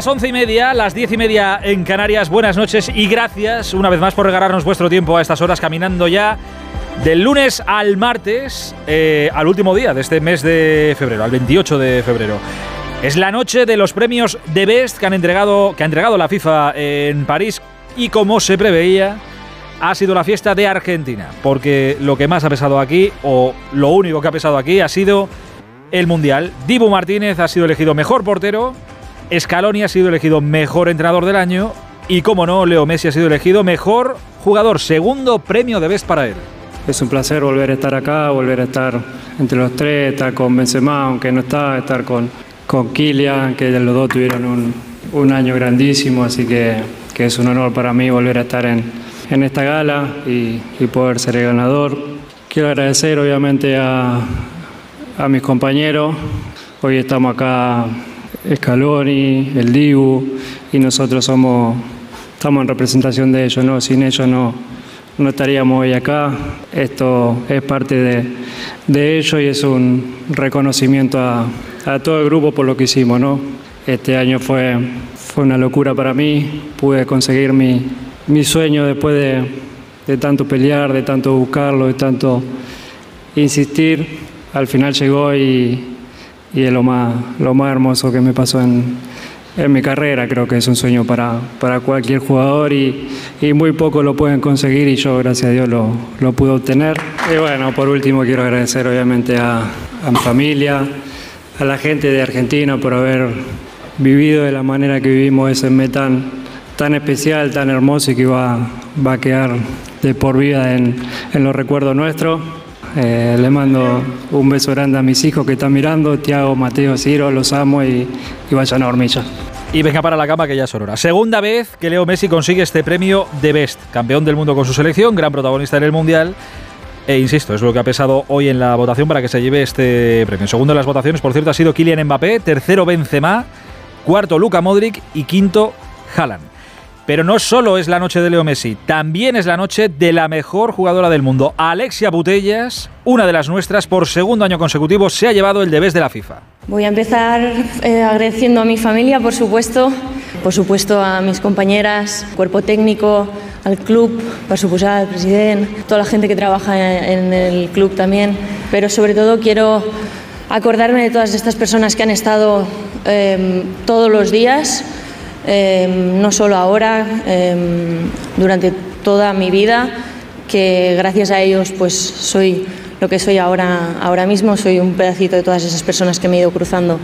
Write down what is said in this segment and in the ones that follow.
Las once y media, las diez y media en Canarias. Buenas noches y gracias una vez más por regalarnos vuestro tiempo a estas horas caminando ya del lunes al martes, eh, al último día de este mes de febrero, al 28 de febrero. Es la noche de los premios de Best que han entregado, que ha entregado la FIFA en París y como se preveía, ha sido la fiesta de Argentina, porque lo que más ha pesado aquí, o lo único que ha pesado aquí, ha sido el Mundial. Dibu Martínez ha sido elegido mejor portero, Scaloni ha sido elegido mejor entrenador del año y, como no, Leo Messi ha sido elegido mejor jugador, segundo premio de Best para él. Es un placer volver a estar acá, volver a estar entre los tres, estar con Benzema, aunque no está, estar con, con Kylian, que los dos tuvieron un, un año grandísimo, así que, que, es un honor para mí volver a estar en, en esta gala y, y, poder ser el ganador. Quiero agradecer obviamente a, a mis compañeros. Hoy estamos acá Scaloni, el Dibu, y nosotros somos, estamos en representación de ellos, ¿no? Sin ellos no, no estaríamos hoy acá. Esto es parte de, de ellos y es un reconocimiento a, a, todo el grupo por lo que hicimos, ¿no? Este año fue, fue una locura para mí, pude conseguir mi, mi sueño después de, de tanto pelear, de tanto buscarlo, de tanto insistir. Al final llegó y, y es lo más, lo más hermoso que me pasó en, en mi carrera. Creo que es un sueño para, para cualquier jugador y, y, muy poco lo pueden conseguir y yo, gracias a Dios, lo, lo pude obtener. Y bueno, por último quiero agradecer obviamente a, mi familia, a la gente de Argentina por haber vivido de la manera que vivimos ese mes tan, tan especial, tan hermoso y que va, va a quedar de por vida en, en los recuerdos nuestros. Eh, le mando un beso grande a mis hijos que están mirando, Tiago, Mateo, Ciro, los amo y, y vayan a. Y venga para la cama que ya es hora. Segunda vez que Leo Messi consigue este premio de Best, campeón del mundo con su selección, gran protagonista en el Mundial. E insisto, es lo que ha pesado hoy en la votación para que se lleve este premio. Segundo en las votaciones, por cierto, ha sido Kylian Mbappé, tercero Benzema, cuarto Luka Modric y quinto Haaland. Pero no solo es la noche de Leo Messi, también es la noche de la mejor jugadora del mundo. Alexia Butellas, una de las nuestras, por segundo año consecutivo se ha llevado el debés de la FIFA. Voy a empezar eh, agradeciendo a mi familia, por supuesto, por supuesto a mis compañeras, cuerpo técnico, al club, por supuesto al presidente, toda la gente que trabaja en el club también, pero sobre todo quiero acordarme de todas estas personas que han estado eh, todos los días eh, no solo ahora, eh, durante toda mi vida, que gracias a ellos pues soy lo que soy ahora, ahora mismo, soy un pedacito de todas esas personas que me he ido cruzando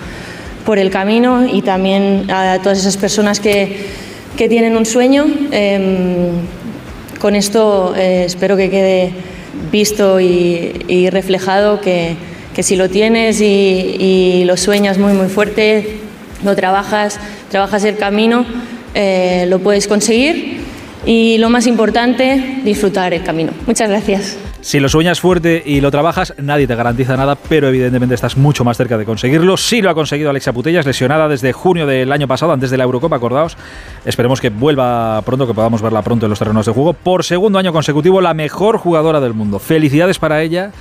por el camino y también a todas esas personas que, que tienen un sueño. Eh, con esto espero que quede visto y, y reflejado que, que, si lo tienes y, y lo sueñas muy muy fuerte, lo trabajas, trabajas el camino, eh, lo puedes conseguir y lo más importante, disfrutar el camino. Muchas gracias. Si lo sueñas fuerte y lo trabajas, nadie te garantiza nada, pero evidentemente estás mucho más cerca de conseguirlo. Sí lo ha conseguido Alexia Putellas, lesionada desde junio del año pasado, antes de la Eurocopa, acordaos. Esperemos que vuelva pronto, que podamos verla pronto en los terrenos de juego. Por segundo año consecutivo, la mejor jugadora del mundo. Felicidades para ella,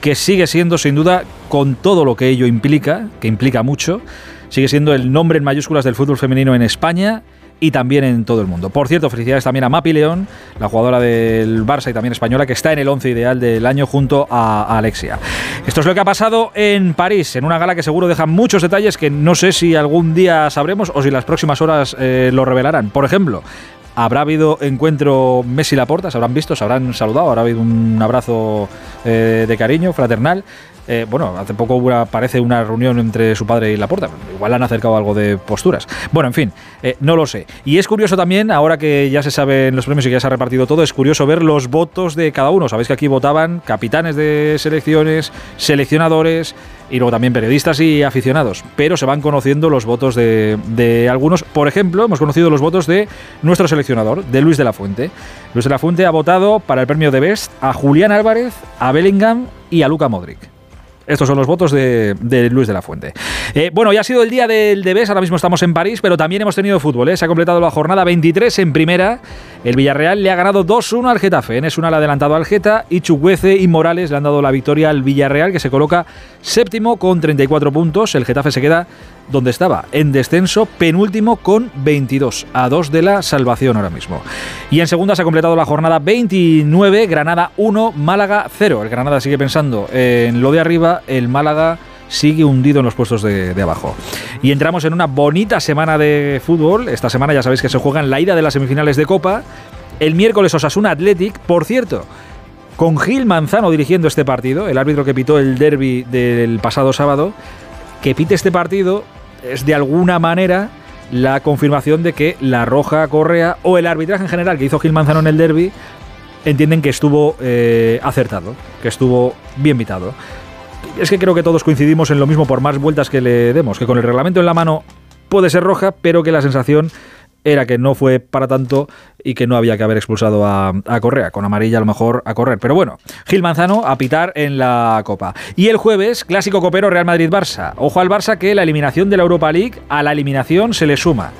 que sigue siendo sin duda, con todo lo que ello implica, que implica mucho, sigue siendo el nombre en mayúsculas del fútbol femenino en España y también en todo el mundo. Por cierto, felicidades también a Mapi León, la jugadora del Barça y también española, que está en el 11 ideal del año junto a Alexia. Esto es lo que ha pasado en París, en una gala que seguro deja muchos detalles que no sé si algún día sabremos o si las próximas horas eh, lo revelarán. Por ejemplo, ¿Habrá habido encuentro Messi-Laporta? ¿Se habrán visto? ¿Se habrán saludado? ¿Habrá habido un abrazo eh, de cariño, fraternal? Eh, bueno, hace poco parece una reunión entre su padre y Laporta. Igual han acercado algo de posturas. Bueno, en fin, eh, no lo sé. Y es curioso también, ahora que ya se saben los premios y ya se ha repartido todo, es curioso ver los votos de cada uno. Sabéis que aquí votaban capitanes de selecciones, seleccionadores y luego también periodistas y aficionados. Pero se van conociendo los votos de, de algunos. Por ejemplo, hemos conocido los votos de nuestro seleccionador, de Luis de la Fuente. Luis de la Fuente ha votado para el premio de Best a Julián Álvarez, a Bellingham y a Luca Modric. Estos son los votos de, Luis de la Fuente. Eh, bueno, ya ha sido el día del Debes, ahora mismo estamos en París, pero también hemos tenido fútbol. ¿eh? Se ha completado la jornada 23 en primera. El Villarreal le ha ganado 2-1 al Getafe. Es un al adelantado al Geta y Chuguece y Morales le han dado la victoria al Villarreal, que se coloca séptimo con 34 puntos. El Getafe se queda donde estaba, en descenso, penúltimo con 22, a 2 de la salvación ahora mismo. Y en segunda se ha completado la jornada 29, Granada 1, Málaga 0. El Granada sigue pensando en lo de arriba, el Málaga sigue hundido en los puestos de, abajo. Y entramos en una bonita semana de fútbol. Esta semana ya sabéis que se juegan la ida de las semifinales de Copa. El miércoles Osasuna Athletic, por cierto, con Gil Manzano dirigiendo este partido, el árbitro que pitó el derby del pasado sábado, que pite este partido es de alguna manera la confirmación de que la Roja Correa o el arbitraje en general que hizo Gil Manzano en el derby entienden que estuvo eh, acertado, que estuvo bien vitado. Es que creo que todos coincidimos en lo mismo por más vueltas que le demos, que con el reglamento en la mano puede ser roja, pero que la sensación era que no fue para tanto y que no había que haber expulsado a, Correa, con amarilla a lo mejor a correr. Pero bueno, Gil Manzano a pitar en la Copa. Y el jueves, clásico copero Real Madrid-Barça. Ojo al Barça que la eliminación de la Europa League, a la eliminación se le suma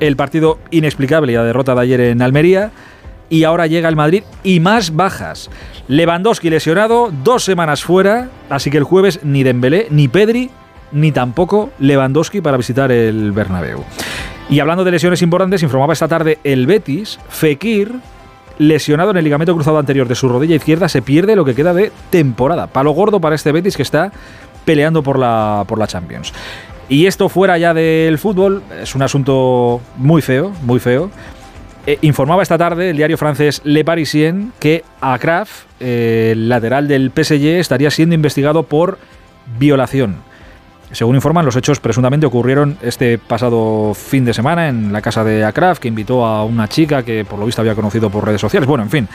el partido inexplicable y la derrota de ayer en Almería. Y ahora llega el Madrid y más bajas. Lewandowski lesionado, dos semanas fuera, así que el jueves ni Dembélé, ni Pedri, ni tampoco Lewandowski para visitar el Bernabéu. Y hablando de lesiones importantes, informaba esta tarde el Betis, Fekir, lesionado en el ligamento cruzado anterior de su rodilla izquierda, se pierde lo que queda de temporada. Palo gordo para este Betis que está peleando por la, por la Champions. Y esto fuera ya del fútbol, es un asunto muy feo, muy feo. Eh, informaba esta tarde el diario francés Le Parisien que Akraf, eh, el lateral del PSG, estaría siendo investigado por violación. Según informan, los hechos presuntamente ocurrieron este pasado fin de semana en la casa de Akraf, que invitó a una chica que por lo visto había conocido por redes sociales. Bueno, en fin,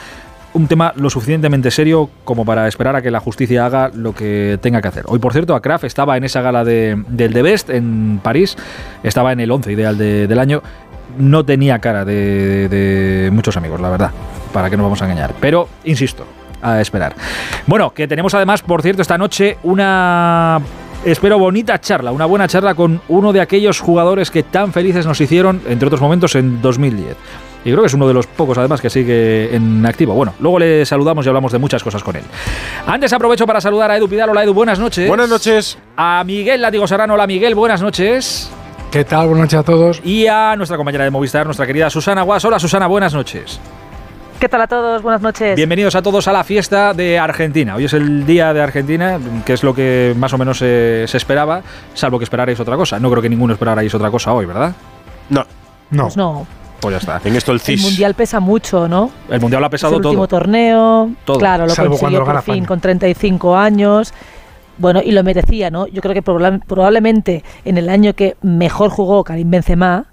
un tema lo suficientemente serio como para esperar a que la justicia haga lo que tenga que hacer. Hoy, por cierto, Akraf estaba en esa gala de, del The Best en París, estaba en el 11 ideal del año. No tenía cara de, de muchos amigos, la verdad, para que no vamos a engañar. Pero, insisto, a esperar. Bueno, que tenemos además, por cierto, esta noche una espero bonita charla, una buena charla con uno de aquellos jugadores que tan felices nos hicieron, entre otros momentos, en 2010. Y creo que es uno de los pocos, además, que sigue en activo. Bueno, luego le saludamos y hablamos de muchas cosas con él. Antes aprovecho para saludar a Edu Pidal. Hola, Edu, buenas noches. Buenas noches. A Miguel Látigo Serrano. Hola, Miguel, buenas noches. ¿Qué tal? Buenas noches a todos. Y a nuestra compañera de Movistar, nuestra querida Susana Guas. Hola, Susana, buenas noches. ¿Qué tal a todos? Buenas noches. Bienvenidos a todos a la fiesta de Argentina. Hoy es el día de Argentina, que es lo que más o menos se, esperaba, salvo que esperarais otra cosa. No creo que ninguno esperarais otra cosa hoy, ¿verdad? No. No. Pues no. Pues ya está. En esto el CIS. El mundial pesa mucho, ¿no? El mundial ha pesado el todo. último torneo. Todo. Claro, lo consiguió por fin con 35 años. Bueno, y lo merecía, ¿no? Yo creo que probablemente en el año que mejor jugó Karim Benzema,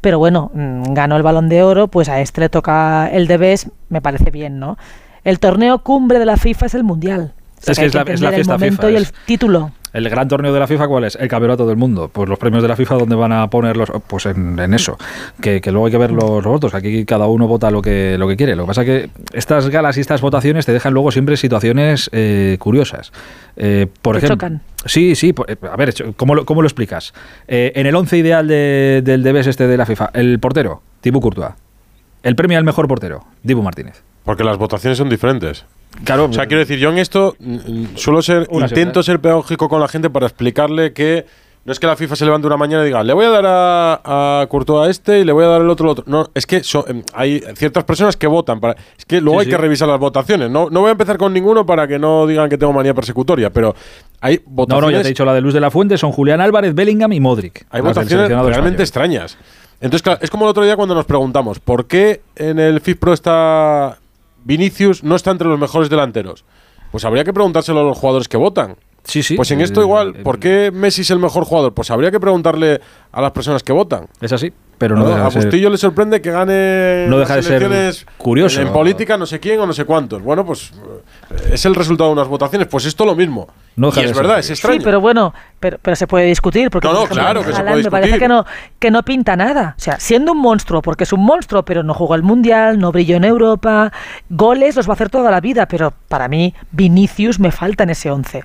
pero bueno, mm, ganó el balón de oro, pues a este le toca el de me parece bien, ¿no? El torneo cumbre de la FIFA es el Mundial. es que, es, la, fiesta el momento y el título. El gran torneo de la FIFA, ¿cuál es? El campeonato del mundo. Pues los premios de la FIFA, ¿dónde van a ponerlos? Pues en, eso. Que, luego hay que ver los, votos. Aquí cada uno vota lo que, lo que quiere. Lo que pasa es que estas galas y estas votaciones te dejan luego siempre situaciones eh, curiosas. Eh, por ejemplo, chocan. Sí, sí. Eh, a ver, ¿cómo lo, cómo lo explicas? en el once ideal del Debes este de la FIFA, el portero, Thibaut Courtois. El premio al mejor portero, Dibu Martínez. Porque las votaciones son diferentes. Claro. O sea, quiero decir, yo en esto mm, mm, suelo ser, intento ser pedagógico con la gente para explicarle que no es que la FIFA se levante una mañana y diga, le voy a dar a, a Courtois a este y le voy a dar el otro al otro. No, es que em, hay ciertas personas que votan. Para, es que luego hay que revisar las votaciones. No, no voy a empezar con ninguno para que no digan que tengo manía persecutoria, pero hay votaciones. No, no, ya te he dicho la de Luz de la Fuente, son Julián Álvarez, Bellingham y Modric. Hay votaciones realmente extrañas. Entonces, claro, es como el otro día cuando nos preguntamos, ¿por qué en el FIFPro está Vinicius no está entre los mejores delanteros? Pues habría que preguntárselo a los jugadores que votan. Sí, sí. Pues en esto igual, ¿por qué Messi es el mejor jugador? Pues habría que preguntarle a las personas que votan. Es así. Pero no, a Bustillo le sorprende que gane no deja de ser curioso. En, política no sé quién o no sé cuántos. Bueno, pues eh, es el resultado de unas votaciones. Pues esto lo mismo. No y es verdad, es extraño. Sí, pero bueno, pero, pero se puede discutir. Porque no, no, claro que se puede discutir. Me parece que no, que no pinta nada. O sea, siendo un monstruo, porque es un monstruo, pero no jugó el Mundial, no brilló en Europa, goles los va a hacer toda la vida, pero para mí Vinicius me falta en ese 11.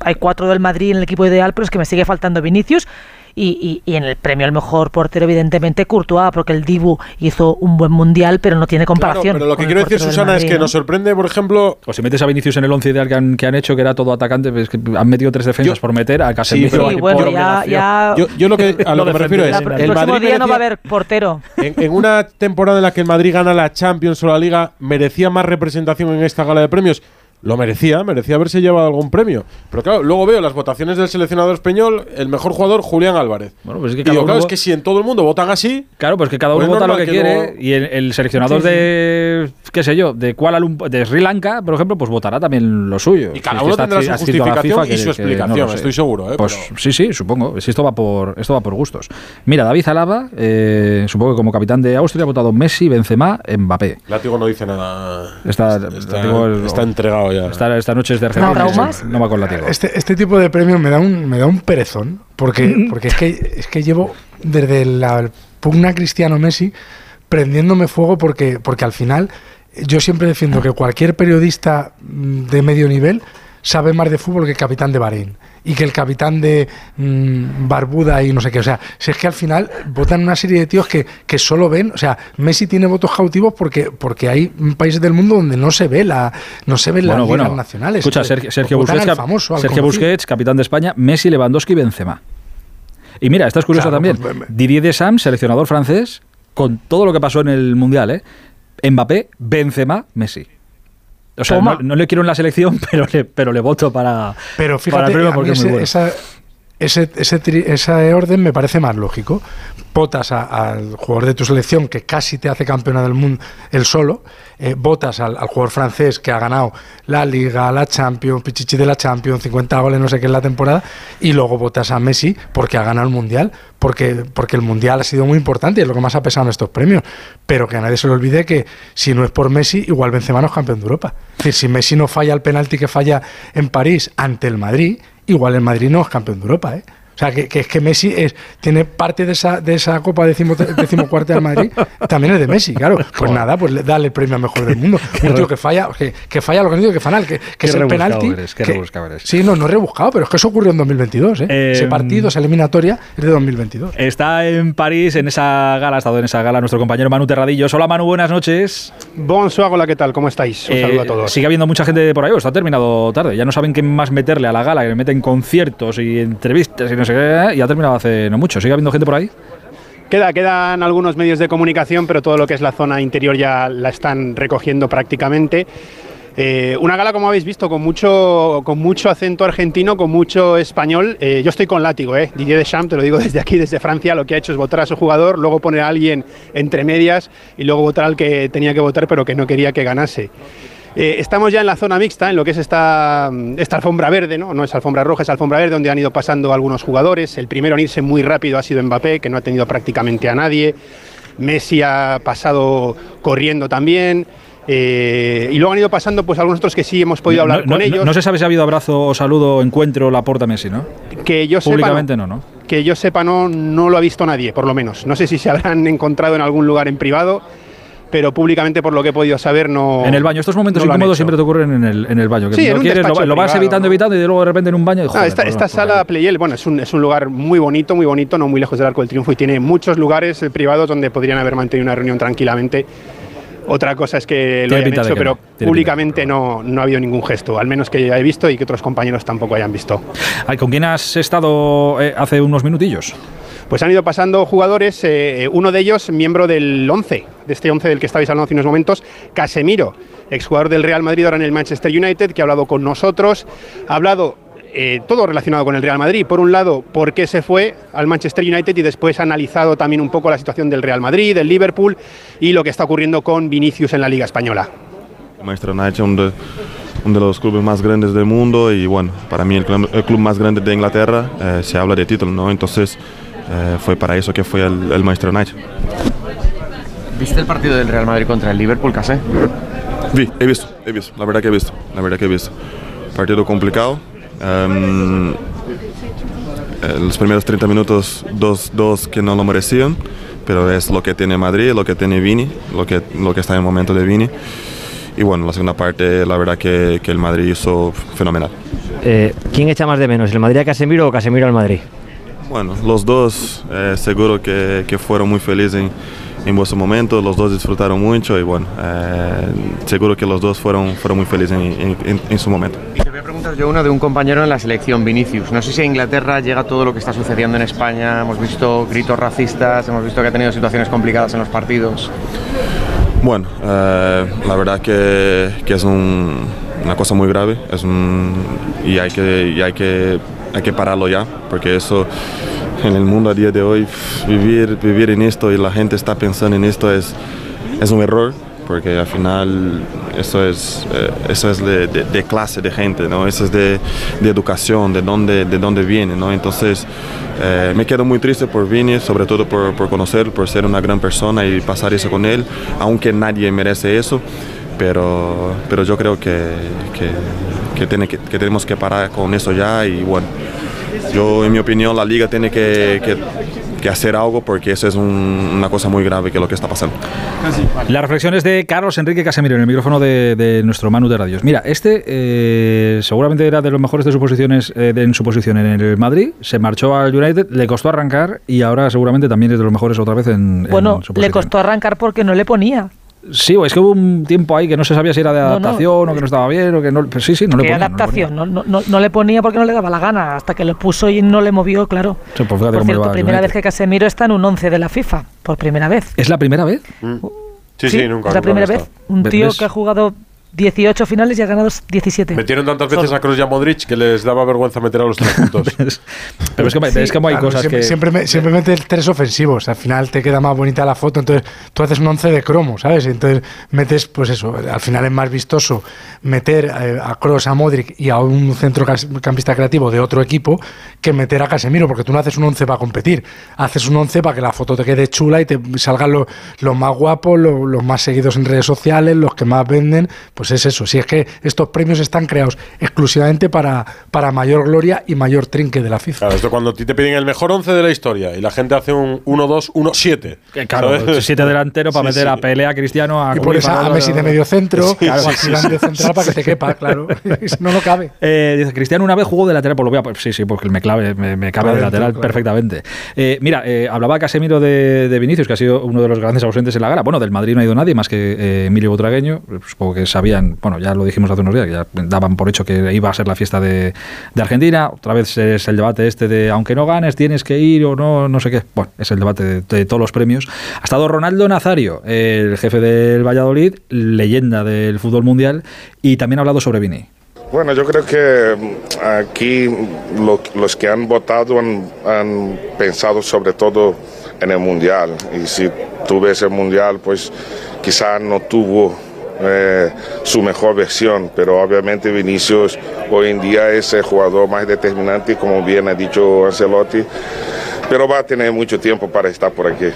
Hay cuatro del Madrid en el equipo ideal, pero es que me sigue faltando Vinicius y, y, en el premio al mejor portero, evidentemente, Courtois, porque el Dibu hizo un buen mundial, pero no tiene comparación. pero lo que quiero decir, Susana, es que nos sorprende, por ejemplo. O si metes a Vinicius en el 11 ideal que han, que han hecho, que era todo atacante, pues que han metido tres defensas por meter a Casemiro. Sí, bueno, ya, ya, Yo, lo que a lo que me refiero es. El, próximo día no va a haber portero. En, en una temporada en la que el Madrid gana la Champions o la Liga, ¿merecía más representación en esta gala de premios? Lo merecía, merecía haberse llevado algún premio. Pero claro, luego veo las votaciones del seleccionador español, el mejor jugador, Julián Álvarez. Bueno, pues es que y digo, claro, es que si en todo el mundo votan así. Claro, pues que cada uno pues vota lo que, que quiere. Y el, el seleccionador de, qué sé yo, de Kuala Lumpur, de Sri Lanka, por ejemplo, pues votará también lo suyo. Y cada uno tendrá su justificación y su explicación, estoy seguro. ¿eh? Pues sí, sí, supongo. Si esto va por esto va por gustos. Mira, David Alaba, eh, supongo que como capitán de Austria ha votado Messi, Benzema, Mbappé. Látigo no dice nada. Está, está, entregado ya. esta noche de Argentina. No, va con Este, este tipo de premios me da un, me da un perezón, porque, porque es, que, es que llevo desde la pugna Cristiano Messi prendiéndome fuego porque, porque al final yo siempre defiendo que cualquier periodista de medio nivel sabe más de fútbol que el capitán de Bahrein y que el capitán de mm, Barbuda y no sé qué. O sea, si es que al final votan una serie de tíos que, que solo ven, o sea, Messi tiene votos cautivos porque, porque hay países del mundo donde no se ve la no se ven las ligas nacionales. Escucha, Sergio, Sergio Busquets, famoso, Sergio Busquets, capitán de España, Messi, Lewandowski, Benzema. Y mira, esta es curiosa también. Pues, Didier Deschamps, seleccionador francés, con todo lo que pasó en el Mundial, ¿eh? Mbappé, Benzema, Messi. O sea, no, le quiero en la selección, pero le, pero le voto para, pero fíjate, para porque es muy bueno. esa, ese, ese, orden me parece más lógico. Votas al jugador de tu selección que casi te hace campeona del mundo el solo, eh, votas al, jugador francés que ha ganado la Liga, la Champions, Pichichi de la Champions, 50 goles, no sé qué en la temporada, y luego votas a Messi porque ha ganado el Mundial, porque, porque el Mundial ha sido muy importante y es lo que más ha pesado en estos premios. Pero que a nadie se le olvide que si no es por Messi, igual Benzema no es campeón de Europa. Es decir, si Messi no falla el penalti que falla en París ante el Madrid, igual el Madrid no es campeón de Europa, ¿eh? O sea, que, es que Messi es, tiene parte de esa, de esa Copa decimo, decimocuarta del Madrid, también es de Messi, claro. Pues nada, pues dale el premio al mejor del mundo. Un tío que falla, que, falla lo que digo, que fanal, que, que es el penalti. Sí, no, no es rebuscado, pero es que eso ocurrió en 2022, ¿eh? Ese em, partido, esa eliminatoria, es de 2022. Está en París, en esa gala, ha estado en esa gala nuestro compañero Manu Terradillo. Hola Manu, buenas noches. Bonsoir, hola, ¿qué tal? ¿Cómo estáis? Un eh, saludo a todos. Sigue habiendo mucha gente por ahí, o está terminado tarde. Ya no saben qué más meterle a la gala, que le meten conciertos y entrevistas y no sé qué, y ha terminado hace no mucho. ¿Sigue habiendo gente por ahí? Queda, quedan algunos medios de comunicación, pero todo lo que es la zona interior ya la están recogiendo prácticamente. Eh, una gala, como habéis visto, con mucho, con mucho acento argentino, con mucho español. Eh, yo estoy con látigo, eh. Didier Deschamps, te lo digo desde aquí, desde Francia, lo que ha hecho es votar a su jugador, luego poner a alguien entre medias y luego votar al que tenía que votar pero que no quería que ganase. Eh, estamos ya en la zona mixta, en lo que es esta, esta alfombra verde, ¿no? no es alfombra roja, es alfombra verde, donde han ido pasando algunos jugadores. El primero en irse muy rápido ha sido Mbappé, que no ha tenido prácticamente a nadie. Messi ha pasado corriendo también. Eh, y luego han ido pasando pues algunos otros que sí hemos podido hablar con ellos. No, se sabe si ha habido abrazo saludo, encuentro, la porta Messi, ¿no? Que yo Públicamente sepa, no, ¿no? Que yo sepa, no, no lo ha visto nadie, por lo menos. No sé si se habrán encontrado en algún lugar en privado pero públicamente, por lo que he podido saber, no. En el baño, estos momentos incómodos siempre te ocurren en el, en el baño. Que sí, no quieres, lo, vas evitando, evitando y luego de repente en un baño. Joder, esta, esta sala Playel, bueno, es un, es un lugar muy bonito, muy bonito, no muy lejos del Arco del Triunfo y tiene muchos lugares eh, privados donde podrían haber mantenido una reunión tranquilamente. Otra cosa es que lo hayan hecho, pero públicamente no, no ha habido ningún gesto, al menos que yo haya visto y que otros compañeros tampoco hayan visto. ¿Con quién has estado eh, hace unos minutillos? Pues han ido pasando jugadores, eh, uno de ellos miembro del 11, de este 11 del que estabais hablando hace unos momentos, Casemiro, exjugador del Real Madrid ahora en el Manchester United, que ha hablado con nosotros, ha hablado eh, todo relacionado con el Real Madrid. Por un lado, por qué se fue al Manchester United y después ha analizado también un poco la situación del Real Madrid, del Liverpool y lo que está ocurriendo con Vinicius en la Liga Española. Manchester United es uno de, los clubes más grandes del mundo y bueno, para mí el, club más grande de Inglaterra eh, se habla de título, ¿no? Entonces eh, fue para eso que fue el, el Manchester United. ¿Viste el partido del Real Madrid contra el Liverpool, Casé? Vi, he visto, he visto, la verdad que he visto, la verdad que he visto. Partido complicado, Um, los primeros 30 minutos, dos, dos que no lo merecían, pero es lo que tiene Madrid, lo que tiene Vini, lo que, lo que está en el momento de Vini. Y bueno, la segunda parte, la verdad que, que el Madrid hizo fenomenal. Eh, ¿Quién echa más de menos, el Madrid a Casemiro o Casemiro al Madrid? Bueno, los dos eh, seguro que, que, fueron muy felices en, en vuestro momento, los dos disfrutaron mucho y bueno, eh, seguro que los dos fueron, fueron muy felices en, en, en, su momento. Y te voy a preguntar yo uno de un compañero en la selección, Vinicius. No sé si a Inglaterra llega todo lo que está sucediendo en España, hemos visto gritos racistas, hemos visto que ha tenido situaciones complicadas en los partidos. Bueno, eh, la verdad que, que es un, una cosa muy grave es un, y, hay que, y hay, que, hay que pararlo ya, porque eso en el mundo a día de hoy, vivir, vivir en esto y la gente está pensando en esto es, es un error, porque al final eso es, eh, eso es de, de, de, clase de gente, ¿no? eso es de, de, educación, de dónde, de dónde viene. ¿no? Entonces eh, me quedo muy triste por Vini, sobre todo por, por conocerlo, por ser una gran persona y pasar eso con él, aunque nadie merece eso. Pero, pero yo creo que, que, que, tiene que, que tenemos que parar con eso ya y bueno, yo, en mi opinión, la liga tiene que, que, que hacer algo porque eso es un, una cosa muy grave que lo que está pasando. Las reflexiones de Carlos Enrique Casemiro en el micrófono de, de nuestro Manu de Radios. Mira, este eh, seguramente era de los mejores de sus posiciones eh, de, en su posición en el Madrid, se marchó al United, le costó arrancar y ahora seguramente también es de los mejores otra vez en, bueno, en su le costó arrancar porque no le ponía. Sí, o es que hubo un tiempo ahí que no se sabía si era de adaptación no, no. o que no estaba bien o que no. Pero sí, sí, no le ponía. adaptación? No, no, no, no, le ponía porque no le daba la gana, hasta que lo puso y no le movió, claro. Sí, pues por cierto, primera vez que Casemiro está en un 11 de la FIFA, por primera vez. ¿Es la primera vez? Mm. Sí, sí, sí, nunca. Es la nunca primera vez. Un tío ¿Ves? que ha jugado 18 finales y ha ganado 17. Metieron tantas veces a Kroos y a Modric que les daba vergüenza meter a los tres juntos. Pero es que, sí, es que hay claro, cosas siempre, que... Siempre, me, siempre metes tres ofensivos, al final te queda más bonita la foto, entonces tú haces un once de cromo, ¿sabes? Entonces metes, pues eso, al final es más vistoso meter eh, a Kroos, a Modric y a un centrocampista creativo de otro equipo que meter a Casemiro, porque tú no haces un once para competir, haces un once para que la foto te quede chula y te salgan los, los más guapos, los, los más seguidos en redes sociales, los que más venden, pues es eso, si es que estos premios están creados exclusivamente para, para mayor gloria y mayor trinque de la FIFA. Claro, esto cuando te piden el mejor 11 de la historia y la gente hace un 1-2-1-7. Claro, 7 delantero para Sí, meter sí. a Pelea, a Cristiano, a Y pones a, a Messi de medio centro, Sí, o a sí, sí, Zidane de sí. central para que te quepa, claro. no lo cabe. Eh, dice Cristiano una vez jugó de lateral, pues lo voy a pues sí, sí, porque me clave, me, me cabe Claro, de lateral claro. perfectamente. Eh, mira, eh, hablaba Casemiro de, de, Vinicius, que ha sido uno de los grandes ausentes en la gala. Bueno, del Madrid no ha ido nadie más que eh, Emilio Butragueño, supongo que bueno, ya lo dijimos hace unos días, que ya daban por hecho que iba a ser la fiesta de, Argentina. Otra vez es el debate este de aunque no ganes, tienes que ir o no, no sé qué. Bueno, es el debate de, todos los premios. Ha estado Ronaldo Nazario, el jefe del Valladolid, leyenda del fútbol mundial, y también ha hablado sobre Vini. Bueno, yo creo que mm, aquí lo, los que han votado han, han, pensado sobre todo en el Mundial. Y si tú ves el Mundial, pues quizá no tuvo eh, su mejor versión, pero obviamente Vinicius hoy en día es el jugador más determinante, como bien ha dicho Ancelotti, pero va a tener mucho tiempo para estar por aquí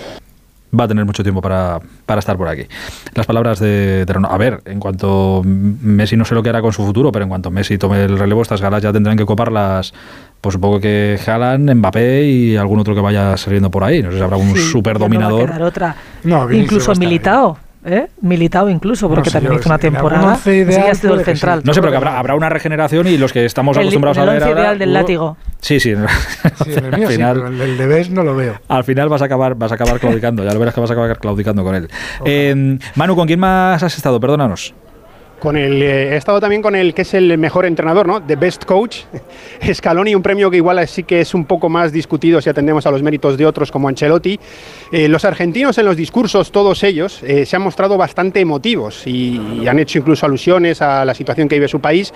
va a tener mucho tiempo para, para estar por aquí. Las palabras de, de Ronaldo. A ver, en cuanto Messi no sé lo que hará con su futuro, pero en cuanto Messi tome el relevo, estas galas ya tendrán que coparlas. Pues supongo que Haaland, Mbappé y algún otro que vaya saliendo por ahí. No sé si habrá un sí, super dominador. No otra. No, Incluso Militao. ¿Eh? Militao incluso, porque no, también hizo una temporada. Sí, ha sido el central. No sé, pero que habrá, habrá, una regeneración y los que estamos el, acostumbrados el a ver ideal ahora, del látigo. Sí, sí. sí el mío, al final, sí, el de Bes no lo veo. Al final vas a acabar, vas a acabar claudicando. Ya lo verás que vas a acabar claudicando con él. Eh, Manu, ¿con quién más has estado? Perdónanos. Con el, eh, he estado también con el que es el mejor entrenador, ¿no? The Best Coach, Scaloni, un premio que igual sí que es un poco más discutido si atendemos a los méritos de otros como Ancelotti. Eh, los argentinos en los discursos, todos ellos, eh, se han mostrado bastante emotivos y, han hecho incluso alusiones a la situación que vive su país.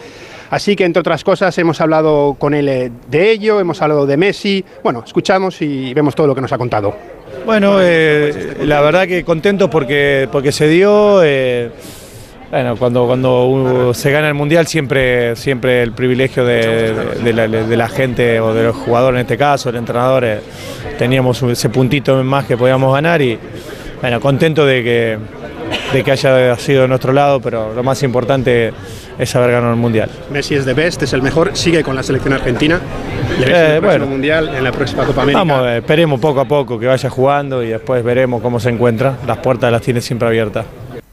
Así que, entre otras cosas, hemos hablado con él de ello, hemos hablado de Messi. Bueno, escuchamos y vemos todo lo que nos ha contado. Bueno, la verdad que contento porque, porque se dio. Bueno, cuando, cuando se gana el Mundial siempre, siempre el privilegio de, la, gente o de los jugadores en este caso, el entrenador, eh, teníamos ese puntito más que podíamos ganar y bueno, contento de que, de que haya sido de nuestro lado, pero lo más importante es haber ganado el Mundial. Messi es de best, es el mejor, sigue con la selección argentina. Le eh, bueno, Mundial, en la próxima Copa América. Vamos, esperemos poco a poco que vaya jugando y después veremos cómo se encuentra. Las puertas las tiene siempre abiertas.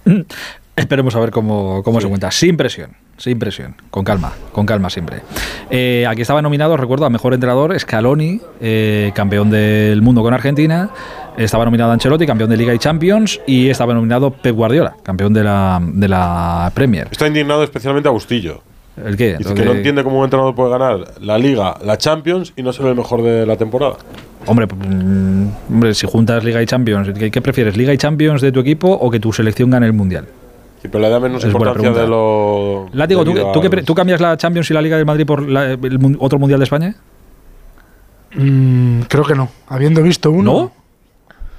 Esperemos a ver cómo, cómo se cuenta. Sin presión, sin presión. Con calma, con calma siempre. Eh, aquí estaba nominado, recuerdo, a mejor entrenador Scaloni, eh, campeón del mundo con Argentina. Estaba nominado Ancelotti, campeón de Liga y Champions. Y estaba nominado Pep Guardiola, campeón de la, de la Premier. Está indignado especialmente Agustillo. ¿El qué? Dice que no entiende cómo un entrenador puede ganar la Liga, la Champions y no ser el mejor de la temporada. Hombre, mm, hombre si juntas Liga y Champions, ¿qué prefieres? ¿Liga y Champions de tu equipo o que tu selección gane el Mundial? Pero le da menos importancia de lo. Látigo, ¿tú, ¿tú, cambias la Champions y la Liga del Madrid por el otro Mundial de España? Mm, creo que no. Habiendo visto uno. ¿No?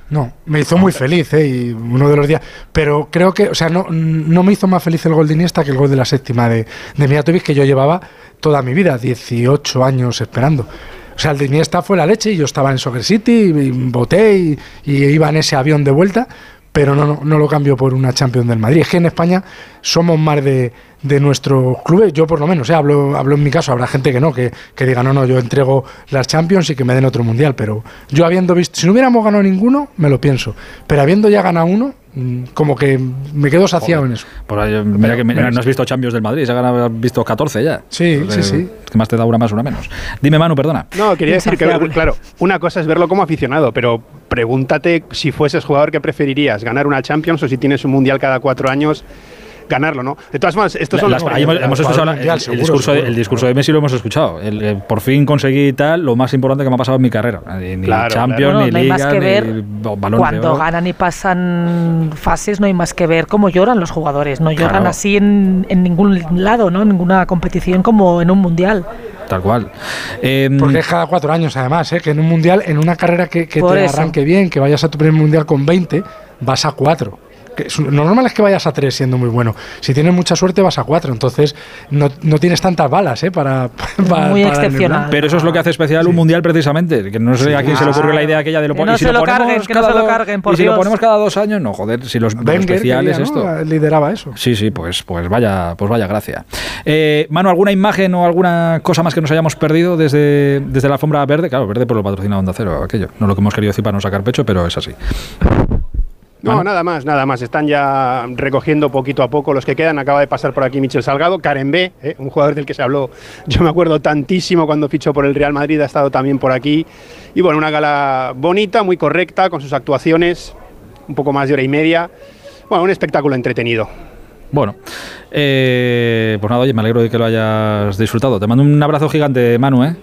No, me hizo muy feliz, ¿eh? Y uno de los días. Pero creo que, o sea, no, no me hizo más feliz el gol de Iniesta que el gol de la séptima de, de Mijatovic, que yo llevaba toda mi vida, 18 años esperando. O sea, el de Iniesta fue la leche y yo estaba en Soccer City, y voté y, y iba en ese avión de vuelta pero no, no, lo cambio por una Champions del Madrid. Es que en España somos más de, de nuestros clubes, yo por lo menos, ¿eh? hablo, hablo en mi caso, habrá gente que no, que, que, diga, no, no, yo entrego las Champions y que me den otro mundial, pero yo habiendo visto, si no hubiéramos ganado ninguno, me lo pienso, pero habiendo ya ganado uno, como que me quedo saciado en eso. mira que no has visto Champions del Madrid, has visto 14 ya. Sí, sí, sí. Que más te da una más, una menos. Dime, Manu, perdona. No, quería decir que, claro, una cosa es verlo como aficionado, pero pregúntate si fueses jugador que preferirías, ganar una Champions o si tienes un Mundial cada cuatro años ganarlo, ¿no? De todas formas, estos son las, hemos, escuchado el, discurso, el, discurso, de Messi lo hemos escuchado. El, por fin conseguí tal, lo más importante que me ha pasado en mi carrera. Ni Champions, ni no Liga, más que ver Cuando ganan y pasan fases, no hay más que ver cómo lloran los jugadores. No lloran así en, en ningún lado, ¿no? En ninguna competición como en un mundial. Tal cual. Em, Porque es cada cuatro años, además, ¿eh? que en un mundial, en una carrera que, que te arranque bien, que vayas a tu primer mundial con 20, vas a cuatro lo normal es que vayas a tres siendo muy bueno. Si tienes mucha suerte vas a cuatro, entonces no, no tienes tantas balas ¿eh? para, Muy excepcional. Pero eso es lo que hace especial un mundial precisamente, que no sé a quién se le ocurrió la idea aquella de lo que no se lo, carguen, que no se lo carguen, por Y si lo ponemos cada dos años, no, joder, si los, especiales esto. lideraba eso. Sí, sí, pues, pues vaya, pues vaya gracia. Eh, Manu, ¿alguna imagen o alguna cosa más que nos hayamos perdido desde, desde la alfombra verde? Claro, verde por lo patrocinado Onda Cero, aquello. No lo que hemos querido decir para no sacar pecho, pero es así. No, nada más, nada más. Están ya recogiendo poquito a poco los que quedan. Acaba de pasar por aquí Michel Salgado, Karen B, ¿eh? un jugador del que se habló, yo me acuerdo tantísimo cuando fichó por el Real Madrid, ha estado también por aquí. Y bueno, una gala bonita, muy correcta, con sus actuaciones, un poco más de hora y media. Bueno, un espectáculo entretenido. Bueno, eh, pues nada, oye, me alegro de que lo hayas disfrutado. Te mando un abrazo gigante, Manu, ¿eh?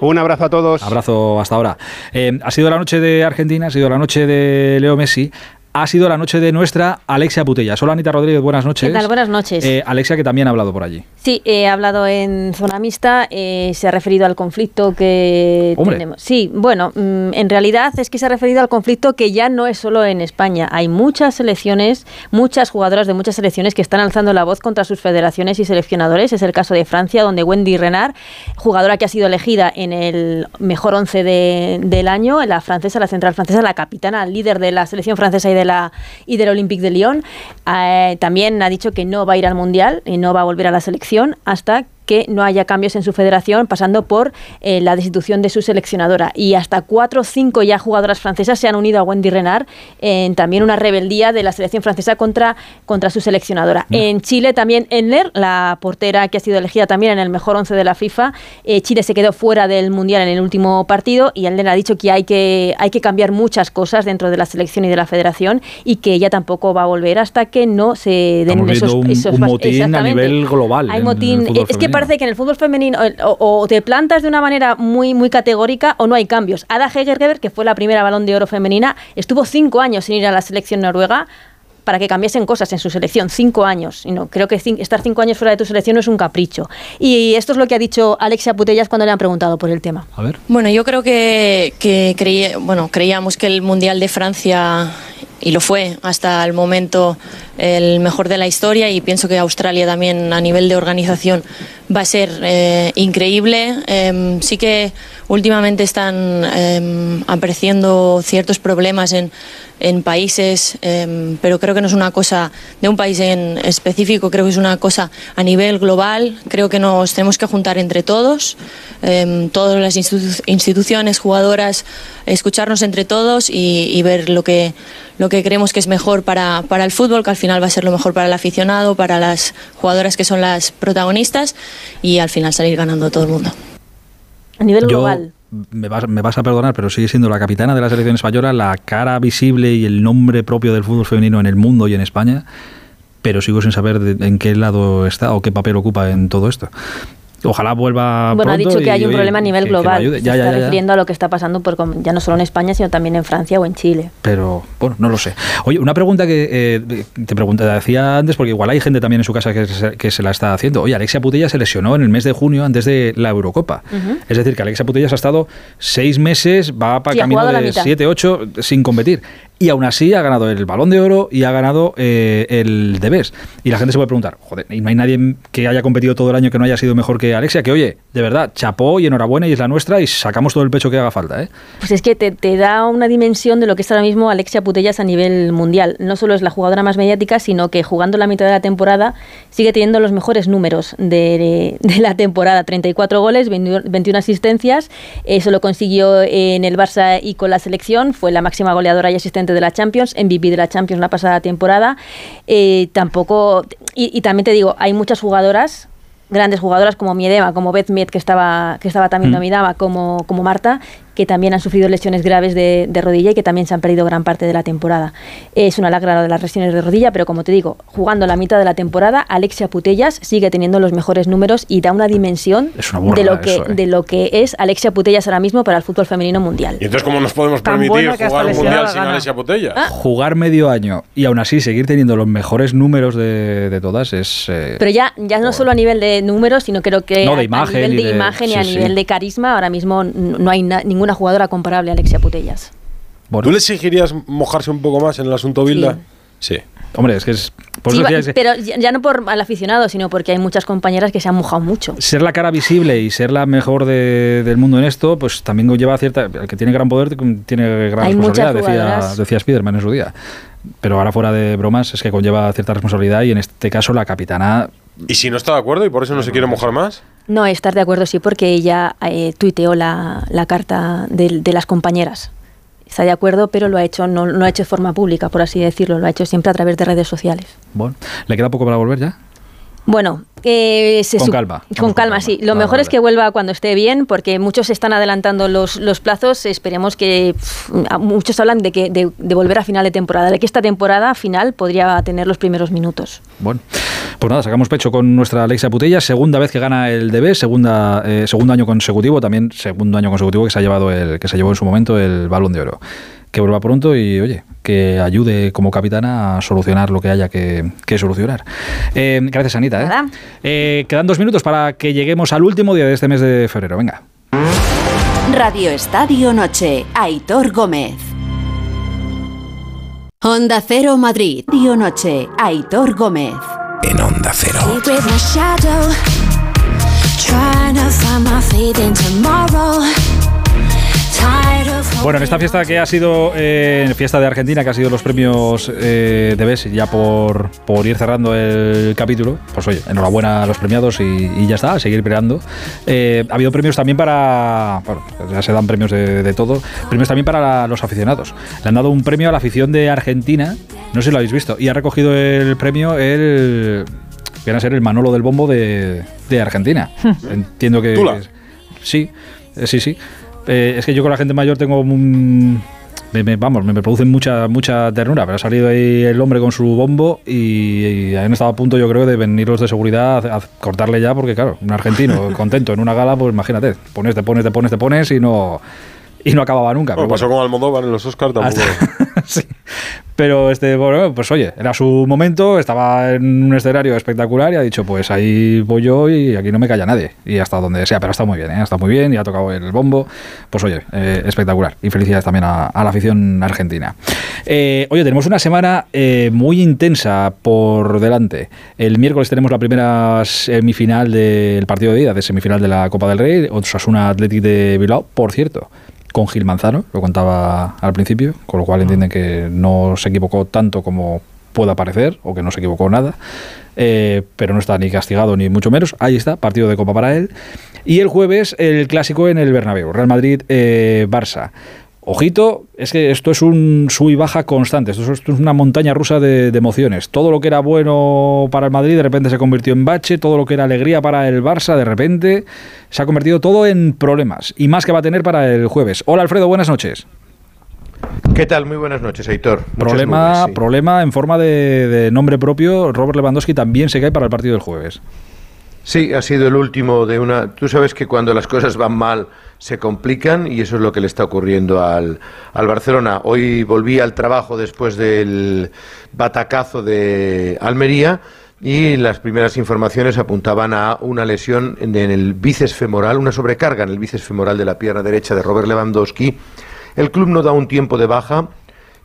Un abrazo a todos. Abrazo hasta ahora. Eh, ha sido la noche de Argentina, ha sido la noche de Leo Messi ha sido la noche de nuestra Alexia Putella. Hola Anita Rodríguez, buenas noches. ¿Qué tal? Buenas noches. Eh, Alexia que también ha hablado por allí. Sí, he hablado en zona mixta, eh, se ha referido al conflicto que tenemos. Sí, bueno, mm, en realidad es que se ha referido al conflicto que ya no es solo en España. Hay muchas selecciones, muchas jugadoras de muchas selecciones que están alzando la voz contra sus federaciones y seleccionadores. Es el caso de Francia, donde Wendy Renard, jugadora que ha sido elegida en el mejor once del año, la francesa, la central francesa, la capitana, líder de la selección francesa y la y del Olympique de Lyon. Eh, también ha dicho que no va a ir al Mundial y no va a volver a la selección hasta que no haya cambios en su federación, pasando por eh, la destitución de su seleccionadora. Y hasta cuatro o cinco ya jugadoras francesas se han unido a Wendy Renard en también una rebeldía de la selección francesa contra, contra su seleccionadora. En Chile también Enner, la portera que ha sido elegida también en el mejor once de la FIFA, eh, Chile se quedó fuera del Mundial en el último partido y Enner ha dicho que hay, que hay que cambiar muchas cosas dentro de la selección y de la federación y que ella tampoco va a volver hasta que no se den esos, un, un motín a nivel global. Hay motín. Es que parece que en el fútbol femenino o, te plantas de una manera muy, muy categórica o no hay cambios. Ada Hegergeber, que fue la primera balón de oro femenina, estuvo cinco años sin ir a la selección noruega para que cambiasen cosas en su selección, cinco años. Y no, creo que estar cinco años fuera de tu selección no es un capricho. Y esto es lo que ha dicho Alexia Putellas cuando le han preguntado por el tema. A ver. Bueno, yo creo que, que bueno, creíamos que el Mundial de Francia y lo fue hasta el momento el mejor de la historia y pienso que Australia también a nivel de organización va a ser eh, increíble. Em, sí que últimamente están em, apareciendo ciertos problemas en, en países, em, pero creo que no es una cosa de un país en específico, creo que es una cosa a nivel global. Creo que nos tenemos que juntar entre todos, todas las instituciones, jugadoras, escucharnos entre todos y, y ver lo que lo que creemos que es mejor para, para el fútbol, que al final va a ser lo mejor para el aficionado, para las jugadoras que son las protagonistas y al final salir ganando todo el mundo. A nivel global. Me vas, me vas, a perdonar, pero sigue siendo la capitana de la selección española, la cara visible y el nombre propio del fútbol femenino en el mundo y en España, pero sigo sin saber en qué lado está o qué papel ocupa en todo esto. Ojalá vuelva. Bueno, ha dicho que hay un problema a nivel global. Ya, se está refiriendo a lo que está pasando por, ya no solo en España, sino también en Francia o en Chile. Pero, bueno, no lo sé. Oye, una pregunta que eh, te pregunté, decía antes, porque igual hay gente también en su casa que se, que se la está haciendo. Oye, Alexia Putella se lesionó en el mes de junio antes de la Eurocopa. Es decir, que Alexia Putellas ha estado seis meses, va para camino de siete, ocho, sin competir y aún así ha ganado el balón de oro y ha ganado eh, el Debes. Y la gente se puede preguntar, joder, y no hay nadie que haya competido todo el año que no haya sido mejor que Alexia, que oye, de verdad, chapó y enhorabuena y es la nuestra y sacamos todo el pecho que haga falta. ¿eh? Pues es que te, da una dimensión de lo que es ahora mismo Alexia Putellas a nivel mundial. No solo es la jugadora más mediática, sino que jugando la mitad de la temporada sigue teniendo los mejores números de, la temporada. 34 goles, 21 asistencias. Eso lo consiguió en el Barça y con la selección. Fue la máxima goleadora y asistente de la Champions, MVP de la Champions la pasada temporada. Eh, tampoco, y, también te digo, hay muchas jugadoras grandes jugadoras como Miedema, como Beth que estaba, que estaba también mm. nominada, como, como Marta, que también han sufrido lesiones graves de, rodilla y que también se han perdido gran parte de la temporada. Es una lacra de las lesiones de rodilla, pero como te digo, jugando la mitad de la temporada, Alexia Putellas sigue teniendo los mejores números y da una dimensión de, lo que, ¿eh? de lo que es Alexia Putellas ahora mismo para el fútbol femenino mundial. ¿Y entonces cómo nos podemos permitir jugar un mundial sin Alexia Putellas? Ah. Jugar medio año y aún así seguir teniendo los mejores números de, todas es... Eh, pero ya, ya no solo a nivel de números, sino creo que a, nivel de, imagen y a nivel de carisma, ahora mismo no hay ninguna una jugadora comparable a Alexia Putellas. ¿Tú le exigirías mojarse un poco más en el asunto Bilda? Sí. Hombre, es que es. pero ya no por al aficionado, sino porque hay muchas compañeras que se han mojado mucho. Ser la cara visible y ser la mejor del mundo en esto, pues también lleva cierta. El que tiene gran poder tiene gran responsabilidad, decía, decía Spiderman en su día. Pero ahora, fuera de bromas, es que conlleva cierta responsabilidad y en este caso la capitana. ¿Y si no está de acuerdo y por eso no se quiere mojar más? No, estar de acuerdo sí, porque ella eh, tuiteó la, la carta de, de, las compañeras. Está de acuerdo, pero lo ha hecho, no, no ha hecho de forma pública, por así decirlo, lo ha hecho siempre a través de redes sociales. Bueno, ¿le queda poco para volver ya? Bueno, eh, con calma. Con calma, sí. Lo mejor es que vuelva cuando esté bien, porque muchos están adelantando los, los plazos. Esperemos que. muchos hablan de, que, de, volver a final de temporada, de que esta temporada final podría tener los primeros minutos. Bueno, pues nada, sacamos pecho con nuestra Alexa Putella. Segunda vez que gana el DB, segunda, eh, segundo año consecutivo, también segundo año consecutivo que se ha llevado el, que se llevó en su momento el balón de oro que vuelva pronto y, oye, que ayude como capitana a solucionar lo que haya que, solucionar. Eh, gracias, Anita. ¿eh? ¿eh? quedan dos minutos para que lleguemos al último día de este mes de febrero. Venga. Radio Estadio Noche, Aitor Gómez. Onda Cero Madrid, Radio Noche, Aitor Gómez. En Onda Cero. Bueno, en esta fiesta que ha sido, eh, fiesta de Argentina, que ha sido los premios eh, de BES, ya por, por ir cerrando el capítulo, pues oye, enhorabuena a los premiados y, ya está, a seguir creando. Eh, ha habido premios también para, bueno, ya se dan premios de, todo, premios también para los aficionados. Le han dado un premio a la afición de Argentina, no sé si lo habéis visto, y ha recogido el premio el viene a ser el Manolo del Bombo de, Argentina. Entiendo que... sí, sí, sí. Eh, es que yo con la gente mayor tengo un, me, vamos, me, producen mucha mucha ternura, pero ha salido ahí el hombre con su bombo y, han estado a punto, yo creo, de venir los de seguridad a, cortarle ya, porque claro, un argentino contento en una gala, pues imagínate, pones, te pones, te pones, te pones y no y no acababa nunca. Bueno, pasó con Almodóvar en los Oscars tampoco. sí. Pero este, bueno, pues oye, era su momento, estaba en un escenario espectacular y ha dicho, pues ahí voy yo y aquí no me calla nadie. Y hasta donde sea, pero está muy bien, ¿eh? está muy bien y ha tocado el bombo. Pues oye, eh, espectacular. Y felicidades también a, la afición argentina. Eh, oye, tenemos una semana eh, muy intensa por delante. El miércoles tenemos la primera semifinal del partido de ida, de semifinal de la Copa del Rey, Osasuna Athletic de Bilbao, por cierto con Gil Manzano, lo contaba al principio, con lo cual entienden que no se equivocó tanto como pueda parecer, o que no se equivocó nada, eh, pero no está ni castigado ni mucho menos. Ahí está, partido de Copa para él. Y el jueves el clásico en el Bernabéu, Real Madrid-Barça. Eh, Ojito, es que esto es un sub y baja constante, esto es, una montaña rusa de, emociones. Todo lo que era bueno para el Madrid de repente se convirtió en bache, todo lo que era alegría para el Barça de repente se ha convertido todo en problemas y más que va a tener para el jueves. Hola Alfredo, buenas noches. ¿Qué tal? Muy buenas noches, Aitor. problema, problema en forma de, de nombre propio, Robert Lewandowski también se cae para el partido del jueves. Sí, ha sido el último de una... Tú sabes que cuando las cosas van mal se complican y eso es lo que le está ocurriendo al, al Barcelona. Hoy volví al trabajo después del batacazo de Almería y las primeras informaciones apuntaban a una lesión en el bíceps femoral, una sobrecarga en el bíceps femoral de la pierna derecha de Robert Lewandowski. El club no da un tiempo de baja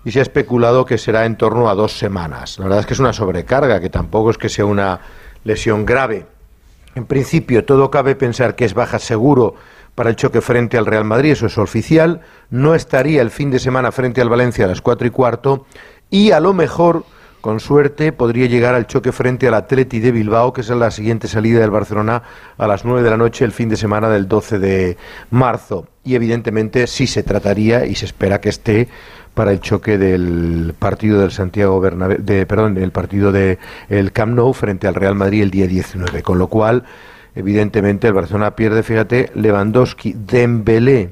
y se ha especulado que será en torno a dos semanas. La verdad es que es una sobrecarga, que tampoco es que sea una lesión grave. En principio, todo cabe pensar que es baja seguro para el choque frente al Real Madrid, eso es oficial. No estaría el fin de semana frente al Valencia a las cuatro y cuarto. Y a lo mejor, con suerte, podría llegar al choque frente al Atleti de Bilbao, que es la siguiente salida del Barcelona a las nueve de la noche el fin de semana del 12 de marzo. Y evidentemente sí se trataría y se espera que esté para el choque del partido del Santiago Bernabéu, de, perdón, el partido de el Camp Nou frente al Real Madrid el día 19, con lo cual evidentemente el Barcelona pierde, fíjate, Lewandowski, Dembélé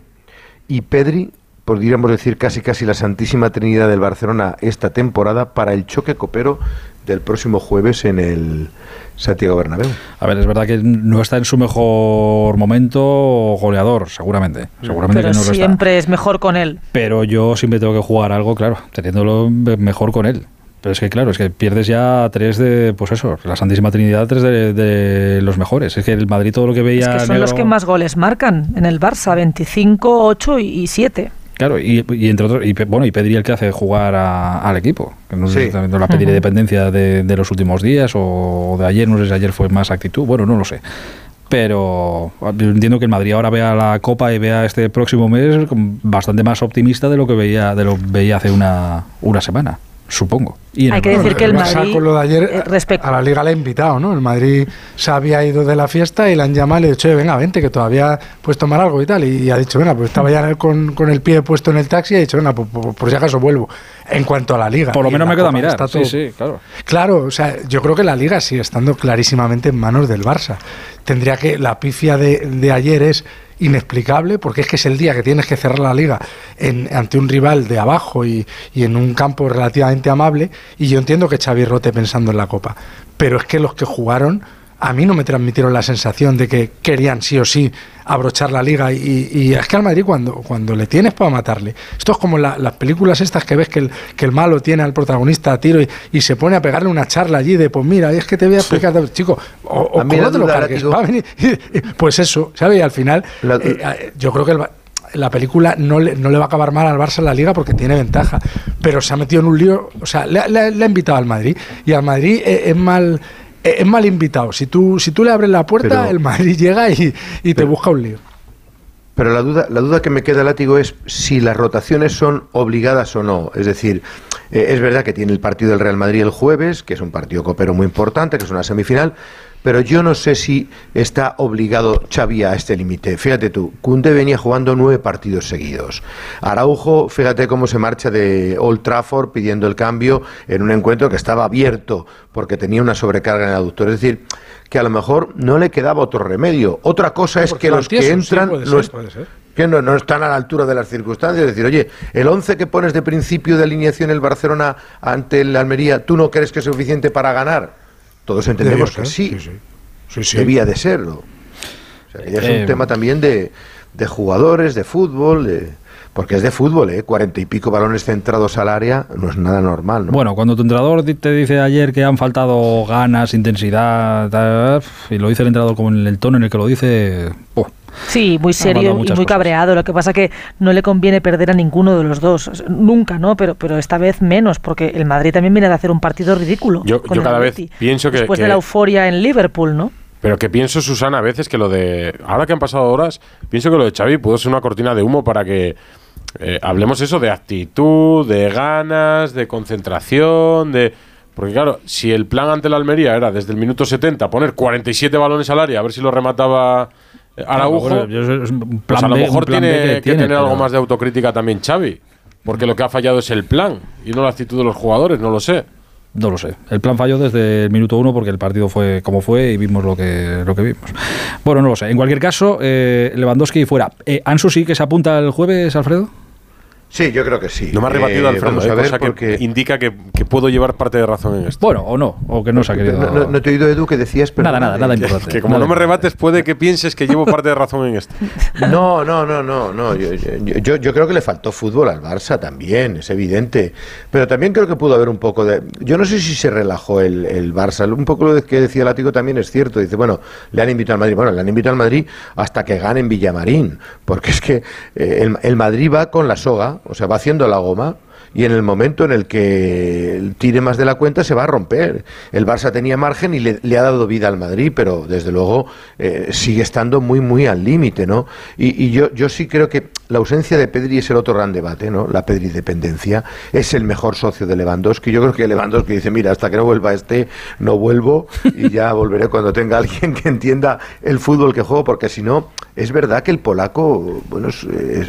y Pedri, podríamos decir casi casi la santísima trinidad del Barcelona esta temporada para el choque copero del próximo jueves en el Santiago Bernabéu. A ver, es verdad que no está en su mejor momento goleador, seguramente. seguramente Pero siempre es mejor con él. Pero yo siempre tengo que jugar algo, claro, teniéndolo mejor con él. Pero es que, claro, es que pierdes ya tres de, pues eso, la Santísima Trinidad, tres de, los mejores. Es que el Madrid todo lo que veía... Es que son los que más goles marcan en el Barça, 25, 8 y 7. Claro, y, entre otros, y, bueno, y pediría el que hace jugar al equipo. no sé, no la pediré dependencia de, los últimos días o de ayer, no sé si ayer fue más actitud, bueno, no lo sé. Pero entiendo que el Madrid ahora vea la Copa y vea este próximo mes bastante más optimista de lo que veía, de lo veía hace una, una semana supongo. Hay que decir que el Madrid, con lo de ayer, eh, a la Liga le ha invitado, ¿no? El Madrid se había ido de la fiesta y le han llamado y le han dicho, venga, vente, que todavía puedes tomar algo y tal. Y, ha dicho, venga, pues estaba ya con, con, el pie puesto en el taxi y ha dicho, venga, por, por, si acaso vuelvo. En cuanto a la Liga. Por lo menos me queda mirar. sí, sí, claro. Claro, o sea, yo creo que la Liga sigue estando clarísimamente en manos del Barça. Tendría que, la pifia de, de ayer es inexplicable, porque es que es el día que tienes que cerrar la liga ante un rival de abajo y, y, en un campo relativamente amable, y yo entiendo que Xavi rote pensando en la Copa, pero es que los que jugaron a mí no me transmitieron la sensación de que querían sí o sí abrochar la liga y, es que al Madrid cuando, cuando le tienes para matarle, esto es como las películas estas que ves que el, que el malo tiene al protagonista a tiro y, se pone a pegarle una charla allí de pues mira, es que te voy a explicar, chico, o, te lo cargues, pues eso, ¿sabes? Y al final eh, eh, yo creo que la película no le, no le va a acabar mal al Barça en la liga porque tiene ventaja, pero se ha metido en un lío, o sea, le, ha invitado al Madrid y al Madrid eh, es mal es mal invitado. Si tú, si tú le abres la puerta, el Madrid llega y, te busca un lío. Pero la duda, la duda que me queda, Látigo, es si las rotaciones son obligadas o no. Es decir, eh, es verdad que tiene el partido del Real Madrid el jueves, que es un partido copero muy importante, que es una semifinal, pero yo no sé si está obligado Xavi a este límite. Fíjate tú, Kunde venía jugando nueve partidos seguidos. Araujo, fíjate cómo se marcha de Old Trafford pidiendo el cambio en un encuentro que estaba abierto porque tenía una sobrecarga en el aductor. Es decir, que a lo mejor no le quedaba otro remedio. Otra cosa es que los que entran que no, no, están a la altura de las circunstancias. Es decir, oye, el 11 que pones de principio de alineación el Barcelona ante el Almería, ¿tú no crees que es suficiente para ganar? Todos entendemos que sí. Debía de serlo. O sea, es un eh, tema también de, de jugadores, de fútbol, de, porque es de fútbol, ¿eh? Cuarenta y pico balones centrados al área no es nada normal. ¿no? Bueno, cuando tu entrenador te dice ayer que han faltado ganas, intensidad, y lo dice el entrenador como en el tono en el que lo dice, Sí, muy serio y muy cabreado. Lo que pasa que no le conviene perder a ninguno de los dos. Nunca, ¿no? Pero, pero esta vez menos, porque el Madrid también viene de hacer un partido ridículo. Yo, cada vez pienso que. Después de la euforia en Liverpool, ¿no? Pero que pienso, Susana, a veces que lo de. Ahora que han pasado horas, pienso que lo de Xavi pudo ser una cortina de humo para que. Eh, hablemos eso de actitud, de ganas, de concentración, de. Porque claro, si el plan ante la Almería era desde el minuto 70 poner 47 balones al área a ver si lo remataba Araujo, pues a lo mejor tiene que, tener algo más de autocrítica también Xavi. Porque lo que ha fallado es el plan y no la actitud de los jugadores, no lo sé. No lo sé. El plan falló desde el minuto uno porque el partido fue como fue y vimos lo que, lo que vimos. Bueno, no lo sé. En cualquier caso, eh, Lewandowski fuera. Eh, ¿Ansu sí que se apunta el jueves, Alfredo? Sí, yo creo que sí. No me ha rebatido eh, Alfredo, a ver porque... indica que, puedo llevar parte de razón en esto. Bueno, o no, o que no se ha querido... No, te he oído, Edu, que decías... Pero nada, nada, nada importante. Que como no me rebates, puede que pienses que llevo parte de razón en esto. No, no, no, no, no. Yo, yo, creo que le faltó fútbol al Barça también, es evidente. Pero también creo que pudo haber un poco de... Yo no sé si se relajó el, el Barça. Un poco lo que decía Látigo también es cierto. Dice, bueno, le han invitado al Madrid. Bueno, le han invitado al Madrid hasta que gane en Villamarín. Porque es que eh, el, el Madrid va con la soga, o sea, va haciendo la goma y en el momento en el que tire más de la cuenta se va a romper. El Barça tenía margen y le, ha dado vida al Madrid, pero desde luego eh, sigue estando muy, muy al límite, ¿no? Y, y, yo, yo sí creo que la ausencia de Pedri es el otro gran debate, ¿no? La Pedri dependencia es el mejor socio de Lewandowski. Yo creo que Lewandowski dice, mira, hasta que no vuelva este, no vuelvo y ya volveré cuando tenga alguien que entienda el fútbol que juego, porque si no, es verdad que el polaco, bueno, es,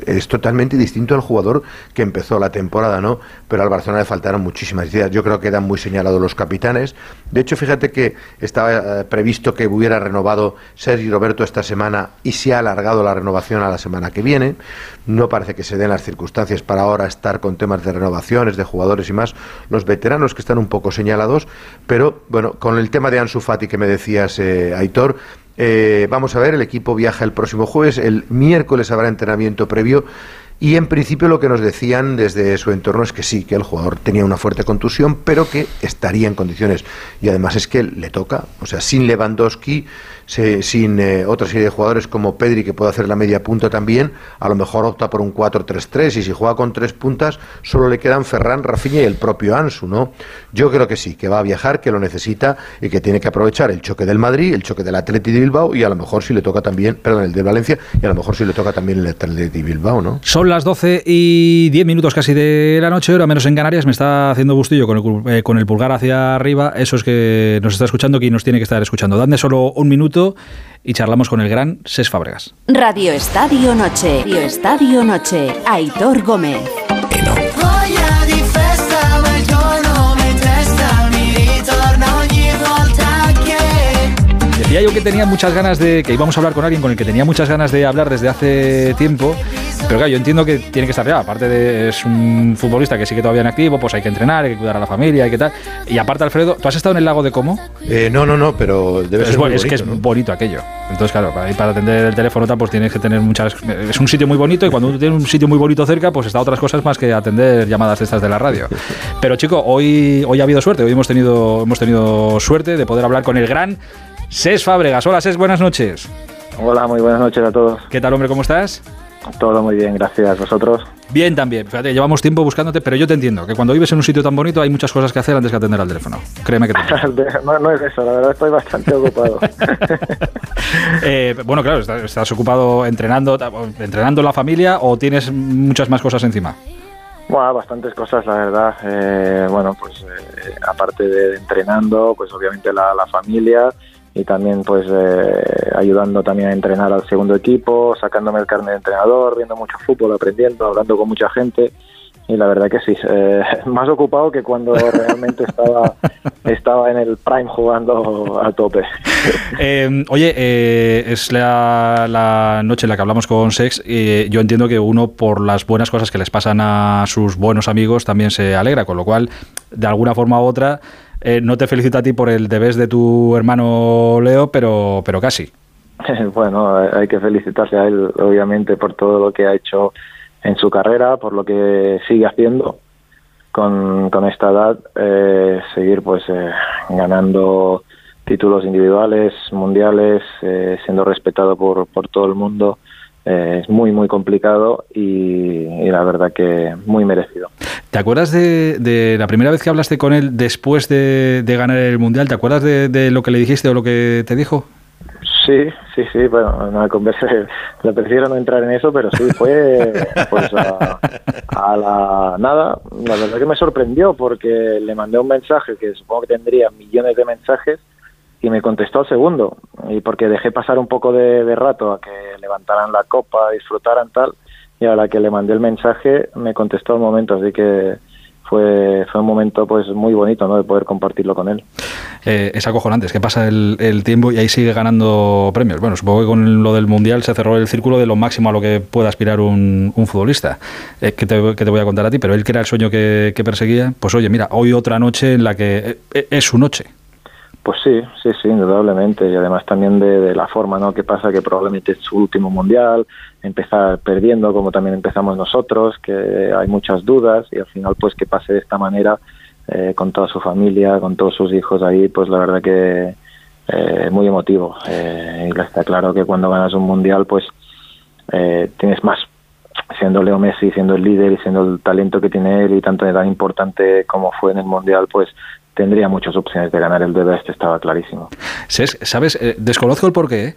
es totalmente distinto al jugador que empezó la temporada, ¿no? Pero al Barcelona le faltaron muchísimas ideas. Yo creo que eran muy señalados los capitanes. De hecho, fíjate que estaba eh, previsto que hubiera renovado Sergio Roberto esta semana y se ha alargado la renovación a la semana que viene. No parece que se den las circunstancias para ahora estar con temas de renovaciones, de jugadores y más. Los veteranos que están un poco señalados, pero bueno, con el tema de Ansu Fati que me decías, eh, Aitor, eh, vamos a ver, el equipo viaja el próximo jueves, el miércoles habrá entrenamiento previo y en principio lo que nos decían desde su entorno es que sí, que el jugador tenía una fuerte contusión, pero que estaría en condiciones. Y además es que le toca, o sea, sin Lewandowski sin eh, otra serie de jugadores como Pedri, que puede hacer la media punta también, a lo mejor opta por un 4-3-3 y si juega con tres puntas solo le quedan Ferran, Rafinha y el propio Ansu, ¿no? Yo creo que sí, que va a viajar, que lo necesita y que tiene que aprovechar el choque del Madrid, el choque del Atleti de Bilbao y a lo mejor si le toca también, perdón, el de Valencia y a lo mejor si le toca también el Atleti de Bilbao, ¿no? Las 12 y 10 minutos casi de la noche, ahora menos en Canarias, me está haciendo gustillo con el, eh, con el pulgar hacia arriba, eso es que nos está escuchando, que nos tiene que estar escuchando. Dadme solo un minuto y charlamos con el gran Ses Fábregas. Radio Estadio Noche. Radio Estadio Noche. Aitor Gómez. Decía yo que tenía muchas ganas de que íbamos a hablar con alguien con el que tenía muchas ganas de hablar desde hace tiempo pero claro, yo entiendo que tiene que estar ya. Aparte de es un futbolista que sigue todavía en activo, pues hay que entrenar, hay que cuidar a la familia, hay que tal. Y aparte, Alfredo, ¿tú has estado en el lago de Como? Eh, no, no, no, pero debe ser. Muy es que es bonito aquello. Entonces, claro, para, para atender el teléfono, pues tienes que tener muchas. Es un sitio muy bonito y cuando uno tiene un sitio muy bonito cerca, pues está otras cosas más que atender llamadas de estas de la radio. Pero, chico, hoy, hoy ha habido suerte. Hoy hemos tenido, hemos tenido suerte de poder hablar con el gran Ses Fábregas. Hola, Ses, buenas noches. Hola, muy buenas noches a todos. ¿Qué tal, hombre? ¿Cómo estás? Todo muy bien, gracias. ¿Vosotros? Bien también. Fíjate, llevamos tiempo buscándote, pero yo te entiendo, que cuando vives en un sitio tan bonito hay muchas cosas que hacer antes que atender al teléfono. Créeme que te no, no es eso, la verdad estoy bastante ocupado. Eh, bueno, claro, estás, ocupado entrenando, entrenando la familia o tienes muchas más cosas encima. Bueno, bastantes cosas, la verdad. Eh, bueno, pues eh, aparte de entrenando, pues obviamente la, la familia y también pues eh, ayudando también a entrenar al segundo equipo, sacándome el carnet de entrenador, viendo mucho fútbol, aprendiendo, hablando con mucha gente y la verdad que sí, eh, más ocupado que cuando realmente estaba, estaba en el prime jugando a tope. Eh, oye, es la, noche en la que hablamos con Sex y yo entiendo que uno por las buenas cosas que les pasan a sus buenos amigos también se alegra, con lo cual de alguna forma u otra eh, no te felicito a ti por el debes de tu hermano Leo, pero, pero casi. bueno, hay que felicitarse a él, obviamente, por todo lo que ha hecho en su carrera, por lo que sigue haciendo con, con esta edad, eh, seguir pues eh, ganando títulos individuales, mundiales, siendo respetado por, por todo el mundo. Es muy, muy complicado y, y la verdad que muy merecido. ¿Te acuerdas de, la primera vez que hablaste con él después de, ganar el Mundial? ¿Te acuerdas de, lo que le dijiste o lo que te dijo? Sí, sí, sí, bueno, una conversa, le prefiero no entrar en eso, pero sí, fue pues a, la nada, la verdad que me sorprendió porque le mandé un mensaje que supongo que tendría millones de mensajes y me contestó al segundo, y porque dejé pasar un poco de, rato a que levantaran la copa, disfrutaran tal, y a la que le mandé el mensaje me contestó al momento, así que fue, fue un momento pues muy bonito ¿no? de poder compartirlo con él. Eh, es acojonante, es que pasa el, tiempo y ahí sigue ganando premios. Bueno, supongo que con lo del Mundial se cerró el círculo de lo máximo a lo que pueda aspirar un, futbolista, eh, que, te, que, te, voy a contar a ti, pero él que era el sueño que, perseguía, pues oye, mira, hoy otra noche en la que eh, es su noche. Pues sí, sí, sí, indudablemente. Y además también de, la forma, ¿no? Que pasa que probablemente es su último mundial, empezar perdiendo como también empezamos nosotros, que hay muchas dudas y al final pues que pase de esta manera eh, con toda su familia, con todos sus hijos ahí, pues la verdad que eh, muy emotivo. Eh, y está claro que cuando ganas un mundial pues eh, tienes más siendo Leo Messi, siendo el líder y siendo el talento que tiene él y tanto de tan importante como fue en el Mundial, pues tendría muchas opciones de ganar el este estaba clarísimo. ¿Sabes? Eh, desconozco el porqué, ¿eh?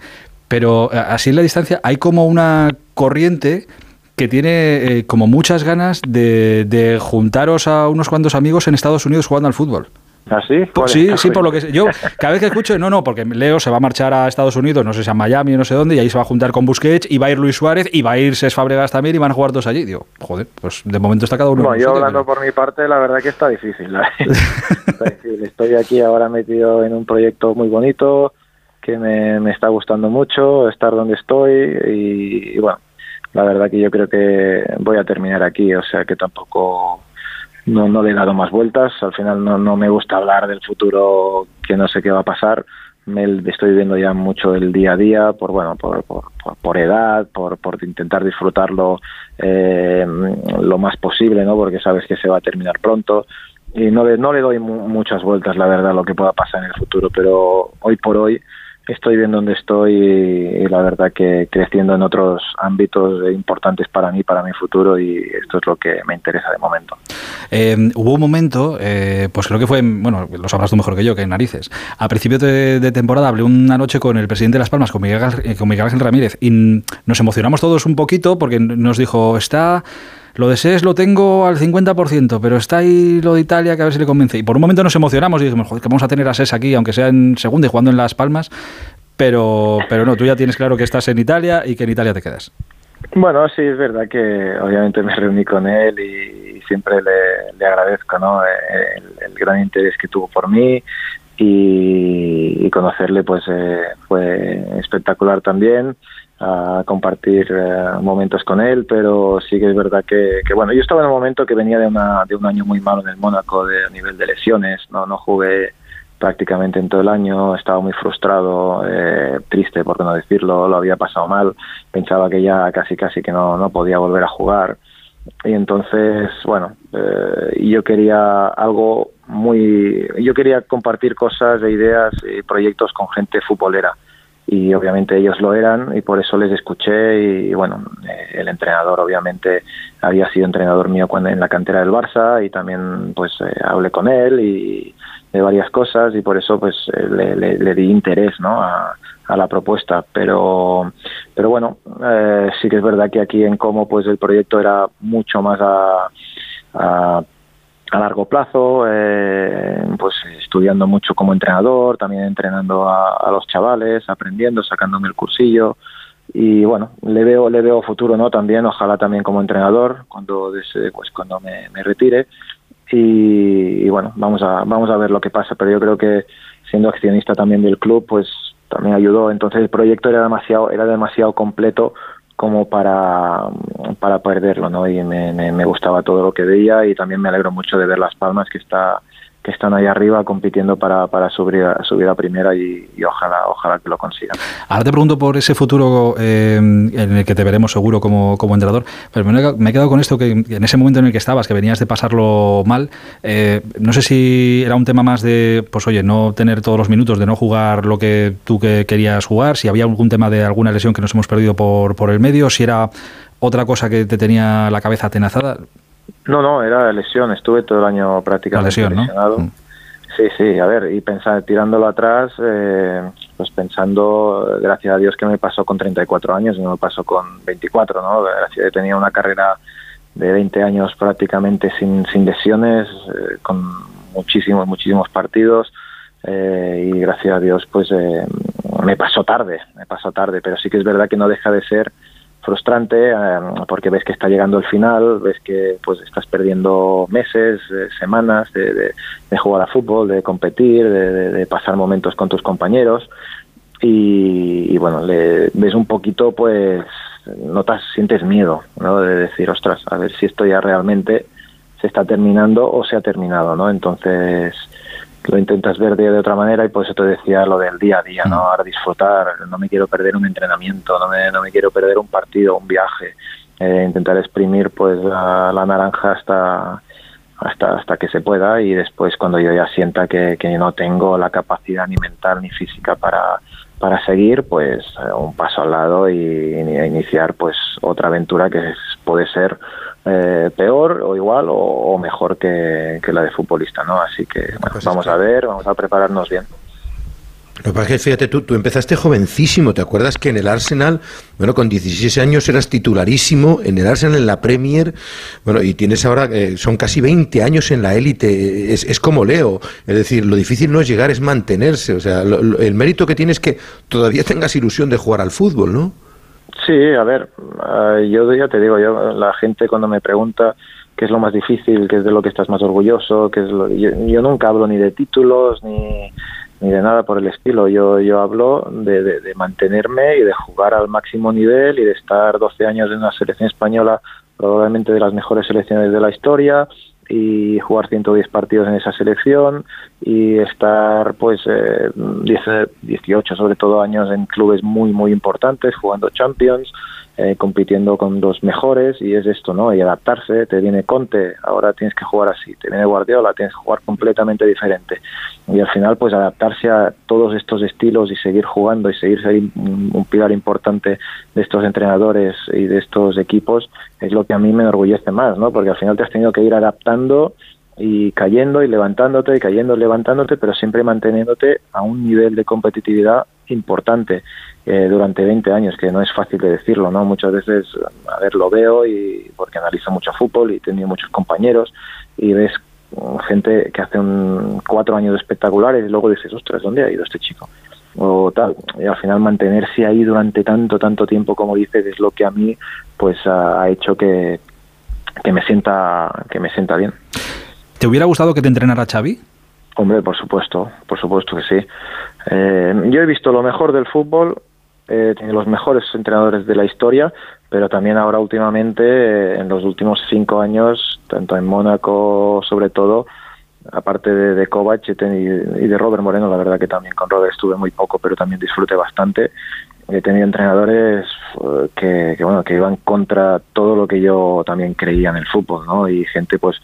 pero eh, así en la distancia hay como una corriente que tiene como muchas ganas de, de juntaros a unos cuantos amigos en Estados Unidos jugando al fútbol. ¿Ah, sí? sí, por lo que yo cada vez que escucho, no, no, porque Leo se va a marchar a Estados Unidos, no sé si a Miami o no sé dónde, y ahí se va a juntar con Busquets, y va a ir Luis Suárez, y va a ir Cés Fabregas también, y van a jugar dos allí. Digo, joder, pues de momento está cada uno. Bueno, yo hablando por mi parte, la verdad que está difícil, Estoy aquí ahora metido en un proyecto muy bonito, que me, me está gustando mucho, estar donde estoy, y bueno, la verdad que yo creo que voy a terminar aquí, o sea que tampoco no, no le he dado más vueltas. Al final no, no me gusta hablar del futuro que no sé qué va a pasar. Me estoy viendo ya mucho el día a día por bueno por, por, edad, por, por intentar disfrutarlo eh, lo más posible, ¿no? Porque sabes que se va a terminar pronto y no le, no le doy muchas vueltas, la verdad, lo que pueda pasar en el futuro. Pero hoy por hoy estoy bien donde estoy y, la verdad que creciendo en otros ámbitos importantes para mí, para mi futuro y esto es lo que me interesa de momento. Eh, hubo un momento, eh, pues creo que fue, bueno, lo sabrás tú mejor que yo, que en narices. A principio de, temporada hablé una noche con el presidente de Las Palmas, con Miguel, eh, con Miguel Ángel Ramírez, y nos emocionamos todos un poquito porque nos dijo, está... Lo de SES lo tengo al 50%, pero está ahí lo de Italia que a ver si le convence. Y por un momento nos emocionamos y dijimos, joder, que vamos a tener a SES aquí, aunque sea en segunda y jugando en Las Palmas. Pero, pero no, tú ya tienes claro que estás en Italia y que en Italia te quedas. Bueno, sí, es verdad que obviamente me reuní con él y siempre le, agradezco ¿no? el, gran interés que tuvo por mí y, conocerle pues eh, fue espectacular también a compartir eh, momentos con él, pero sí que es verdad que, bueno, yo estaba en un momento que venía de, una, de un año muy malo en el Mónaco de, a nivel de lesiones, no, no jugué prácticamente en todo el año, estaba muy frustrado, eh, triste por no decirlo, lo había pasado mal, pensaba que ya casi casi que no, no podía volver a jugar. Y entonces, bueno, eh, yo quería algo muy, yo quería compartir cosas e ideas y proyectos con gente futbolera y obviamente ellos lo eran y por eso les escuché y, bueno, eh, el entrenador obviamente había sido entrenador mío cuando en la cantera del Barça y también pues eh, hablé con él y de varias cosas y por eso pues eh, le, di interés ¿no? a, la propuesta pero pero bueno sí que es verdad que aquí en Como pues el proyecto era mucho más a, a a largo plazo, eh, pues estudiando mucho como entrenador, también entrenando a, los chavales, aprendiendo, sacándome el cursillo y bueno, le veo le veo futuro, ¿no? También, ojalá también como entrenador cuando pues cuando me, retire y, bueno, vamos a vamos a ver lo que pasa, pero yo creo que siendo accionista también del club, pues también ayudó. Entonces el proyecto era demasiado era demasiado completo como para, para perderlo, ¿no? Y me, me, gustaba todo lo que veía y también me alegro mucho de ver Las Palmas que está que están ahí arriba compitiendo para, para subir, a, subir a primera y, ojalá ojalá que lo consigan. Ahora te pregunto por ese futuro eh, en el que te veremos seguro como, como entrenador, pero me he quedado con esto que en ese momento en el que estabas, que venías de pasarlo mal, eh, no sé si era un tema más de, pues oye, no tener todos los minutos, de no jugar lo que tú que querías jugar, si había algún tema de alguna lesión que nos hemos perdido por, por el medio, si era otra cosa que te tenía la cabeza atenazada. No, no, era lesión. Estuve todo el año prácticamente lesionado. Mm. Sí, sí, a ver, y pensar, tirándolo atrás, eh, pues pensando, gracias a Dios que me pasó con 34 años y no me pasó con 24, ¿no? Gracias, tenía una carrera de 20 años prácticamente sin, sin lesiones, eh, con muchísimos, muchísimos partidos, eh, y gracias a Dios, pues me pasó tarde, me pasó tarde, pero sí que es verdad que no deja de ser frustrante eh, porque ves que está llegando el final, ves que pues estás perdiendo meses, eh, semanas de, jugar a fútbol, de competir, de, pasar momentos con tus compañeros y, bueno, le ves un poquito pues notas, sientes miedo, ¿no? De decir, ostras, a ver si esto ya realmente se está terminando o se ha terminado, ¿no? Entonces lo intentas ver de, otra manera y por eso te decía lo del día a día, ¿no? Mm. Ahora disfrutar, no me quiero perder un entrenamiento, no me, no me quiero perder un partido, un viaje, eh, intentar exprimir pues la, naranja hasta, hasta hasta que se pueda y después cuando yo ya sienta que, que no tengo la capacidad ni mental ni física para, para seguir pues eh, un paso al lado y, iniciar pues otra aventura que puede ser eh, peor o igual o, mejor que, la de futbolista, ¿no? Así que pues vamos a ver, vamos a prepararnos bien. Lo que pasa es que fíjate tú, tú empezaste jovencísimo, ¿te acuerdas que en el Arsenal, bueno, con 16 años eras titularísimo, en el Arsenal, en la Premier, bueno, y tienes ahora, eh, son casi 20 años en la élite, es, es, como Leo, es decir, lo difícil no es llegar, es mantenerse, o sea, el mérito que tienes es que todavía tengas ilusión de jugar al fútbol, ¿no? Sí, a ver, eh, yo ya te digo, yo la gente cuando me pregunta qué es lo más difícil, qué es de lo que estás más orgulloso, qué es lo, yo, nunca hablo ni de títulos ni, ni de nada por el estilo. Yo yo hablo de, de, mantenerme y de jugar al máximo nivel y de estar 12 años en una selección española, probablemente de las mejores selecciones de la historia, y jugar 110 partidos en esa selección y estar pues eh, 18 sobre todo años en clubes muy muy importantes jugando Champions eh, compitiendo con los mejores y es esto, ¿no? Y adaptarse, te viene Conte, ahora tienes que jugar así, te viene Guardiola, tienes que jugar completamente diferente. Y al final, pues adaptarse a todos estos estilos y seguir jugando y seguir ser un, pilar importante de estos entrenadores y de estos equipos es lo que a mí me enorgullece más, ¿no? Porque al final te has tenido que ir adaptando y cayendo y levantándote y cayendo y levantándote, pero siempre manteniéndote a un nivel de competitividad importante eh, durante 20 años, que no es fácil de decirlo, ¿no? Muchas veces, a ver, lo veo y porque analizo mucho fútbol y he tenido muchos compañeros y ves gente que hace un cuatro años espectaculares y luego dices, ostras, ¿dónde ha ido este chico? O tal. Y al final mantenerse ahí durante tanto, tanto tiempo, como dices, es lo que a mí pues ha hecho que, que me sienta que me sienta bien. ¿Te hubiera gustado que te entrenara Xavi? Hombre, por supuesto, por supuesto que sí. Eh, yo he visto lo mejor del fútbol eh, los mejores entrenadores de la historia, pero también ahora últimamente, eh, en los últimos cinco años, tanto en Mónaco sobre todo, aparte de, de Kovac y de Robert Moreno, la verdad que también con Robert estuve muy poco, pero también disfruté bastante. He tenido entrenadores eh, que, que, bueno que iban contra todo lo que yo también creía en el fútbol, ¿no? Y gente pues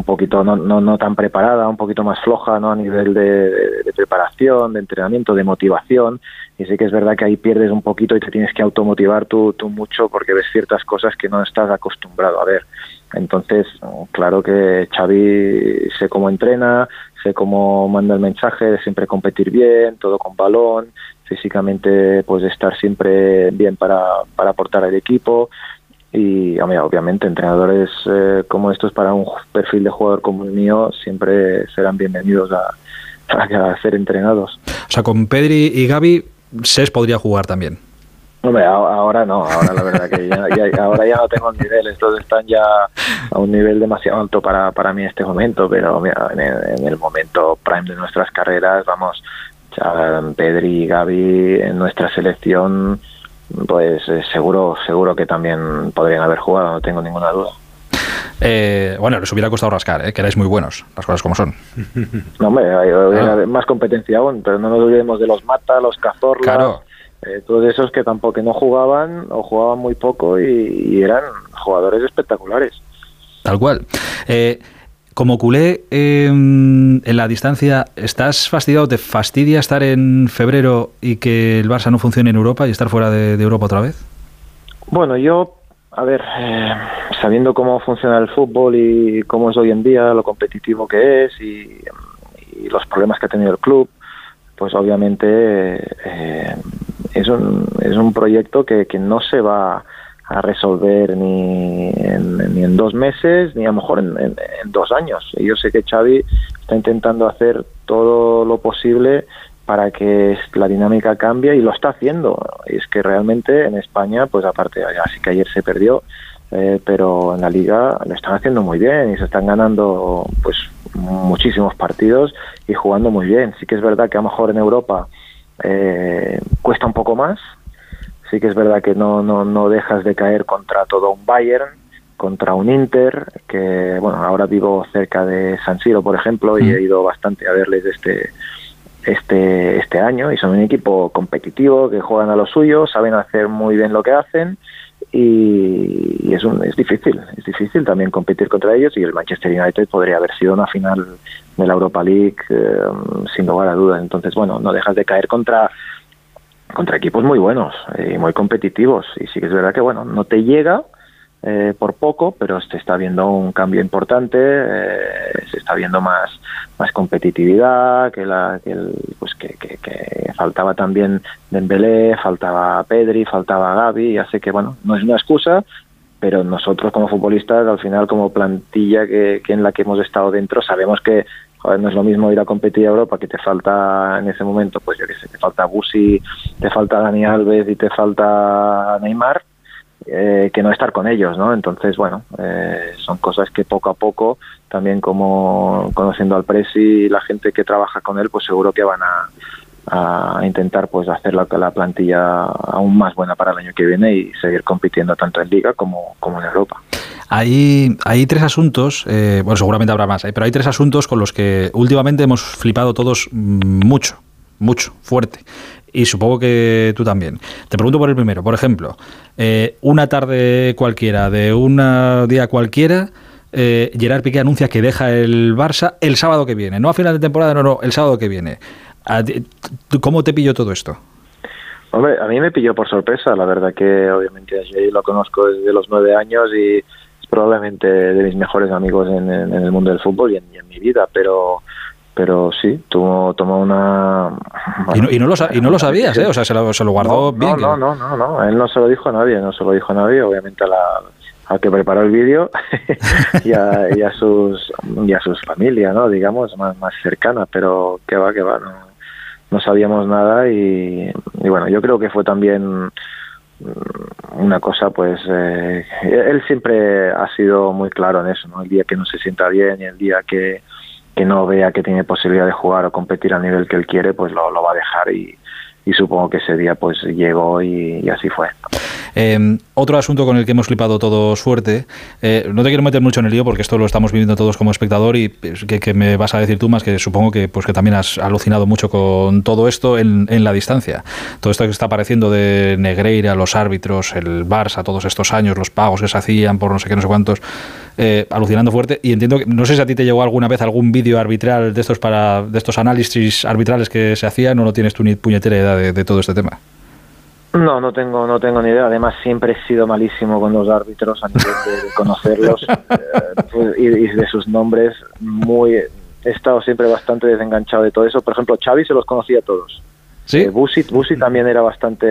un poquito no, no, no, tan preparada, un poquito más floja ¿no? a nivel de, preparación, de entrenamiento, de motivación. Y sí que es verdad que ahí pierdes un poquito y te tienes que automotivar tú, tú mucho porque ves ciertas cosas que no estás acostumbrado a ver. Entonces, claro que Xavi sé cómo entrena, sé cómo manda el mensaje de siempre competir bien, todo con balón, físicamente pues estar siempre bien para, para aportar al equipo y obviamente entrenadores eh, como estos para un perfil de jugador como el mío siempre serán bienvenidos a, a, ser entrenados. O sea, con Pedri y Gaby, SES podría jugar también. Hombre, ahora no, ahora la verdad que ya, ahora ya no tengo el nivel, estos están ya a un nivel demasiado alto para, para mí en este momento, pero en, el, en el momento prime de nuestras carreras, vamos, ya Pedri y Gaby en nuestra selección pues eh, seguro seguro que también podrían haber jugado, no tengo ninguna duda. Eh, bueno, les hubiera costado rascar, ¿eh? que erais muy buenos, las cosas como son. No, hombre, hay, ah. más competencia aún, pero no nos olvidemos de los Mata, los Cazorla, todos esos que tampoco no jugaban o jugaban muy poco y, eran jugadores espectaculares. Tal cual. Como culé em, en la distancia, ¿estás fastidiado? ¿Te fastidia estar en febrero y que el Barça no funcione en Europa y estar fuera de Europa otra vez? Bueno, yo a ver, eh, sabiendo cómo funciona el fútbol y cómo es hoy en día, lo competitivo que es y, los problemas que ha tenido el club, pues obviamente eh, es, un, es un proyecto que, que no se va a resolver ni en, ni en dos meses ni a lo mejor en, en, dos años. Y yo sé que Xavi está intentando hacer todo lo posible para que la dinámica cambie y lo está haciendo. Y es que realmente en España, pues aparte, así que ayer se perdió, eh, pero en la liga lo están haciendo muy bien y se están ganando pues muchísimos partidos y jugando muy bien. Sí que es verdad que a lo mejor en Europa eh, cuesta un poco más, sí que es verdad que no, no, no dejas de caer contra todo un Bayern, contra un Inter, que bueno, ahora vivo cerca de San Siro, por ejemplo, y he ido bastante a verles este este, este año y son un equipo competitivo que juegan a lo suyo, saben hacer muy bien lo que hacen y, es, un, es difícil, es difícil también competir contra ellos y el Manchester United podría haber sido una final de la Europa League eh, sin lugar a dudas. Entonces, bueno, no dejas de caer contra contra equipos muy buenos y muy competitivos. Y sí que es verdad que bueno, no te llega eh, por poco, pero se está viendo un cambio importante, eh, se está viendo más más competitividad, que la que, pues que, que, faltaba también Dembélé, faltaba Pedri, faltaba Gaby, ya sé que bueno, no es una excusa, pero nosotros como futbolistas, al final como plantilla que, en la que hemos estado dentro, sabemos que no es lo mismo ir a competir a Europa que te falta en ese momento, pues yo que sé, te falta Busi, te falta Dani Alves y te falta Neymar, eh, que no estar con ellos, ¿no? Entonces, bueno, eh, son cosas que poco a poco, también como conociendo al Presi y la gente que trabaja con él, pues seguro que van a, a intentar pues hacer la, la, plantilla aún más buena para el año que viene y seguir compitiendo tanto en Liga como, como en Europa. Hay, hay tres asuntos, eh, bueno, seguramente habrá más, pero hay tres asuntos con los que últimamente hemos flipado todos mucho, mucho, fuerte y supongo que tú también. Te pregunto por el primero. Por ejemplo, eh, una tarde cualquiera, de un día cualquiera, eh, Gerard Piqué anuncia que deja el Barça el sábado que viene. No a final de temporada, no, no, el sábado que viene. ¿Cómo te pilló todo esto? Hombre, a mí me pilló por sorpresa. La verdad que obviamente yo lo conozco desde los nueve años y probablemente de mis mejores amigos en, el mundo del fútbol y en, y en mi vida, pero pero sí, tomó, tomó una... y, no, y, no lo, y no lo sabías, ¿eh? O sea, se lo, se lo guardó bien. No, no, no, no, él no se lo dijo a nadie, no se lo dijo a nadie, obviamente a la, al que preparó el vídeo y, a, y, a, sus y a sus familias, ¿no? Digamos, más, más cercana, pero que va, que va, no, no sabíamos nada y, y bueno, yo creo que fue también una cosa pues eh, él siempre ha sido muy claro en eso no el día que no se sienta bien y el día que que no vea que tiene posibilidad de jugar o competir al nivel que él quiere, pues lo, va a dejar y, supongo que ese día pues llegó y, así fue. Em, otro asunto con el que hemos flipado todos fuerte, eh, no te quiero meter mucho en el lío porque esto lo estamos viviendo todos como espectador y que, me vas a decir tú más que supongo que pues que también has alucinado mucho con todo esto en, la distancia. Todo esto que está apareciendo de Negreira, los árbitros, el Barça, todos estos años, los pagos que se hacían por no sé qué, no sé cuántos. eh, alucinando fuerte. Y entiendo que, no sé si a ti te llegó alguna vez algún vídeo arbitral de estos para de estos análisis arbitrales que se hacían o no tienes tú ni puñetera idea de, todo este tema. No, no tengo, no tengo ni idea. Además, siempre he sido malísimo con los árbitros a nivel de, conocerlos eh, y, y, de sus nombres. Muy, he estado siempre bastante desenganchado de todo eso. Por ejemplo, Xavi se los conocía a todos. ¿Sí? Eh, Busi, también era bastante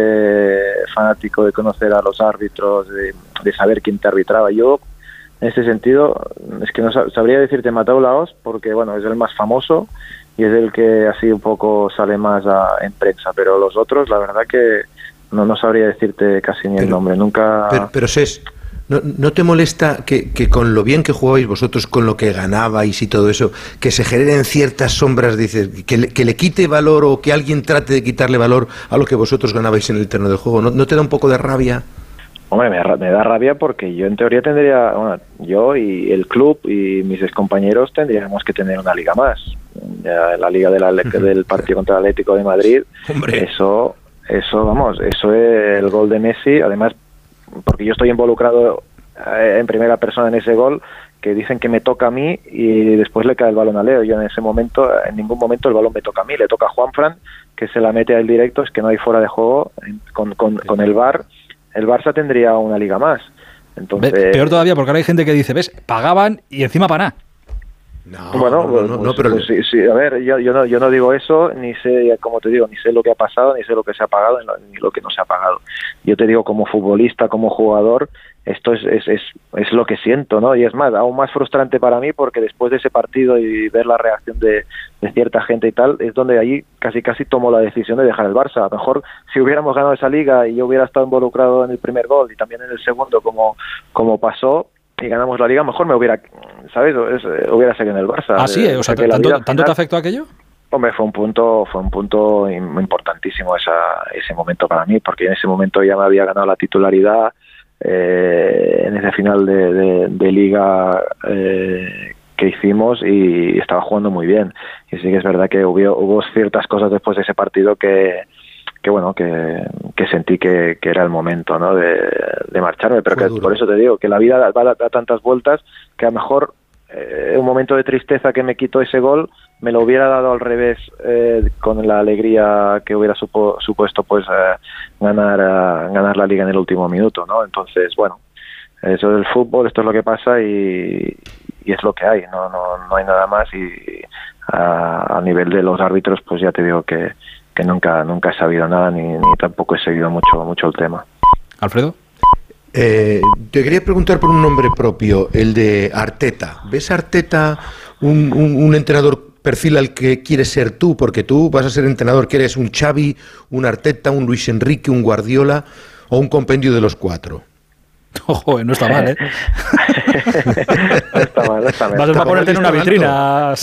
fanático de conocer a los árbitros, de, saber quién te arbitraba. Yo, en ese sentido, es que no sabría decirte Mateo Laos, porque bueno, es el más famoso y es el que así un poco sale más en prensa, pero los otros, la verdad que no, no sabría decirte casi ni el nombre. Nunca. Pero, pero ¿No, ¿No, te molesta que, que, con lo bien que jugabais vosotros, con lo que ganabais y todo eso, que se generen ciertas sombras, dices, que le, que le quite valor o que alguien trate de quitarle valor a lo que vosotros ganabais en el terreno del juego? ¿No, ¿No, te da un poco de rabia? Hombre, me, me, da rabia porque yo en teoría tendría, bueno, yo y el club y mis compañeros tendríamos que tener una liga más. Ya la liga de la, del partido contra el Atlético de Madrid, Hombre. eso, eso, vamos, eso es el gol de Messi, además porque yo estoy involucrado eh, en primera persona en ese gol, que dicen que me toca a mí y después le cae el balón a Leo. Yo en ese momento, en ningún momento el balón me toca a mí, le toca a Juanfran, que se la mete al directo, es que no hay fuera de juego con, con, con el VAR. El Barça tendría una liga más. Entonces, Peor todavía, porque ahora hay gente que dice, ¿ves? Pagaban y encima para nada. No, bueno, no, no, pues, pero pues sí, sí, a ver, yo, yo, no, yo no digo eso, ni sé, como te digo, ni sé lo que ha pasado, ni sé lo que se ha pagado, ni lo que no se ha pagado. Yo te digo, como futbolista, como jugador, esto es, es, es, es lo que siento, ¿no? Y es más, aún más frustrante para mí porque después de ese partido y ver la reacción de, de cierta gente y tal, es donde allí casi casi tomo la decisión de dejar el Barça. A lo mejor si hubiéramos ganado esa liga y yo hubiera estado involucrado en el primer gol y también en el segundo, como, como pasó, y ganamos la liga, mejor me hubiera, ¿sabes? Es, hubiera seguido en el Barça. Ah, sí, o sea, ¿tanto, ¿tanto te afectó aquello? Hombre, fue un punto, fue un punto importantísimo esa, ese momento para mí, porque en ese momento ya me había ganado la titularidad eh, en ese final de, de, de liga eh, que hicimos y estaba jugando muy bien. Y sí que es verdad que hubo, hubo ciertas cosas después de ese partido que, que bueno, que, que sentí que, que, era el momento ¿no? de, de marcharme, pero que por eso te digo que la vida da, da, da tantas vueltas que a lo mejor eh, un momento de tristeza que me quitó ese gol me lo hubiera dado al revés eh, con la alegría que hubiera supo, supuesto pues eh, ganar uh, ganar la liga en el último minuto, ¿no? Entonces, bueno, eso del fútbol, esto es lo que pasa y, y es lo que hay, no, no, no hay nada más y a, a nivel de los árbitros pues ya te digo que que nunca nunca he sabido nada ni, ni tampoco he seguido mucho mucho el tema. Alfredo. Eh, te quería preguntar por un nombre propio, el de Arteta. ¿Ves Arteta un, un, un, entrenador perfil al que quieres ser tú? Porque tú vas a ser entrenador que eres un Xavi, un Arteta, un Luis Enrique, un Guardiola o un compendio de los cuatro. Ojo, no está mal, ¿eh? no está mal, no está mal. Vas a ponerte en una vitrina.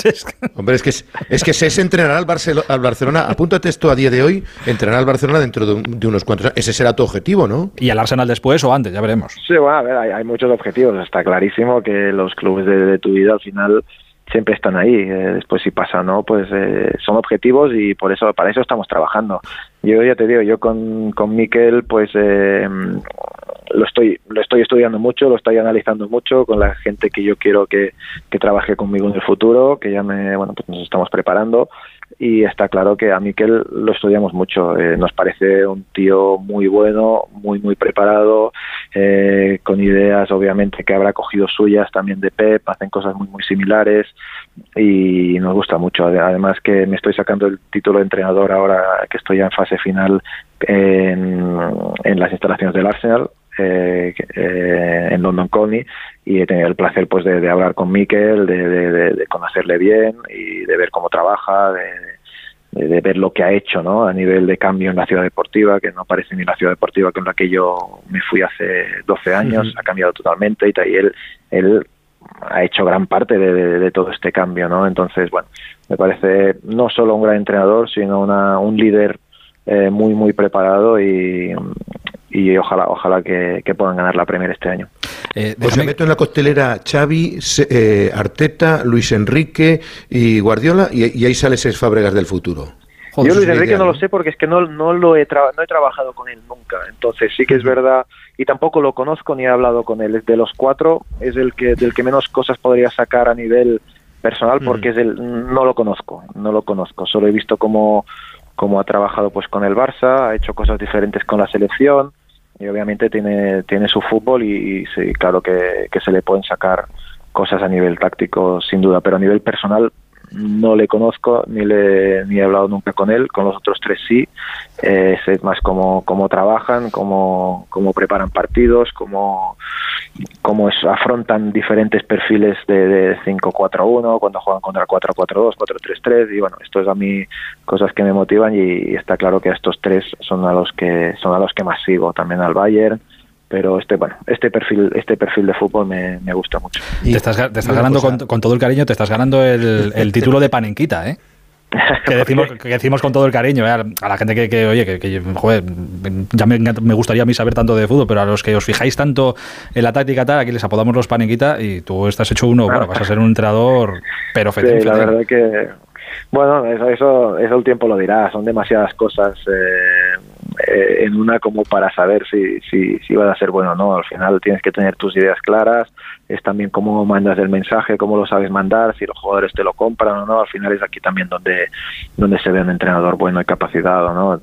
Hombre, es que, es que SES entrenará al, Barcelona, al Barcelona. Apúntate esto a día de hoy, entrenará al Barcelona dentro de, de, unos cuantos años. Ese será tu objetivo, ¿no? Y al Arsenal después o antes, ya veremos. Sí, bueno, a ver, hay, hay muchos objetivos. Está clarísimo que los clubes de, de tu vida al final siempre están ahí. Eh, después si pasa o no, pues eh, son objetivos y por eso para eso estamos trabajando. Yo ya te digo, yo con, con Miquel pues eh, lo estoy lo estoy estudiando mucho, lo estoy analizando mucho con la gente que yo quiero que, que trabaje conmigo en el futuro, que ya me bueno, pues nos estamos preparando y está claro que a Miquel lo estudiamos mucho. Eh, nos parece un tío muy bueno, muy, muy preparado, eh, con ideas obviamente que habrá cogido suyas también de Pep, hacen cosas muy, muy similares y nos gusta mucho. Además que me estoy sacando el título de entrenador ahora que estoy ya en fase final en, en las instalaciones del Arsenal, eh, eh, en London Colney y he tenido el placer pues de, de hablar con Miquel, de, de, de, conocerle bien y de ver cómo trabaja, de, de, ver lo que ha hecho ¿no? a nivel de cambio en la ciudad deportiva, que no parece ni la ciudad deportiva con la que yo me fui hace 12 años, uh -huh. ha cambiado totalmente y, y él, él ha hecho gran parte de, de, de, todo este cambio, ¿no? Entonces, bueno, me parece no solo un gran entrenador, sino una, un líder eh, muy, muy preparado y, y ojalá ojalá que, que, puedan ganar la Premier este año. Eh, pues me meto en la costelera Xavi, eh, Arteta, Luis Enrique y Guardiola y, y ahí sale Seis Fábregas del futuro. Yo Luis Enrique no lo sé porque es que no, no lo he, no he trabajado con él nunca. Entonces sí que es verdad y tampoco lo conozco ni he hablado con él. De los cuatro es el que del que menos cosas podría sacar a nivel personal porque es el no lo conozco, no lo conozco. Solo he visto cómo, cómo ha trabajado pues con el Barça, ha hecho cosas diferentes con la selección y obviamente tiene tiene su fútbol y, sí, claro que, que se le pueden sacar cosas a nivel táctico sin duda, pero a nivel personal no le conozco ni le ni he hablado nunca con él. Con los otros tres sí. Eh, sé más cómo, cómo trabajan cómo, cómo preparan partidos cómo, cómo afrontan diferentes perfiles de, de 5-4-1 cuando juegan contra 4-4-2 4-3-3 y bueno esto es a mí cosas que me motivan y, está claro que estos tres son a los que son a los que más sigo. También al Bayern pero este bueno este perfil este perfil de fútbol me, me gusta mucho y te estás, te estás ganando con, con, todo el cariño te estás ganando el, el título de panenquita eh que decimos, que decimos con todo el cariño ¿eh? a la gente que, que oye, que, que, joder, ya me, me, gustaría a mí saber tanto de fútbol, pero a los que os fijáis tanto en la táctica tal, aquí les apodamos los panequita y tú estás hecho uno, bueno, vas a ser un entrenador, pero feliz. Sí, la verdad que, bueno, eso, eso, eso el tiempo lo dirá, son demasiadas cosas eh, eh, en una como para saber si, si, si va a ser bueno o no. Al final tienes que tener tus ideas claras, es también cómo mandas el mensaje, cómo lo sabes mandar, si los jugadores te lo compran o no. Al final es aquí también donde, donde se ve un entrenador bueno y capacitado, ¿no?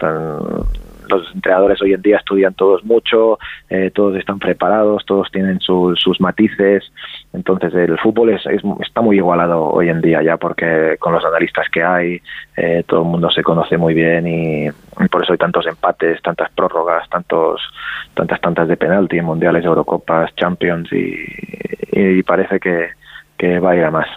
Los entrenadores hoy en día estudian todos mucho, eh, todos están preparados, todos tienen sus matices. Entonces el fútbol es, está muy igualado hoy en día ya porque con los analistas que hay eh, todo el mundo se conoce muy bien y, por eso hay tantos empates, tantas prórrogas, tantos tantas tantas de penalti en mundiales, Eurocopas, Champions y, y parece que, va a ir a más.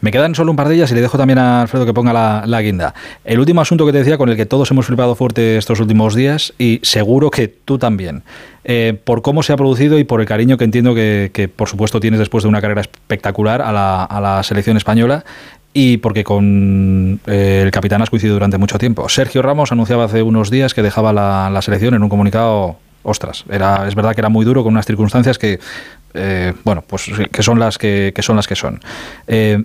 Me quedan solo un par de ellas y le dejo también a Alfredo que ponga la, guinda. El último asunto que te decía, con el que todos hemos flipado fuerte estos últimos días, y seguro que tú también, eh, por cómo se ha producido y por el cariño que entiendo que, por supuesto tienes después de una carrera espectacular a la, selección española, y porque con eh, el capitán has coincidido durante mucho tiempo. Sergio Ramos anunciaba hace unos días que dejaba la, la selección en un comunicado ostras, era, es verdad que era muy duro con unas circunstancias que eh, bueno, pues que son las que, son las que son. Eh,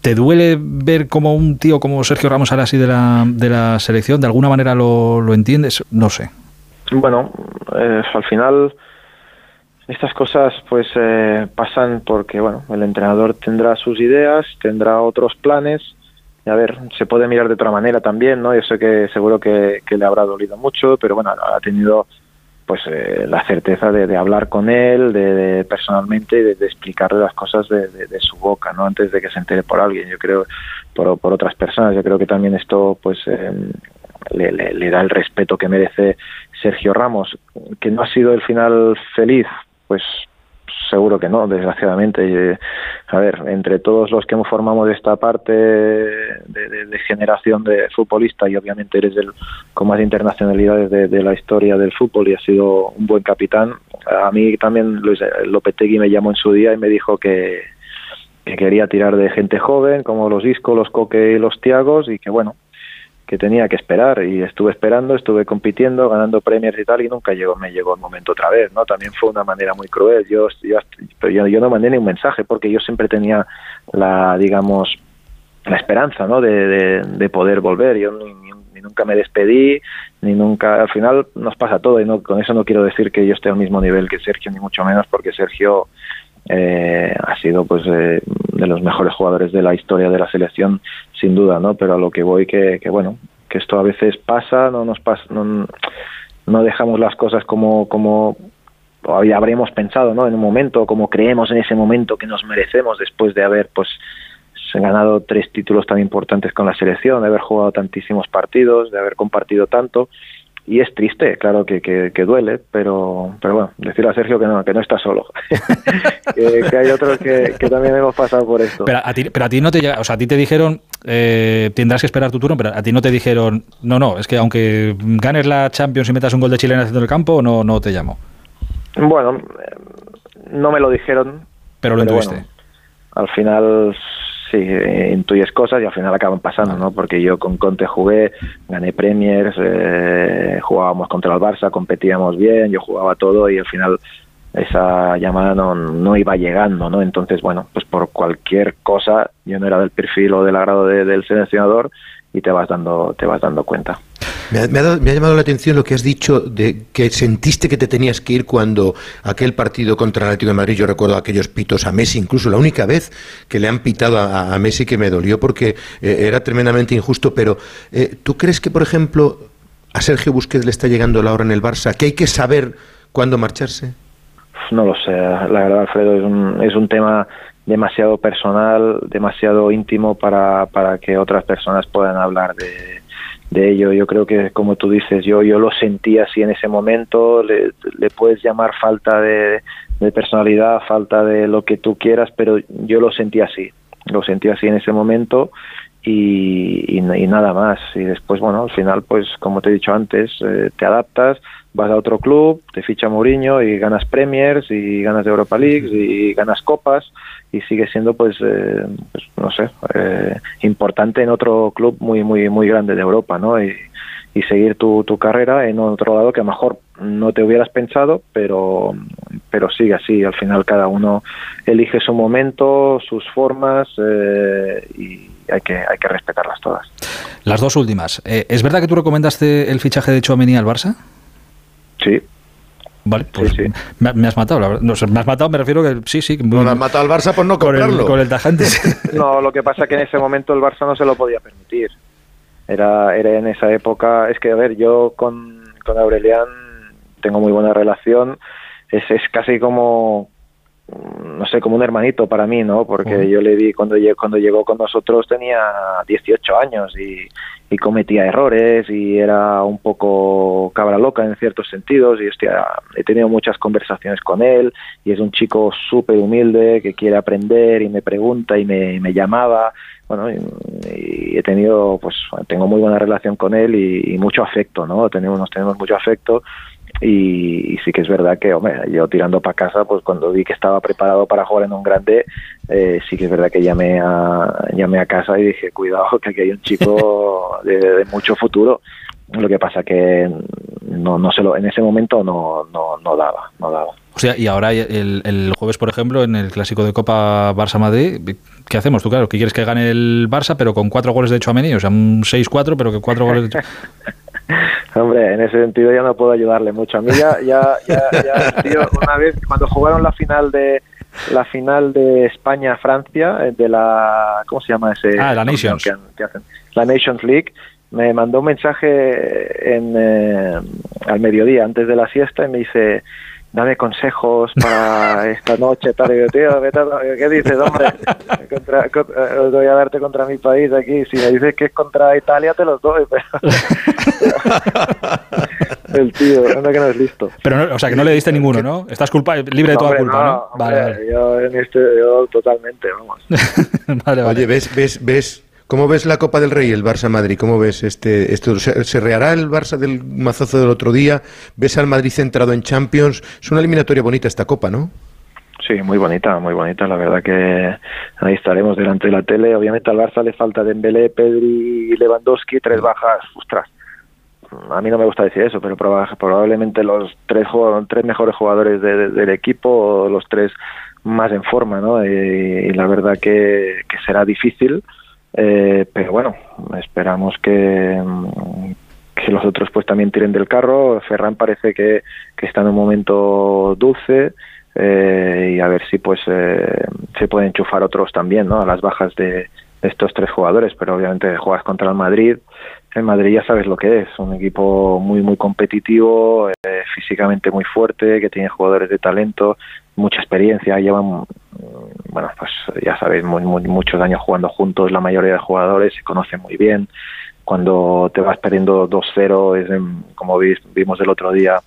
¿Te duele ver como un tío como Sergio Ramos ahora así de la, de la selección? ¿De alguna manera lo, lo entiendes? No sé. Bueno, eh, al final estas cosas pues pasan porque bueno el entrenador tendrá sus ideas, tendrá otros planes. Y a ver, se puede mirar de otra manera también, ¿no? Yo sé que seguro que, que le habrá dolido mucho, pero bueno, ha tenido pues eh, la certeza de, hablar con él, de, personalmente, de, de, explicarle las cosas de, su boca, no antes de que se entere por alguien. Yo creo por, por otras personas. Yo creo que también esto, pues, eh, le, le, da el respeto que merece Sergio Ramos, que no ha sido el final feliz, pues seguro que no, desgraciadamente. A ver, entre todos los que formamos esta parte de, generación de futbolista y obviamente eres el con más internacionalidades de, la historia del fútbol y has sido un buen capitán, a mí también Luis Lopetegui me llamó en su día y me dijo que, que quería tirar de gente joven como los Isco, los Coque y los Tiagos y que bueno, que tenía que esperar y estuve esperando, estuve compitiendo, ganando premios y tal y nunca llegó, me llegó el momento otra vez, ¿no? También fue una manera muy cruel. Yo, yo, yo, no mandé ni un mensaje porque yo siempre tenía la, digamos, la esperanza, ¿no? De, de, poder volver. Yo ni, ni, nunca me despedí, ni nunca, al final nos pasa todo y no, con eso no quiero decir que yo esté al mismo nivel que Sergio, ni mucho menos porque Sergio eh, ha sido pues eh, de los mejores jugadores de la historia de la selección sin duda no pero a lo que voy que, bueno que esto a veces pasa no nos pasa no, no dejamos las cosas como como habríamos pensado no en un momento como creemos en ese momento que nos merecemos después de haber pues ganado tres títulos tan importantes con la selección de haber jugado tantísimos partidos de haber compartido tanto y es triste, claro que, que, duele, pero, pero bueno, decirle a Sergio que no, que no está solo, que, hay otros que, también hemos pasado por esto. Pero a ti, pero a ti no te, o sea, a ti te dijeron, eh, tendrás que esperar tu turno, pero a ti no te dijeron, no, no, es que aunque ganes la Champions y metas un gol de Chile en el centro del campo, no, no te llamo. Bueno, no me lo dijeron. Pero lo intuiste. al final sí, eh, intuyes cosas y al final acaban pasando, ¿no? Porque yo con Conte jugué, gané Premiers, eh, jugábamos contra el Barça, competíamos bien, yo jugaba todo y al final esa llamada no, iba llegando, ¿no? Entonces, bueno, pues por cualquier cosa, yo no era del perfil o del agrado del seleccionador y te vas dando, te vas dando cuenta. Me ha, llamado la atención lo que has dicho de que sentiste que te tenías que ir cuando aquel partido contra el Atlético de Madrid, yo recuerdo aquellos pitos a Messi, incluso la única vez que le han pitado a, Messi que me dolió porque eh, era tremendamente injusto, pero eh, ¿tú crees que, por ejemplo, a Sergio Busquets le está llegando la hora en el Barça, que hay que saber cuándo marcharse? No lo sé, la verdad, Alfredo, es un, es un tema demasiado personal, demasiado íntimo para, para que otras personas puedan hablar de, de ello. Yo creo que, como tú dices, yo, yo lo sentí así en ese momento, le, puedes llamar falta de, personalidad, falta de lo que tú quieras, pero yo lo sentí así, lo sentí así en ese momento y, y, nada más. Y después, bueno, al final, pues como te he dicho antes, eh, te adaptas, vas a otro club, te ficha Mourinho y ganas Premiers y ganas Europa League y ganas copas y sigue siendo pues, eh, pues no sé eh, importante en otro club muy muy muy grande de Europa no y, y seguir tu, tu, carrera en otro lado que a lo mejor no te hubieras pensado pero pero sigue así. Al final cada uno elige su momento sus formas eh, y hay que hay que respetarlas todas las dos últimas es verdad que tú recomendaste el fichaje de Chouameni al Barça sí Vale, pues Me, has matado, la verdad. No, me has matado, me refiero que sí, sí. No, has matado al Barça por no comprarlo. Con el, tajante. no, lo que pasa es que en ese momento el Barça no se lo podía permitir. Era, era en esa época. Es que, a ver, yo con, con Aurelian tengo muy buena relación. Es, es casi como, no sé, como un hermanito para mí, ¿no? Porque yo le vi cuando, cuando llegó con nosotros tenía 18 años y, y cometía errores y era un poco cabra loca en ciertos sentidos y hostia, he tenido muchas conversaciones con él y es un chico súper humilde que quiere aprender y me pregunta y me, me llamaba. Bueno y, he tenido pues tengo muy buena relación con él y, mucho afecto no tenemos nos tenemos mucho afecto y, sí que es verdad que, hombre, yo tirando para casa, pues cuando vi que estaba preparado para jugar en un grande, eh, sí que es verdad que llamé a, llamé a casa y dije, cuidado, que aquí hay un chico de, mucho futuro. Lo que pasa que no, no se lo, en ese momento no, no, no daba, no daba. O sea, y ahora el, el, jueves, por ejemplo, en el clásico de Copa Barça-Madrid, ¿qué hacemos? Tú, claro, que quieres que gane el Barça, pero con cuatro goles de Chouameni, o sea, un 6-4, pero que cuatro goles de Hombre, en ese sentido ya no puedo ayudarle mucho. A mí ya, ya, ya, tío, una vez cuando jugaron la final de la final de España-Francia eh, de la ¿cómo se llama ese? Ah, la Nations. La Nations League me mandó un mensaje en, eh, al mediodía antes de la siesta y me dice dame consejos para esta noche, tal. Y yo, tío, ¿qué dices, hombre? Contra, eh, voy a darte contra mi país aquí. Si me dices que es contra Italia, te los doy. Pero... El tío, anda que no es listo. Pero, o sea, que no le diste ninguno, ¿no? Estás culpa, libre de toda culpa, ¿no? vale, vale. Yo, en este, yo totalmente, vamos. vale, vale. Oye, ¿ves, ves, ves ¿Cómo ves la Copa del Rey, el Barça Madrid? ¿Cómo ves este esto? ¿Se, reará el Barça del mazazo del otro día? ¿Ves al Madrid centrado en Champions? Es una eliminatoria bonita esta Copa, ¿no? Sí, muy bonita, muy bonita. La verdad que ahí estaremos delante de la tele. Obviamente al Barça le falta Dembélé, Pedri y Lewandowski, tres bajas. Ostras, a mí no me gusta decir eso, pero probablemente los tres, tres mejores jugadores del equipo, los tres más en forma, ¿no? Y, la verdad que será difícil eh, pero bueno, esperamos que, que los otros pues también tiren del carro. Ferran parece que, que está en un momento dulce eh, y a ver si pues eh, se pueden enchufar otros también, ¿no? A las bajas de, estos tres jugadores, pero obviamente juegas contra el Madrid. El Madrid ya sabes lo que es, un equipo muy muy competitivo, físicamente muy fuerte, que tiene jugadores de talento, mucha experiencia, llevan bueno, pues ya sabéis, muchos años jugando juntos, la mayoría de jugadores se conocen muy bien. Cuando te vas perdiendo 2-0, como vimos el otro día,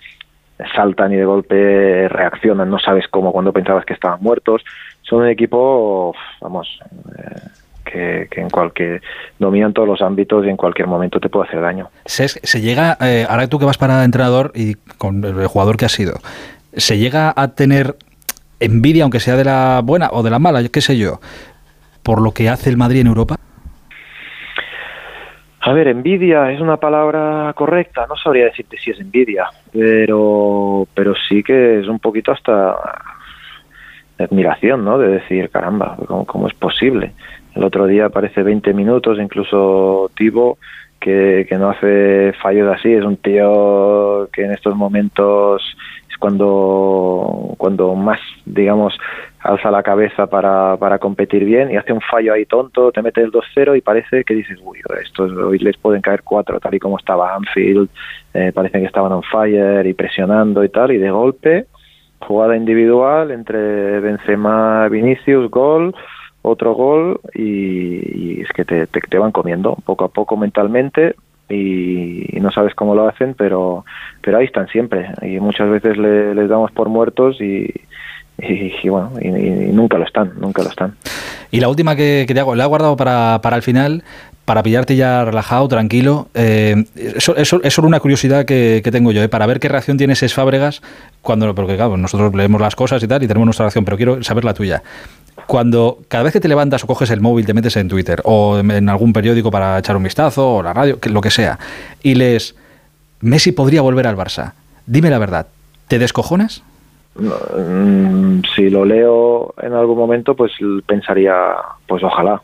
saltan y de golpe reaccionan, no sabes cómo cuando pensabas que estaban muertos. Son un equipo, vamos, eh, que, en cualquier dominan todos los ámbitos y en cualquier momento te puede hacer daño. Se, se llega, eh, ahora tú que vas para entrenador y con el jugador que has sido, ¿se llega a tener envidia, aunque sea de la buena o de la mala, qué sé yo, por lo que hace el Madrid en Europa? A ver, envidia es una palabra correcta, no sabría decirte si es envidia, pero, pero sí que es un poquito hasta admiración, ¿no? De decir, caramba, ¿cómo, ¿cómo, es posible? El otro día aparece 20 minutos, incluso Tibo, que, que no hace fallos así, es un tío que en estos momentos cuando, cuando más, digamos, alza la cabeza para, para competir bien y hace un fallo ahí tonto, te mete el 2-0 y parece que dices, uy, estos hoy les pueden caer cuatro, tal y como estaba Anfield, eh, parece que estaban on fire y presionando y tal, y de golpe, jugada individual entre Benzema, Vinicius, gol, otro gol y, es que te, te, van comiendo poco a poco mentalmente y, no sabes cómo lo hacen, pero, pero ahí están siempre y muchas veces le, les damos por muertos y, y, bueno, y, nunca lo están, nunca lo están. Y la última que, te hago, la he guardado para, para el final, para pillarte ya relajado, tranquilo. Eh, eso, eso, es solo una curiosidad que, tengo yo, eh, para ver qué reacción tiene ese Fábregas cuando, porque claro, nosotros leemos las cosas y tal y tenemos nuestra reacción, pero quiero saber la tuya. Cuando cada vez que te levantas o coges el móvil, te metes en Twitter o en algún periódico para echar un vistazo o la radio, que, lo que sea, y lees, Messi podría volver al Barça. Dime la verdad, ¿te descojonas? Mm, si lo leo en algún momento, pues pensaría, pues ojalá.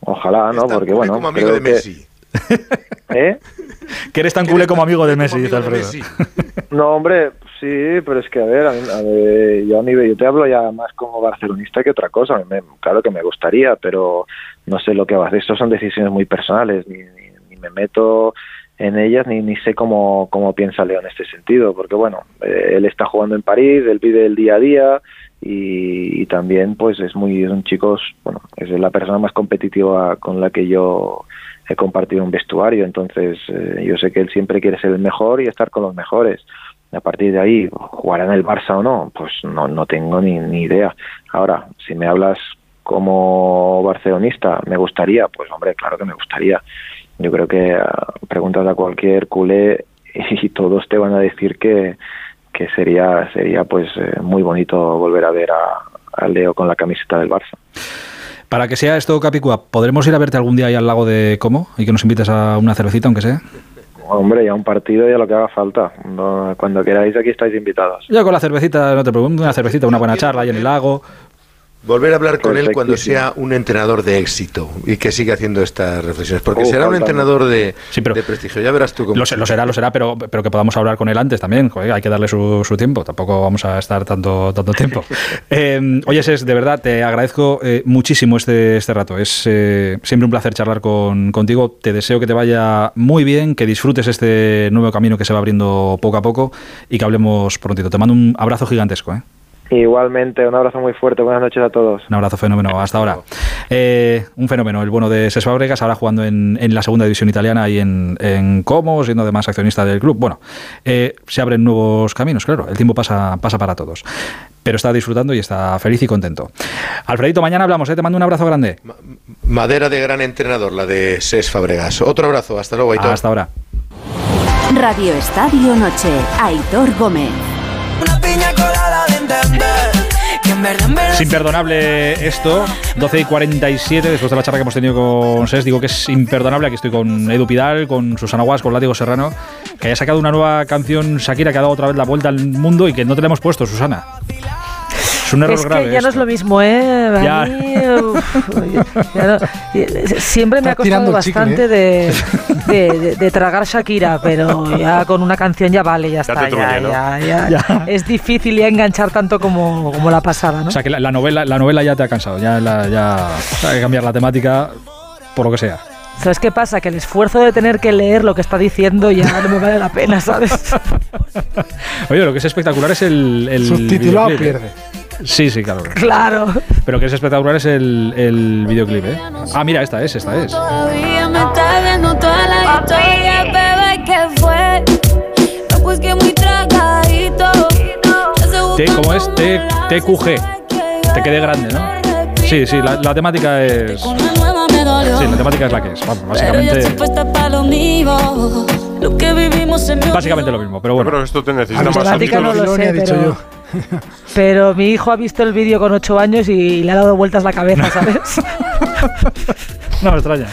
Ojalá, ¿no? Porque bueno. Como amigo de Messi. Que, ¿Eh? Que eres tan culé como amigo de Messi, dice Alfredo. No, hombre, sí, pero es que a ver, a, a ver yo, a mí, yo te hablo ya más como barcelonista que otra cosa. Me, claro que me gustaría, pero no sé lo que va a hacer. Estas son decisiones muy personales, ni, ni, ni me meto en ellas ni, ni sé cómo, cómo piensa Leo en este sentido, porque bueno, eh, él está jugando en París, él vive el día a día y, y, también pues es muy es un chico, bueno, es la persona más competitiva con la que yo he compartido un vestuario, entonces eh, yo sé que él siempre quiere ser el mejor y estar con los mejores. A partir de ahí, jugará en el Barça o no, pues no, no tengo ni, ni idea. Ahora, si me hablas como barcelonista, me gustaría, pues hombre, claro que me gustaría yo creo que uh, preguntas a cualquier culé y todos te van a decir que, que sería sería pues eh, muy bonito volver a ver a, a, Leo con la camiseta del Barça. Para que sea esto, Capicua, ¿podremos ir a verte algún día ahí al lago de Como y que nos invites a una cervecita, aunque sea? Hombre, ya un partido y a lo que haga falta. No, cuando queráis, aquí estáis invitados. Ya con la cervecita, no te pregunto, una cervecita, una buena charla ahí en el lago. Volver a hablar con él cuando sea un entrenador de éxito y que siga haciendo estas reflexiones. Porque oh, será un entrenador de, sí, pero de, prestigio, ya verás tú cómo. Lo, lo, será, lo será, pero, pero que podamos hablar con él antes también. Joder, hay que darle su, su, tiempo, tampoco vamos a estar tanto, tanto tiempo. eh, oye, Ses, de verdad, te agradezco eh, muchísimo este, este rato. Es eh, siempre un placer charlar con, contigo. Te deseo que te vaya muy bien, que disfrutes este nuevo camino que se va abriendo poco a poco y que hablemos prontito. Te mando un abrazo gigantesco. ¿eh? Igualmente, un abrazo muy fuerte. Buenas noches a todos. Un abrazo fenómeno. Hasta ahora. Eh, un fenómeno, el bueno de Ses Fabregas, ahora jugando en, en la segunda división italiana y en, en, Como, siendo además accionista del club. Bueno, eh, se abren nuevos caminos, claro. El tiempo pasa, pasa para todos. Pero está disfrutando y está feliz y contento. Alfredito, mañana hablamos, ¿eh? te mando un abrazo grande. Madera de gran entrenador, la de Ses Fabregas. Otro abrazo, hasta luego, Aitor. Hasta ahora. Radio Estadio Noche, Aitor Gómez. Una piña colada es imperdonable esto, 12 y 47, después de la charla que hemos tenido con SES, digo que es imperdonable, aquí estoy con Edu Pidal, con Susana Guas, con Látigo Serrano, que haya sacado una nueva canción Shakira que ha dado otra vez la vuelta al mundo y que no te la hemos puesto, Susana. Es un error es que grave. ya esto. no es lo mismo, ¿eh? A Ya. mí, uf, ya no- siempre me ha costado chicle, bastante de, de, de- de tragar Shakira, pero ya con una canción ya vale, ya Ya está. truñe, ¿no? ya, ya. Ya. Es difícil ya enganchar tanto como, como la pasada, ¿no? O sea, que la, la novela, la novela ya te ha cansado, ya, la- ya hay que cambiar la temática por lo que sea. ¿Sabes qué pasa? Que el esfuerzo de tener que leer lo que está diciendo ya no me vale la pena, ¿sabes? Oye, lo que es espectacular es el. el Subtitulado ¿eh? pierde. Sí, sí, claro. Claro. Pero que es espectacular es el, el videoclip, ¿eh? Ah, mira, esta es, esta es. Todavía me está viendo toda la historia, bebé, ¿qué fue? Me pues que muy tragadito. T, ¿Cómo es? T, TQG. Te quede grande, ¿no? Sí, sí, la, la temática es. Sí, la temática es la que es. Vamos, básicamente. Básicamente lo mismo, pero bueno. Pero esto te más temática no lo sé, ha dicho pero, yo. pero mi hijo ha visto el vídeo con 8 años y le ha dado vueltas la cabeza, ¿sabes? No me extraña.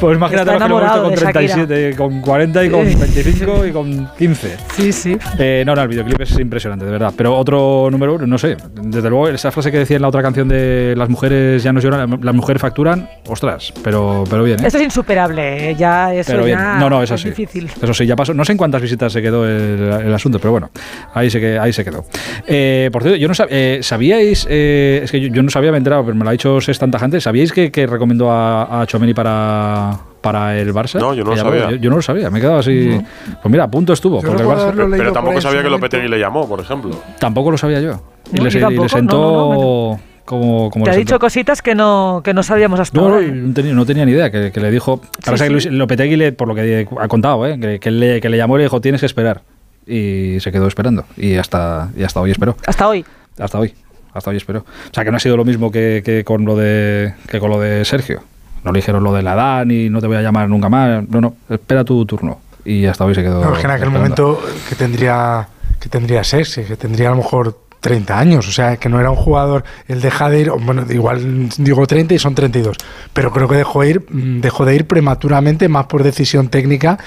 Pues imagínate Está lo que hemos visto con enamorado de 37, con 40 y con 25 y con 15. Sí, sí. Eh, no, no, el videoclip es impresionante, de verdad. Pero otro número uno, no sé. Desde luego, esa frase que decía en la otra canción de las mujeres ya no lloran, las mujeres facturan, ostras, pero, pero bien, ¿eh? Esto es insuperable, ¿eh? ya eso Pero bien. ya No, no, es es así. difícil. Eso sí, ya pasó. No sé en cuántas visitas se quedó el, el asunto, pero bueno, ahí se, que- ahí se quedó. Eh, por cierto, yo no sab- eh, ¿sabíais? eh, es que yo, yo no sabía, me he enterado, pero me lo ha dicho Ses tanta gente. ¿Sabíais que, que recomendó a, a Tchouaméni para, para el Barça? No, yo no Que lo llamó. sabía. Yo, yo no lo sabía, me he quedado así. Pues mira, a punto estuvo. porque el Barça- Pero, pero tampoco sabía que Lopetegui le llamó, por ejemplo. Tampoco lo sabía yo. Y, No, le, y sentó no, no, como, como Te le ha dicho cositas que no, que no sabíamos hasta No, ahora. no, no tenía, no tenía ni idea, que, que le dijo... Parece que sí. Luis Lopetegui, le, por lo que ha contado, ¿eh? que, que le, que le llamó y le dijo, tienes que esperar. Y se quedó esperando. Y hasta, y hasta hoy esperó. Hasta hoy. Hasta hoy. Hasta hoy esperó. O sea, que no ha sido lo mismo que, que con, lo de, que con lo de Sergio. No le dijeron lo de la edad ni no te voy a llamar nunca más. No, no, espera tu turno. Y hasta hoy se quedó... No, es que en aquel esperando. momento que tendría que tendría Sexy, que tendría a lo mejor 30 años, o sea, que no era un jugador, él deja de ir, bueno, igual digo 30 y son 32, pero creo que dejó, ir, mm, dejó de ir prematuramente, más por decisión técnica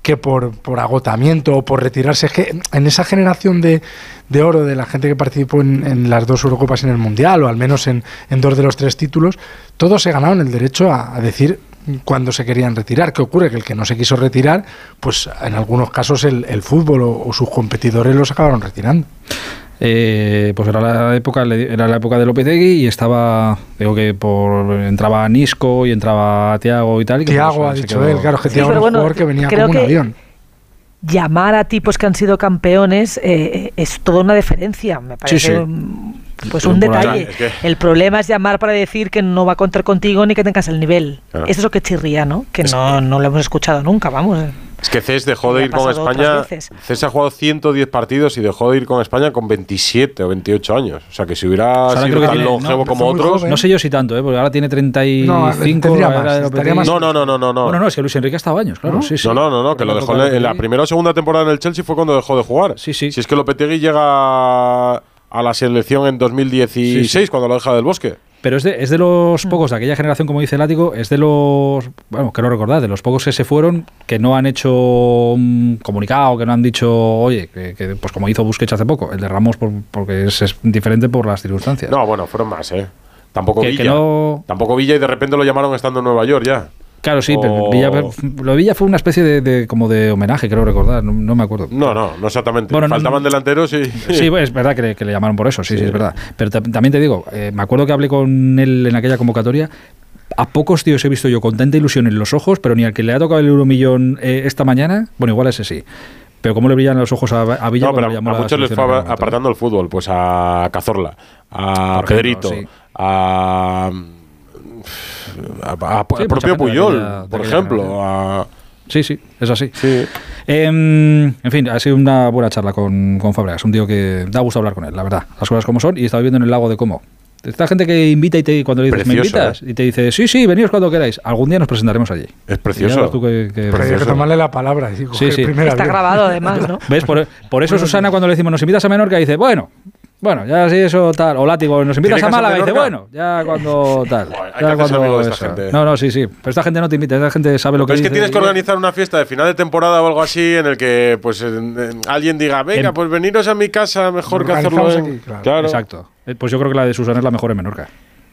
que por, por agotamiento o por retirarse. Es que en esa generación de, de oro de la gente que participó en, en las dos Eurocopas en el Mundial, o al menos en, en dos de los tres títulos, todos se ganaron el derecho a, a decir cuando se querían retirar. ¿Qué ocurre? Que el que no se quiso retirar, pues en algunos casos el, el fútbol o, o sus competidores los acabaron retirando. Eh, pues era la época era la época de Lopetegui y estaba digo que por entraba Nisco y entraba Tiago y tal y que Thiago pues, ha se dicho quedó- él, claro, que Sí, Thiago pero era un bueno, jugador que venía como un avión. Llamar a tipos que han sido campeones eh, es toda una diferencia. Me parece sí. un- pues un detalle. es que- El problema es llamar para decir que no va a contar contigo ni que tengas el nivel. Claro. Eso es lo que chirría, ¿no? Que no, no lo hemos escuchado nunca, vamos. Es que Cés dejó de ir con España. Cés ha jugado 110 partidos y dejó de ir con España con 27 o 28 años. O sea que si hubiera Ahora sido tan tiene- longevo no, como otros. joven. No sé yo si tanto, ¿eh? porque ahora tiene 35. No, más, más- No, no, no, no, no, no. Bueno, no, es que Luis Enrique ha estado años, claro. Sí, sí. No, no, no, no, que lo dejó en la, en la primera o segunda temporada en el Chelsea fue cuando dejó de jugar. Sí, sí. Si es que Lopetegui llega a la selección en 2016, Sí, sí. cuando lo deja del bosque. Pero es de, es de Mm. los pocos de aquella generación, como dice Látigo, es de los, bueno, quiero recordar, de los pocos que se fueron que no han hecho un comunicado, que no han dicho, oye, que, que, pues como hizo Busquets hace poco, el de Ramos por- porque es, es diferente por las circunstancias. No, bueno, fueron más, ¿eh? Tampoco Que- Villa. que no- Tampoco Villa y de repente lo llamaron estando en Nueva York ya. Claro, sí, pero O- Villa, lo de Villa fue una especie de, de- como de homenaje, creo recordar, no, no me acuerdo. No, no, no exactamente. Bueno, no- Faltaban delanteros y. Sí, pues, es verdad que le, que le llamaron por eso, sí, sí, es verdad. Pero ta- también te digo, eh, me acuerdo que hablé con él en aquella convocatoria. A pocos tíos he visto yo con tanta ilusión en los ojos, pero ni al que le ha tocado el euromillón eh, esta mañana, bueno, igual ese sí. Pero cómo le brillan los ojos a, a Villa No, pero a muchos les fue apartando el fútbol. Pues a Cazorla, a ejemplo, Pedrito, sí. a. a- a- al propio Puyol, por ejemplo. a- Sí, sí, es así. Em, en fin, ha sido una buena charla con, con Fabregas, un tío que da gusto hablar con él, la verdad. Las cosas como son, y está viviendo en el lago de Como. Esta gente que invita y te, cuando le dices, ¿me Precioso, invitas? Y te dice, sí, sí, veníos cuando queráis. Algún día nos presentaremos allí. Es precioso. tú que- que- Pero hay que tomarle la palabra y Sí, sí. Está avión. grabado además, ¿no? ¿Ves? Por, por eso Susana cuando le decimos, nos invitas a Menorca, dice, bueno, bueno, ya sí, eso tal. O Látigo, nos invitas ¿Tiene a Málaga, dice, Menorca? bueno, ya cuando tal. hay ya que cuando amigo de esta eso. gente. No, no, sí, sí. Pero esta gente no te invita, esta gente sabe lo que Pero es que dice. tienes que organizar una fiesta de final de temporada o algo así en el que pues en- en- alguien diga, venga, En- pues veniros a mi casa, mejor que hacerlo en... aquí, claro. Claro. Exacto. Eh, Pues yo creo que la de Susana es la mejor en Menorca.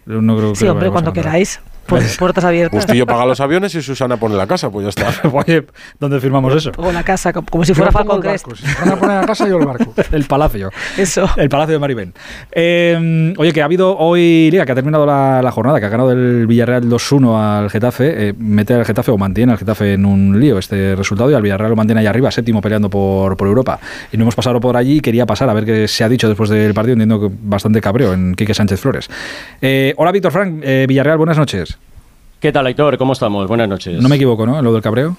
Yo no creo Sí, hombre, cuando queráis. Pues puertas abiertas. Bustillo paga los aviones y Susana pone la casa, pues ya está. Oye, ¿dónde firmamos eso? O la casa, como si fuera Falcon el Crest. Si van a poner a casa, yo el barco. El Palacio. Eso. El Palacio de Maribén. Eh, oye, que ha habido hoy Liga, que ha terminado la, la jornada, que ha ganado el Villarreal 2-1 al Getafe. Eh, mete al Getafe o mantiene al Getafe en un lío este resultado y al Villarreal lo mantiene ahí arriba, séptimo peleando por, por Europa. Y no hemos pasado por allí, quería pasar a ver qué se ha dicho después del partido, entiendo que bastante cabreo en Quique Sánchez Flores. Eh, hola Víctor Frank, eh, Villarreal, buenas noches. ¿Qué tal, Aitor? ¿Cómo estamos? Buenas noches. No me equivoco, ¿no? Lo del cabreo.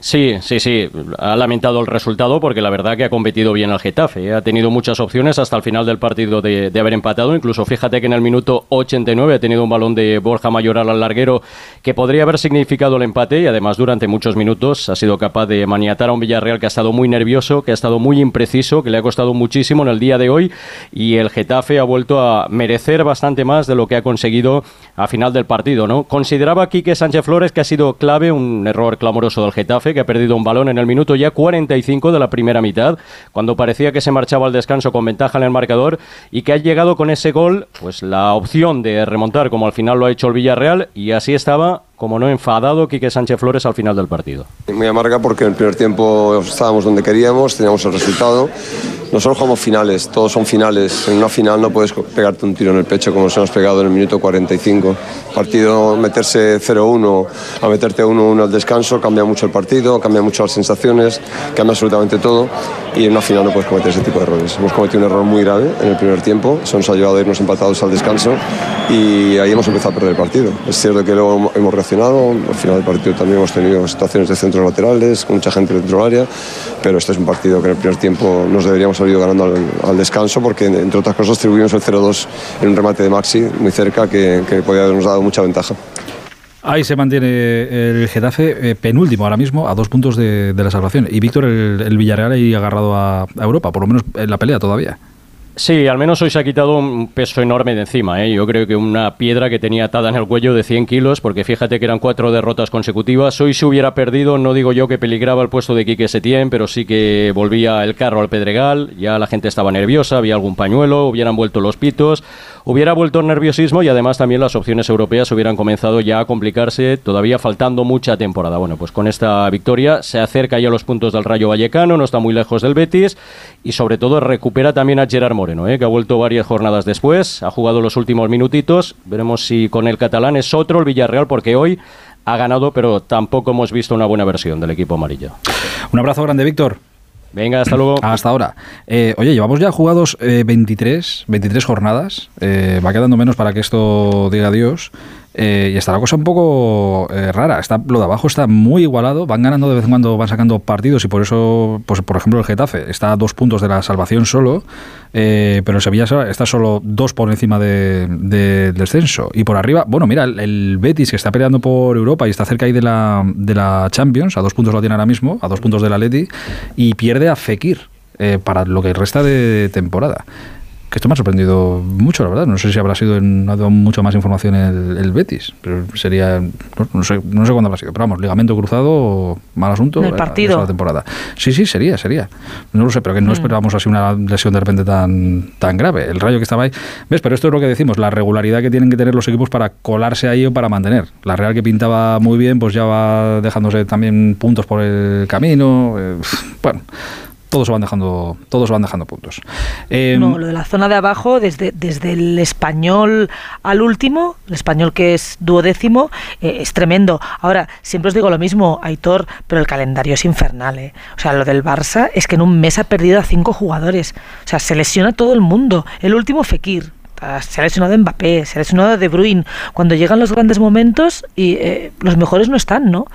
Sí, sí, sí. Ha lamentado el resultado porque la verdad que ha competido bien el Getafe. Ha tenido muchas opciones hasta el final del partido de, haber empatado. Incluso fíjate que en el minuto 89 ha tenido un balón de Borja Mayoral al larguero que podría haber significado el empate y además durante muchos minutos ha sido capaz de maniatar a un Villarreal que ha estado muy nervioso, que ha estado muy impreciso, que le ha costado muchísimo en el día de hoy y el Getafe ha vuelto a merecer bastante más de lo que ha conseguido a final del partido. ¿no? Consideraba Quique Sánchez Flores que ha sido clave, un error clamoroso del Getafe que ha perdido un balón en el minuto ya 45 de la primera mitad, cuando parecía que se marchaba al descanso con ventaja en el marcador y que ha llegado con ese gol, pues la opción de remontar como al final lo ha hecho el Villarreal y así estaba como no enfadado Quique Sánchez Flores al final del partido. Muy amarga porque en el primer tiempo estábamos donde queríamos, teníamos el resultado. Nosotros jugamos finales, todos son finales. En una final no puedes pegarte un tiro en el pecho como nos hemos pegado en el minuto 45. Partido, meterse 0-1 a meterte 1-1 al descanso cambia mucho el partido, cambia mucho las sensaciones, cambia absolutamente todo. Y en una final no puedes cometer ese tipo de errores. Hemos cometido un error muy grave en el primer tiempo, eso nos ha llevado a irnos empatados al descanso y ahí hemos empezado a perder el partido. Es cierto que luego hemos reaccionado, al final del partido también hemos tenido situaciones de centros laterales, mucha gente dentro del área, pero este es un partido que en el primer tiempo nos deberíamos haber ido ganando al, descanso porque entre otras cosas distribuimos el 0-2 en un remate de Maxi muy cerca que, que podía habernos dado mucha ventaja. Ahí se mantiene el Getafe eh, penúltimo ahora mismo a dos puntos de, la salvación. Y Víctor, el, Villarreal ahí agarrado a Europa, por lo menos en la pelea todavía. Sí, al menos hoy se ha quitado un peso enorme de encima. ¿eh? Yo creo que una piedra que tenía atada en el cuello de 100 kilos, porque fíjate que eran cuatro derrotas consecutivas. Hoy se hubiera perdido, no digo yo que peligraba el puesto de Quique Setién, pero sí que volvía el carro al Pedregal. Ya la gente estaba nerviosa, había algún pañuelo, hubieran vuelto los pitos, hubiera vuelto el nerviosismo y además también las opciones europeas hubieran comenzado ya a complicarse, todavía faltando mucha temporada. Bueno, pues con esta victoria se acerca ya a los puntos del Rayo Vallecano, no está muy lejos del Betis y sobre todo recupera también a Gerard ¿eh? que ha vuelto varias jornadas después, ha jugado los últimos minutitos, veremos si con el catalán es otro el Villarreal, porque hoy ha ganado, pero tampoco hemos visto una buena versión del equipo amarillo. Un abrazo grande, Víctor. Venga, hasta luego. Hasta ahora. Eh, oye, llevamos ya jugados 23, eh, 23 jornadas. va quedando menos para que esto diga adiós. Eh, y está la cosa un poco eh, rara. Está, lo de abajo está muy igualado. Van ganando de vez en cuando, van sacando partidos y por eso, pues por ejemplo, el Getafe está a dos puntos de la salvación solo, eh, pero el Sevilla está solo dos por encima del descenso. Y por arriba, bueno, mira, el, Betis que está peleando por Europa y está cerca ahí de la, de la Champions, a dos puntos lo tiene ahora mismo, a dos puntos del Atleti, y pierde a Fekir. para lo que resta de temporada que esto me ha sorprendido mucho, la verdad. No sé si habrá sido, en, ha dado mucho más información el, Betis, pero sería, no, sé, no sé cuándo habrá sido, pero vamos, ligamento cruzado, mal asunto. El partido. La temporada. Sí, sí, sería, sería. No lo sé, pero que no mm. esperábamos así una lesión de repente tan, tan grave. El rayo que estaba ahí. ¿Ves? Pero esto es lo que decimos, la regularidad que tienen que tener los equipos para colarse ahí o para mantener. La Real que pintaba muy bien, pues ya va dejándose también puntos por el camino. Eh, bueno todos van dejando, todos van dejando puntos. Em, no, lo de la zona de abajo, desde, desde el español al último, el español que es duodécimo, eh, es tremendo. Ahora, siempre os digo lo mismo, Aitor, pero el calendario es infernal. ¿eh? O sea, lo del Barça es que en un mes ha perdido a cinco jugadores. O sea, se lesiona todo el mundo. El último Fekir, se ha lesionado Mbappé, se ha lesionado De Bruyne. Cuando llegan los grandes momentos, y eh, los mejores no están, ¿no?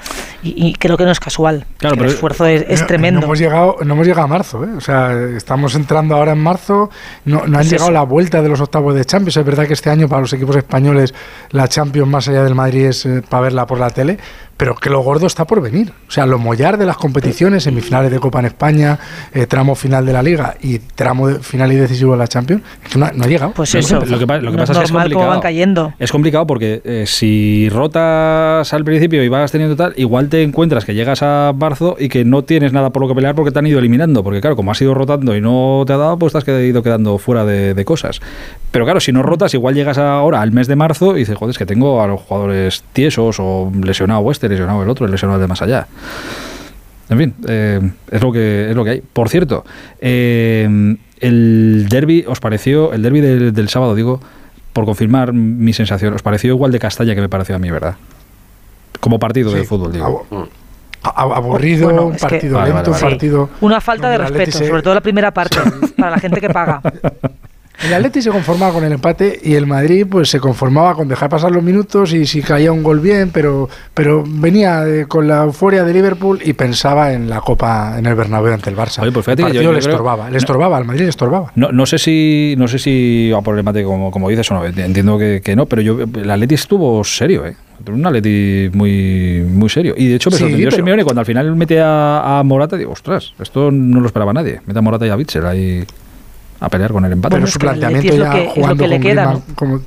Y, creo que no es casual. el esfuerzo es, tremendo. No hemos, llegado, no hemos llegado a marzo, ¿eh? O sea, estamos entrando ahora en marzo, no, no han llegado la vuelta de los octavos de Champions. Es verdad que este año para los equipos españoles la Champions más allá del Madrid es eh, para verla por la tele, pero que lo gordo está por venir. O sea, lo mollar de las competiciones, semifinales de Copa en España, eh, tramo final de la Liga y tramo final y decisivo de la Champions, es que no, ha llegado. Pues eso, lo que, pasa es que es complicado. van cayendo. Es complicado porque eh, si rotas al principio y vas teniendo tal, igual te encuentras que llegas a marzo y que no tienes nada por lo que pelear porque te han ido eliminando. Porque claro, como has ido rotando y no te ha dado, pues te has ido quedando fuera de, de cosas. Pero claro, si no rotas, igual llegas ahora al mes de marzo y dices, joder, es que tengo a los jugadores tiesos o lesionado este, lesionado el otro, el lesionado de más allá. En fin, eh, es, lo que, es lo que hay. Por cierto, eh, el derby, ¿os pareció, el derby del, sábado, digo, por confirmar mi sensación, ¿os pareció igual de Castalla que me pareció a mí, verdad? Como partido de fútbol, digo. aburrido, un partido lento, un partido... Una falta de respeto, sobre todo la primera parte, para la gente que paga. El Atleti se conformaba con el empate y el Madrid pues se conformaba con dejar pasar los minutos y si caía un gol bien, pero, pero venía con la euforia de Liverpool y pensaba en la Copa en el Bernabéu ante el Barça. Oye, pues el fíjate que yo- yo le creo- estorbaba, le estorbaba, al Madrid le estorbaba. No, no sé si no sé si va por el empate como, como dices o no. Entiendo que, que no, pero yo el Atleti estuvo serio, ¿eh? Un Atleti muy, muy serio. Y de hecho me Sí, sorprendió pero- Simeone cuando al final mete a, a Morata digo, ostras, esto no lo esperaba nadie. Mete a Morata y a Bitzel ahí a pelear con el empate. Pero su planteamiento ya jugando con Griezmann como,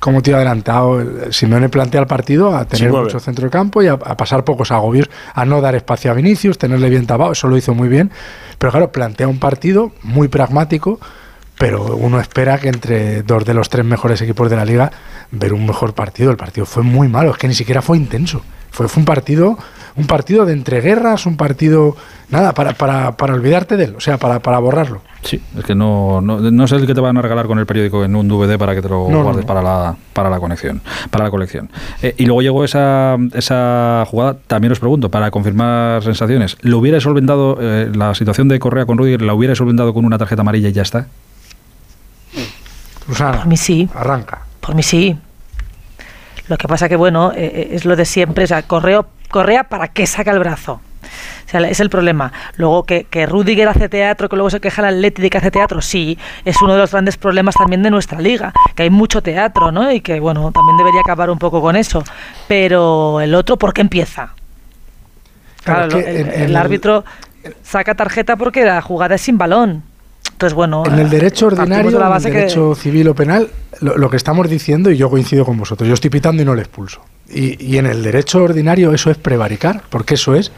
como tío adelantado, el- Simeone plantea el partido a tener Sí, mucho centro de campo y a, a pasar pocos agobios, a no dar espacio a Vinicius, tenerle bien tapado, eso lo hizo muy bien. Pero claro, plantea un partido muy pragmático, pero uno espera que entre dos de los tres mejores equipos de la liga ver un mejor partido. El partido fue muy malo, es que ni siquiera fue intenso. Fue, fue un partido un partido de entreguerras, un partido nada para, para, para olvidarte de él, o sea, para, para borrarlo. Sí, es que no, no, no es el que te van a regalar con el periódico en un DVD para que te lo No, no, guardes no. para la para la conexión, para la colección. Eh, y luego llegó esa, esa jugada, también os pregunto, para confirmar sensaciones, ¿lo hubiera solventado eh, la situación de Correa con Rudiger, la hubiera solventado con una tarjeta amarilla y ya está? Susana, Por mí sí. arranca. Por mí sí. Lo que pasa que, bueno, eh, eh, es lo de siempre. O sea, Correo, Correa, ¿para qué saca el brazo? O sea, es el problema. Luego, que, que Rudiger hace teatro, que luego se queja el Atleti de que hace teatro, sí, es uno de los grandes problemas también de nuestra liga, que hay mucho teatro, ¿no? Y que, bueno, también debería acabar un poco con eso. Pero el otro, ¿por qué empieza? Claro, el- árbitro saca tarjeta porque la jugada es sin balón. Entonces, bueno... En el derecho ordinario, de la en el que- derecho civil o penal, lo, lo que estamos diciendo, y yo coincido con vosotros, yo estoy pitando y no le expulso. Y, y en el derecho ordinario eso es prevaricar, porque eso es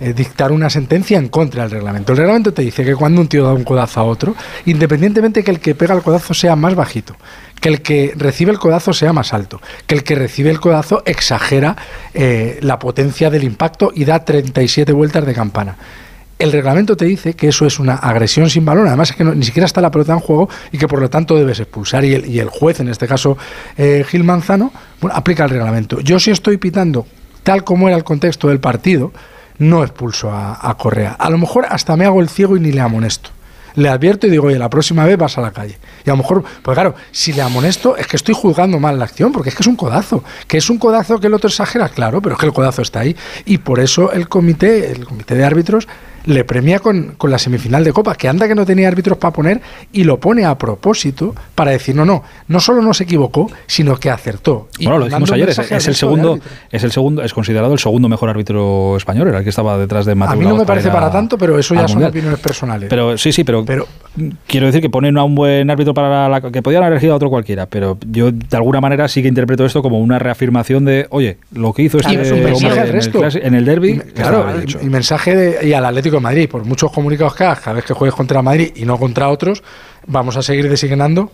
eh, dictar una sentencia en contra del reglamento. El reglamento te dice que cuando un tío da un codazo a otro, independientemente que el que pega el codazo sea más bajito, que el que recibe el codazo sea más alto, que el que recibe el codazo exagera eh, la potencia del impacto y da 37 vueltas de campana. El reglamento te dice que eso es una agresión sin balón, además es que ni siquiera está la pelota en juego y que por lo tanto debes expulsar. Y el, y el juez, en este caso eh, Gil Manzano, bueno, aplica el reglamento. Yo si estoy pitando tal como era el contexto del partido, no expulso a, a Correa. A lo mejor hasta me hago el ciego y ni le amonesto. Le advierto y digo, oye, la próxima vez vas a la calle. Y a lo mejor, pues claro, si le amonesto es que estoy juzgando mal la acción, porque es que es un codazo. Que es un codazo que el otro exagera, claro, pero es que el codazo está ahí. Y por eso el comité, el comité de árbitros, le premia con, con la semifinal de Copa, que anda que no tenía árbitros para poner, y lo pone a propósito para decir, no, no, no solo no se equivocó, sino que acertó. Y bueno, lo dijimos ayer, es, el segundo, es el segundo, es considerado el segundo mejor árbitro español, era el que estaba detrás de Mateo A mí no me parece para tanto, pero eso ya son Mundial. opiniones personales. Pero sí, sí, pero, quiero decir que ponen a un buen árbitro para la que podían haber elegido a otro cualquiera, pero yo de alguna manera sí que interpreto esto como una reafirmación de, oye, lo que hizo este es un mensaje en el, resto. en el derby, Y, claro, y, y mensaje de- y al Atlético de Madrid, por muchos comunicados que hagas cada vez que juegues contra Madrid y no contra otros, vamos a seguir designando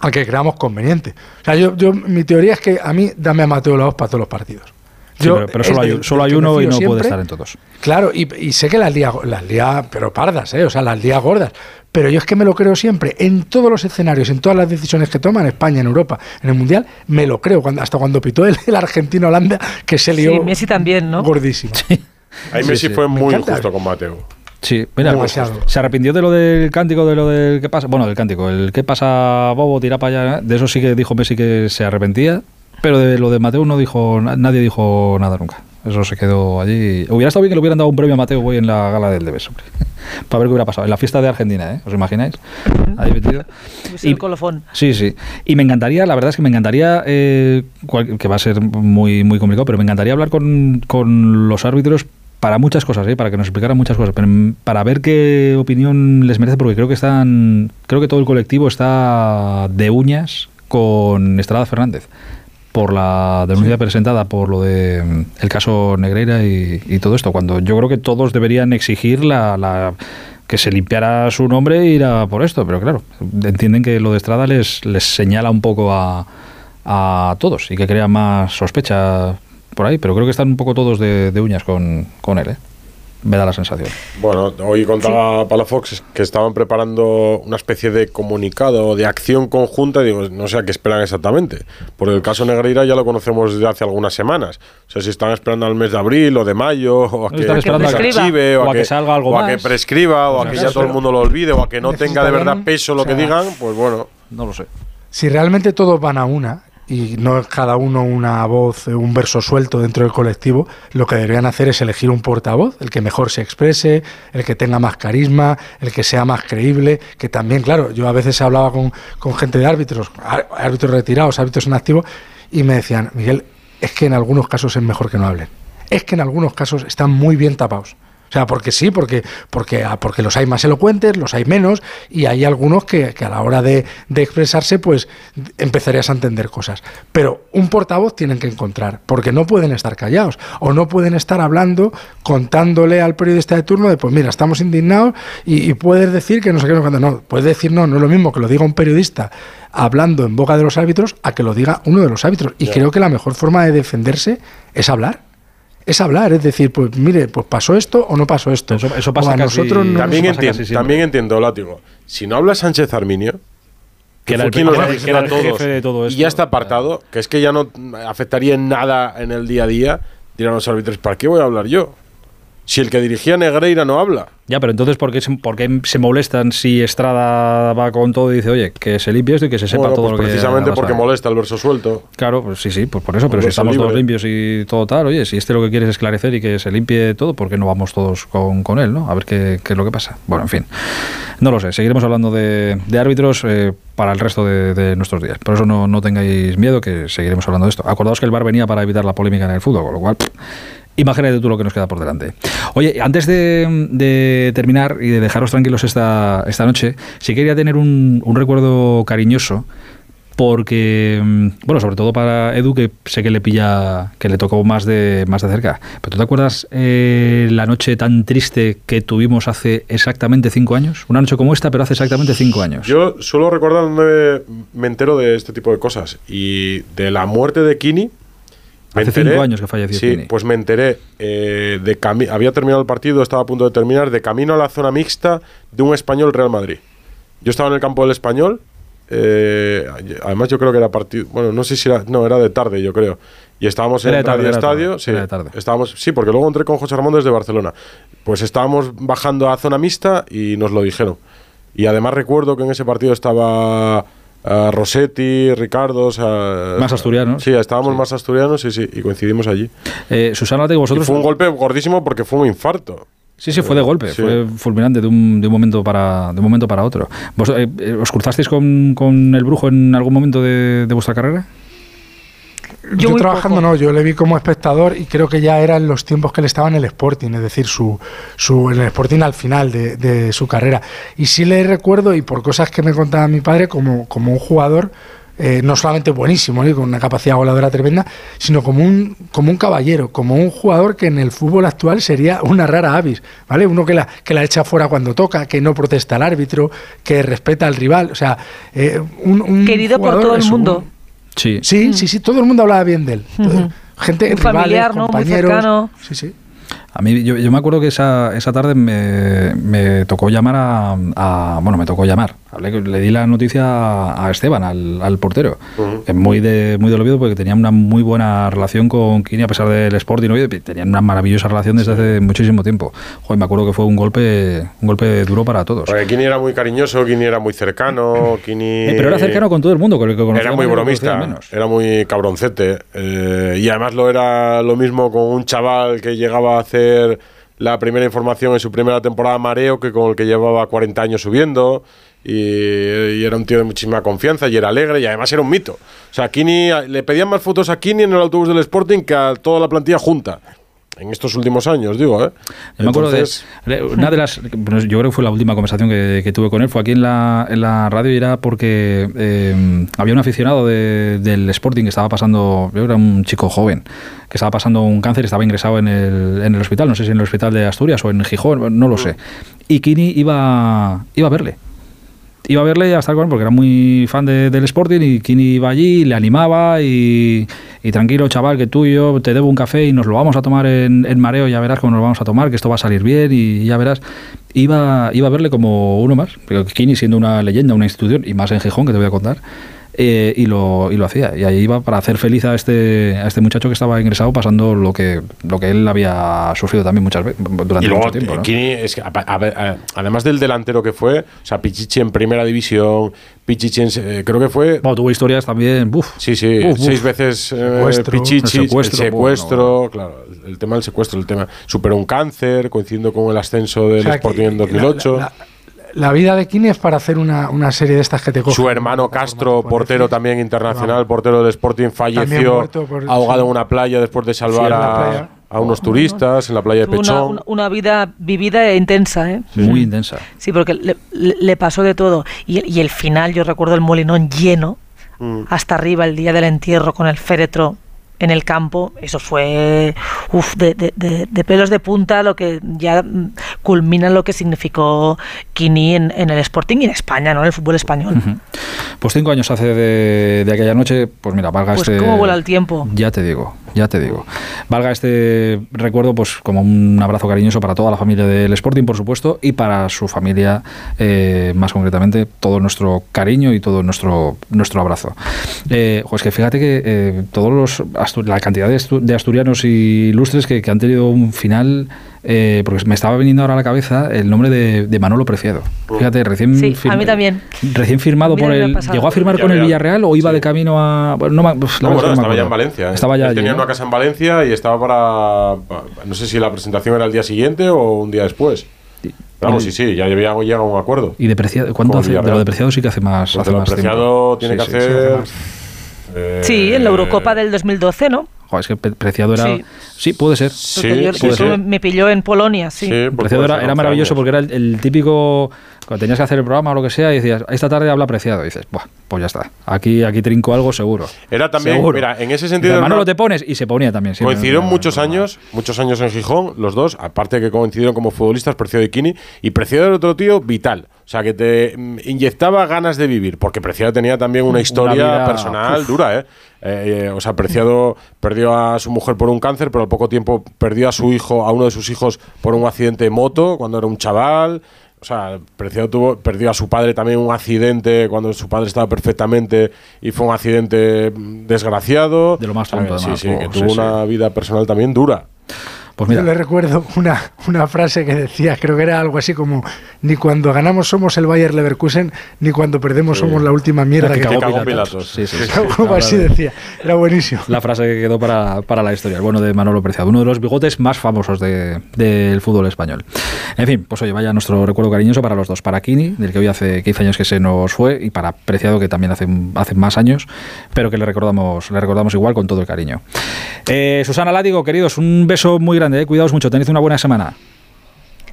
al que creamos conveniente. O sea, yo, yo mi teoría es que a mí dame a Mateo Laos para todos los partidos. Sí, Yo, pero, solo hay, del- solo hay uno y no puede estar en todos. Claro, y, y sé que las lía, las lía, pero pardas, ¿eh? o sea, las lía gordas. Pero yo es que me lo creo siempre, en todos los escenarios, en todas las decisiones que toma en España, en Europa, en el Mundial, me lo creo. Cuando, hasta cuando pitó el, el Argentina-Holanda, que se lió Sí, Messi también, ¿no? gordísimo. Ahí Sí, Messi sí. fue muy injusto con Mateo. Sí, mira, pues, Demasiado. se arrepintió de lo del cántico, de lo del qué pasa, bueno, del cántico, el qué pasa Bobo, tira para allá, de eso sí que dijo Messi que se arrepentía, pero de lo de Mateo no dijo, na- nadie dijo nada nunca. Eso se quedó allí. Hubiera estado bien que le hubieran dado un premio a Mateo hoy en la gala del Debes, hombre. Para ver qué hubiera pasado. En la fiesta de Argentina, ¿eh? ¿Os imagináis? Ahí metido. Pues el colofón. Sí, sí. Y me encantaría, la verdad es que me encantaría, eh, cual- que va a ser muy, muy complicado, pero me encantaría hablar con, con los árbitros para muchas cosas, ¿eh? para que nos explicaran muchas cosas, pero para ver qué opinión les merece, porque creo que están, creo que todo el colectivo está de uñas con Estrada Fernández por la denuncia presentada por lo de mm, el caso Negreira y, y todo esto, cuando yo creo que todos deberían exigir la, la- que se limpiara su nombre e ir a por esto, pero claro, entienden que lo de Estrada les, les señala un poco a, a todos y que crea más sospecha por ahí, pero creo que están un poco todos de, de uñas con, con él, ¿eh? me da la sensación. Bueno, hoy contaba Palafox que estaban preparando una especie de comunicado de acción conjunta. y Digo, no sé a qué esperan exactamente. Porque el caso Negreira ya lo conocemos desde hace algunas semanas. O sea, si están esperando al mes de abril o de mayo, o a que, se que archive, o a que salga algo o a que más. prescriba, o a que ya todo el mundo lo olvide, o a que no tenga de verdad peso lo o sea, que digan, pues bueno. No lo sé. Si realmente todos van a una, y no es cada uno una voz, un verso suelto dentro del colectivo, lo que deberían hacer es elegir un portavoz, el que mejor se exprese, el que tenga más carisma, el que sea más creíble, que también, claro, yo a veces hablaba con, con gente de árbitros, árbitros retirados, árbitros en activo, y me decían, Miguel, es que en algunos casos es mejor que no hablen. Es que en algunos casos están muy bien tapados. O sea, porque sí, porque, porque, ah, porque los hay más elocuentes, los hay menos, y hay algunos que, a la hora de, expresarse, pues empezarías a entender cosas. Pero un portavoz tienen que encontrar, porque no pueden estar callados, o no pueden estar hablando, contándole al periodista de turno de, pues mira, estamos indignados, y, puedes decir que no sé qué, no, no, puedes decir no, no es lo mismo que lo diga un periodista hablando en boca de los árbitros a que lo diga uno de los árbitros. Y creo que la mejor forma de defenderse es hablar es hablar, es decir, pues mire, pues pasó esto o no pasó esto. Eso, pasa casi, nosotros también, entiendo, también entiendo, látigo. Si no habla Sánchez Arminio, que, era, quien de todo esto, y ya está apartado, que es que ya no afectaría en nada en el día a día, dirán los árbitros, ¿para qué voy a hablar yo? Si el que dirigía Negreira no habla. Ya, pero entonces, ¿por qué, se, molestan si Estrada va con todo y dice, oye, que se limpie esto y que se sepa todo pues lo que Precisamente porque molesta el verso suelto. Claro, pues sí, sí, pues por eso, pero si estamos todos limpios y todo tal, oye, si este lo que quiere es esclarecer y que se limpie todo, ¿por qué no vamos todos con, él, no? A ver qué, es lo que pasa. Bueno, en fin, no lo sé, seguiremos hablando de, árbitros eh, para el resto de, nuestros días. Por eso no, no tengáis miedo, que seguiremos hablando de esto. Acordaos que el bar venía para evitar la polémica en el fútbol, con lo cual... Imagínate tú lo que nos queda por delante. Oye, antes de, terminar y de dejaros tranquilos esta, esta noche, sí quería tener un, recuerdo cariñoso porque, mm, bueno, sobre todo para Edu, que sé que le pilla, que le tocó más de, más de cerca. Pero ¿tú te acuerdas eh, la noche tan triste que tuvimos hace exactamente cinco años? Una noche como esta, pero hace exactamente cinco años. Yo suelo recordar donde me entero de este tipo de cosas. Y de la muerte de Kini, Hace cinco años que falleció. Sí, pues me enteré. Eh, de había terminado el partido, estaba a punto de terminar, de camino a la zona mixta de un español Real Madrid. Yo estaba en el campo del español. Eh, además, yo creo que era partido. Bueno, no sé si era. No, era de tarde, yo creo. Y estábamos en el estadio. sí, Estábamos, sí, porque luego entré con José Ramón desde Barcelona. Pues estábamos bajando a zona mixta y nos lo dijeron. Y además recuerdo que en ese partido estaba a Rossetti, Ricardo, más asturianos. Sí, estábamos más asturianos, sí, sí, y coincidimos allí. Eh, Susana, vosotros. fue un golpe gordísimo porque fue un infarto. Sí, sí, fue de golpe, fue fulminante de un, de un, momento para de un momento para otro. ¿Vos, eh, eh, ¿Os cruzasteis con, con, el brujo en algún momento de, de vuestra carrera? Yo, trabajando no, yo le vi como espectador y creo que ya eran los tiempos que él estaba en el Sporting, es decir, su, su, en el Sporting al final de, su carrera. Y sí le recuerdo, y por cosas que me contaba mi padre, como, como un jugador eh, no solamente buenísimo, con una capacidad voladora tremenda, sino como un, como un caballero, como un jugador que en el fútbol actual sería una rara avis, ¿vale? Uno que la, que la echa fuera cuando toca, que no protesta al árbitro, que respeta al rival, o sea, eh, un, Querido por todo el mundo. Sí. Sí, sí, sí, todo el mundo hablaba bien de él. Gente, familiar, ¿no? compañeros. Sí, sí. A mí, yo, me acuerdo que esa, esa tarde me, me tocó llamar a, Bueno, me tocó llamar. le di la noticia a Esteban, al, portero. que muy de muy del olvido porque tenía una muy buena relación con Kini a pesar del Sporting. ¿no? Tenían una maravillosa relación desde hace muchísimo tiempo. Joder, me acuerdo que fue un golpe un golpe duro para todos. Porque Kini era muy cariñoso, Kini era muy cercano, Kini... Eh, pero era cercano con todo el mundo. era muy bromista, era muy cabroncete. Eh, y además lo era lo mismo con un chaval que llegaba a la primera información en su primera temporada Mareo que con el que llevaba 40 años subiendo. Y, era un tío de muchísima confianza y era alegre y además era un mito. O sea, Kini, le pedían más fotos a Kini en el autobús del Sporting que a toda la plantilla junta en estos últimos años, digo, ¿eh? me acuerdo de, una de las, yo creo que fue la última conversación que, tuve con él, fue aquí en la, en la radio y era porque eh, había un aficionado del Sporting que estaba pasando, yo era un chico joven, que estaba pasando un cáncer y estaba ingresado en el, en el hospital, no sé si en el hospital de Asturias o en Gijón, no lo sé. Y Kini iba, iba a verle iba a verle y a estar con él porque era muy fan del Sporting y Kini iba allí, le animaba y, tranquilo chaval que tú y yo te debo un café y nos lo vamos a tomar en, en, mareo, ya verás cómo nos vamos a tomar, que esto va a salir bien y ya verás. Iba, iba a verle como uno más, pero Kini siendo una leyenda, una institución y más en Gijón que te voy a contar. Eh, y, lo, y lo hacía. Y ahí iba para hacer feliz a este, a este muchacho que estaba ingresado pasando lo que, lo que él había sufrido también muchas veces durante y luego, mucho tiempo. ¿no? Kini, es que, a- a- a- además del delantero que fue, o sea, Pichichi en primera división, Pichichi en, eh, creo que fue. Bueno, tuvo historias también. Uf, Sí, sí, Uf, uf. seis veces eh, Secuestro, Pichichi, el el secuestro, bueno, claro, el, el tema del secuestro, el tema. Superó un cáncer, coincidiendo con el ascenso del O sea, que Sporting en la- 2008. la- La vida de Kini es para hacer una, una serie de estas que te cogen. Su hermano Castro, portero también internacional, portero del Sporting, falleció por- ahogado sí. en una playa después de salvar la a, a unos turistas en la playa de Pechón. una- una vida vivida e intensa, ¿eh? Muy intensa. Sí, porque le, le- pasó de todo. Y, el- y el final, yo recuerdo el molinón lleno, Mm. hasta arriba el día del entierro con el féretro en el campo, eso fue uf, de, de- de- de pelos de punta, lo que ya culmina lo que significó Kini en, en el Sporting y en España, ¿no? En el fútbol español. Pues cinco años hace de, de aquella noche, pues mira, valga Pues este... cómo vuela el tiempo. Ya te digo, ya te digo. Valga este recuerdo pues como un abrazo cariñoso para toda la familia del Sporting, por supuesto, y para su familia, eh, más concretamente, todo nuestro cariño y todo nuestro, nuestro abrazo. Eh, jo, es que fíjate que eh, todos los la cantidad de, de asturianos ilustres que, que han tenido un final... eh, porque me estaba viniendo ahora a la cabeza el nombre de, de Manolo Preciado. Fíjate, recién, Sí, fir- a mí también. recién firmado por el. ¿Llegó a firmar con el Villarreal o iba de camino a.? Bueno, no, me- uf, la No, verdad bueno, es que no me estaba ya en Valencia. ¿eh? Estaba ya Él allí, tenía ¿no? una casa en Valencia y estaba para. pa- No sé si la presentación era el día siguiente o un día después. Vamos, sí, sí, ya había llegado a un acuerdo. Y de Preciado, ¿cuánto hace? De lo de Preciado sí que hace más. Pues hace de lo más Preciado tiempo. tiene Sí, que sí, sí, hacer. eh, Sí, en la Eurocopa del 2012, ¿no? Joder, es que Pre- Preciado era. Sí, Sí. puede ser. Yo- puede ser. me- pilló en Polonia, sí. Preciado era, era maravilloso porque era el, el típico. Cuando tenías que hacer el programa o lo que sea, y decías, esta tarde habla Preciado. Y dices, Buah, pues ya está. Aquí, aquí trinco algo seguro. Era también, Seguro. mira, en ese sentido. Manolo una- te pones y se ponía también. Coincidieron muchos años, muchos años en Gijón, los dos, aparte de que coincidieron como futbolistas, Preciado y Kini, y Preciado era otro tío vital, o sea, que te inyectaba ganas de vivir, porque Preciado tenía también una historia vida, personal uf. dura, ¿eh? Eh, eh, O sea, Preciado perdió a su mujer por un cáncer, pero al poco tiempo perdió a su hijo, a uno de sus hijos, por un accidente de moto cuando era un chaval. O sea, Preciado tuvo, perdió a su padre también un accidente cuando su padre estaba perfectamente y fue un accidente mm, desgraciado. De lo más tonto, Sí, además. sí, que tuvo sí. una vida personal también dura. Pues Yo le recuerdo una, una frase que decía, creo que era algo así como, ni cuando ganamos somos el Bayer Leverkusen, ni cuando perdemos Sí. somos la última mierda que que, cagó cagó Pilatos. Sí, sí, sí. Algo así de- decía, era buenísimo. La frase que quedó para, para la historia, el bueno de Manolo Preciado, uno de los bigotes más famosos de- del fútbol español. En fin, pues oye, vaya nuestro recuerdo cariñoso para los dos, para Kini, del que hoy hace 15 años que se nos fue, y para Preciado, que también hace, hace más años, pero que le recordamos, le recordamos igual con todo el cariño. Eh, Susana Látigo, queridos, un beso muy grande, eh, cuidaos mucho, tened una buena semana.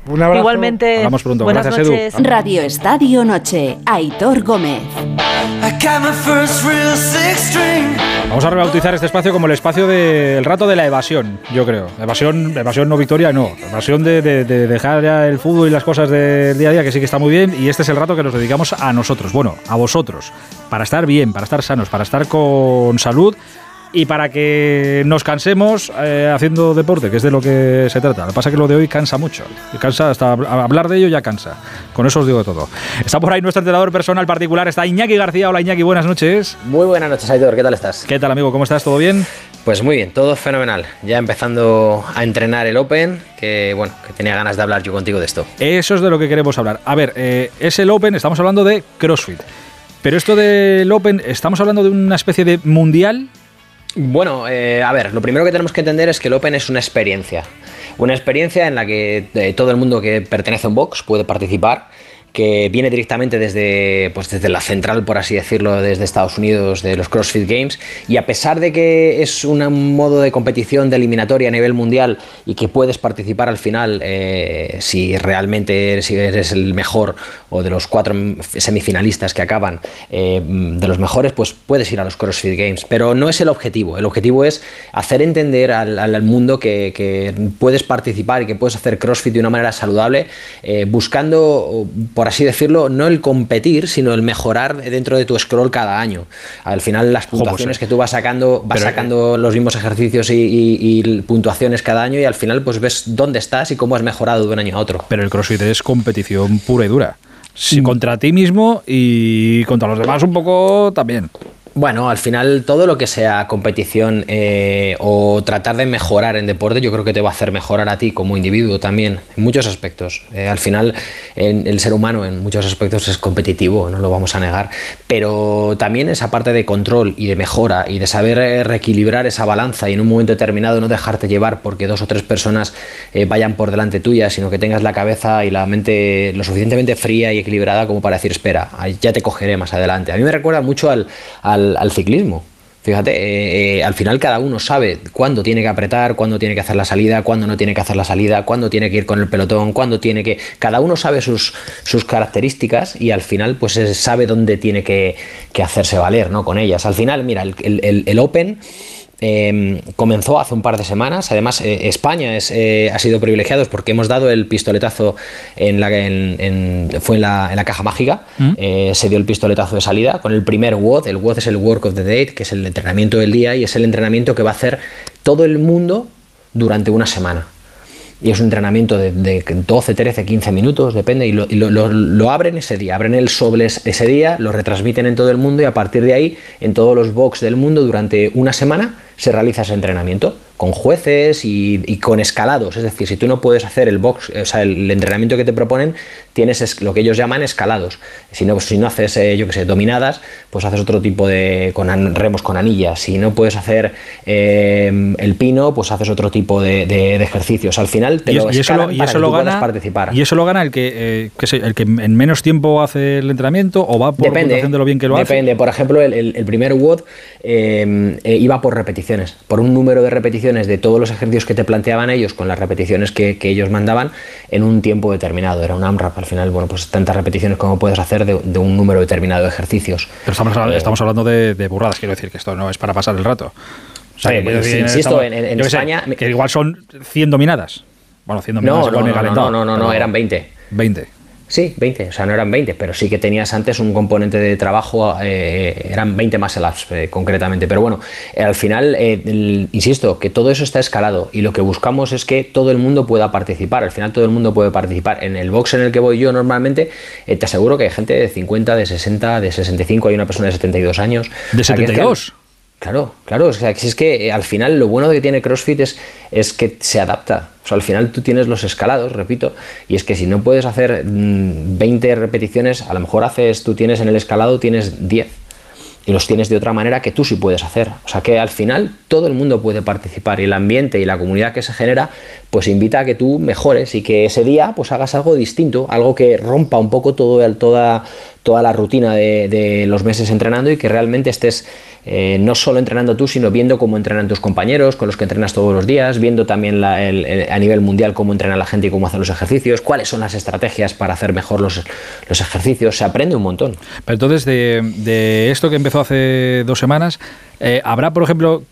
Un abrazo. Igualmente, Hablamos pronto. buenas Gracias, Edu. noches. Radio Estadio Noche, Aitor Gómez. Vamos a rebautizar este espacio como el espacio del rato de la evasión, yo creo. Evasión, evasión no victoria, no. Evasión de, de- de dejar ya el fútbol y las cosas del día a día, que sí que está muy bien. Y este es el rato que nos dedicamos a nosotros, bueno, a vosotros, para estar bien, para estar sanos, para estar con salud y para que nos cansemos eh, haciendo deporte, que es de lo que se trata. Lo que pasa es que lo de hoy cansa mucho. Cansa hasta hab- hablar de ello ya cansa. Con eso os digo todo. Está por ahí nuestro entrenador personal particular, está Iñaki García. Hola Iñaki, buenas noches. Muy buenas noches, Aitor. ¿Qué tal estás? ¿Qué tal, amigo? ¿Cómo estás? ¿Todo bien? Pues muy bien, todo fenomenal. Ya empezando a entrenar el Open, que bueno, que tenía ganas de hablar yo contigo de esto. Eso es de lo que queremos hablar. A ver, eh, es el Open, estamos hablando de CrossFit. Pero esto del Open, ¿estamos hablando de una especie de mundial? Bueno, eh, a ver, lo primero que tenemos que entender es que el Open es una experiencia. Una experiencia en la que eh, todo el mundo que pertenece a un box puede participar, que viene directamente desde, pues desde la central, por así decirlo, desde Estados Unidos, de los CrossFit Games. Y a pesar de que es un modo de competición de eliminatoria a nivel mundial y que puedes participar al final eh, si realmente eres, eres el mejor o de los cuatro semifinalistas que acaban eh, de los mejores, pues puedes ir a los CrossFit Games. Pero no es el objetivo. El objetivo es hacer entender al, al mundo que, que puedes participar y que puedes hacer CrossFit de una manera saludable, eh, buscando, por así decirlo, no el competir, sino el mejorar dentro de tu scroll cada año. Al final, las puntuaciones que tú vas sacando, vas Pero, sacando los mismos ejercicios y, y- y puntuaciones cada año y al final pues ves dónde estás y cómo has mejorado de un año a otro. Pero el CrossFit es competición pura y dura. Sí, contra ti mismo y contra los demás un poco también. Bueno, al final todo lo que sea competición eh, o tratar de mejorar en deporte, yo creo que te va a hacer mejorar a ti como individuo también, en muchos aspectos. Eh, al final el ser humano en muchos aspectos es competitivo, no lo vamos a negar, pero también esa parte de control y de mejora y de saber eh, reequilibrar esa balanza y en un momento determinado no dejarte llevar porque dos o tres personas vayan por delante tuya, sino que tengas la cabeza y la mente lo suficientemente fría y equilibrada como para decir, espera, ya te cogeré más adelante. A mí me recuerda mucho al, ciclismo. Fíjate, eh, eh, al final cada uno sabe cuándo tiene que apretar, cuándo tiene que hacer la salida, cuándo no tiene que hacer la salida, cuándo tiene que ir con el pelotón, cuándo tiene que... Cada uno sabe sus, sus características y al final pues sabe dónde tiene que, hacerse valer ¿no? con ellas. Al final, mira, el, el Open Em, comenzó hace un par de semanas. Además, eh, España es, eh, ha sido privilegiados porque hemos dado el pistoletazo en la, en, fue en la, en la, caja mágica. Mm. Eh, se dio el pistoletazo de salida con el primer WOD. El WOD es el Work of the Day, que es el entrenamiento del día y es el entrenamiento que va a hacer todo el mundo durante una semana y es un entrenamiento de, 12, 13, 15 minutos, depende, y, lo, abren ese día, abren el sobre ese día, lo retransmiten en todo el mundo y a partir de ahí, en todos los box del mundo, durante una semana, se realiza ese entrenamiento con jueces y, con escalados. Es decir, si tú no puedes hacer el box, o sea, el, entrenamiento que te proponen, tienes lo que ellos llaman escalados. Si no, si no haces, eh, yo que sé, dominadas, pues haces otro tipo de con remos con anillas. Si no puedes hacer eh, el pino, pues haces otro tipo de, ejercicios. Al final te lo, y eso lo, y eso lo gana, participar. Y eso lo gana el que, eh, el que en menos tiempo hace el entrenamiento o va por depende, de lo bien que lo hace. Depende. Por ejemplo, el, primer WOD iba por repeticiones, por un número de repeticiones de todos los ejercicios que te planteaban ellos con las repeticiones que, ellos mandaban en un tiempo determinado. Era un AMRAP al final, bueno, pues tantas repeticiones como puedes hacer de, un número determinado de ejercicios. Pero estamos, hablando, eh, estamos hablando de, burradas, quiero decir que esto no es para pasar el rato. O sea, insisto, en, España... que igual son 100 dominadas. Bueno, 100 dominadas. No, no, no, no, no, no, eran 20. 20. Sí, 20, o sea, no eran 20, pero sí que tenías antes un componente de trabajo, eh, eran 20 más el apps eh, concretamente. Pero bueno, eh, al final, insisto, que todo eso está escalado y lo que buscamos es que todo el mundo pueda participar. Al final, todo el mundo puede participar. En el box en el que voy yo normalmente, te aseguro que hay gente de 50, de 60, de 65, hay una persona de 72 años. ¿De 72? Claro, claro, o sea, es que al final lo bueno que tiene CrossFit es, es que se adapta. O sea, al final tú tienes los escalados, repito, y es que si no puedes hacer 20 mm, repeticiones, a lo mejor haces, tú tienes en el escalado, tienes 10 y los tienes de otra manera que tú sí puedes hacer. O sea que al final todo el mundo puede participar y el ambiente y la comunidad que se genera pues invita a que tú mejores y que ese día pues hagas algo distinto, algo que rompa un poco todo, toda, toda la rutina de, de los meses entrenando y que realmente estés eh, no solo entrenando tú, sino viendo cómo entrenan tus compañeros, con los que entrenas todos los días, viendo también a nivel mundial cómo entrena la gente y cómo hacen los ejercicios, cuáles son las estrategias para hacer mejor los, ejercicios. Se aprende un montón. Pero entonces, de, esto que empezó hace dos semanas, eh, ¿habrá, por ejemplo,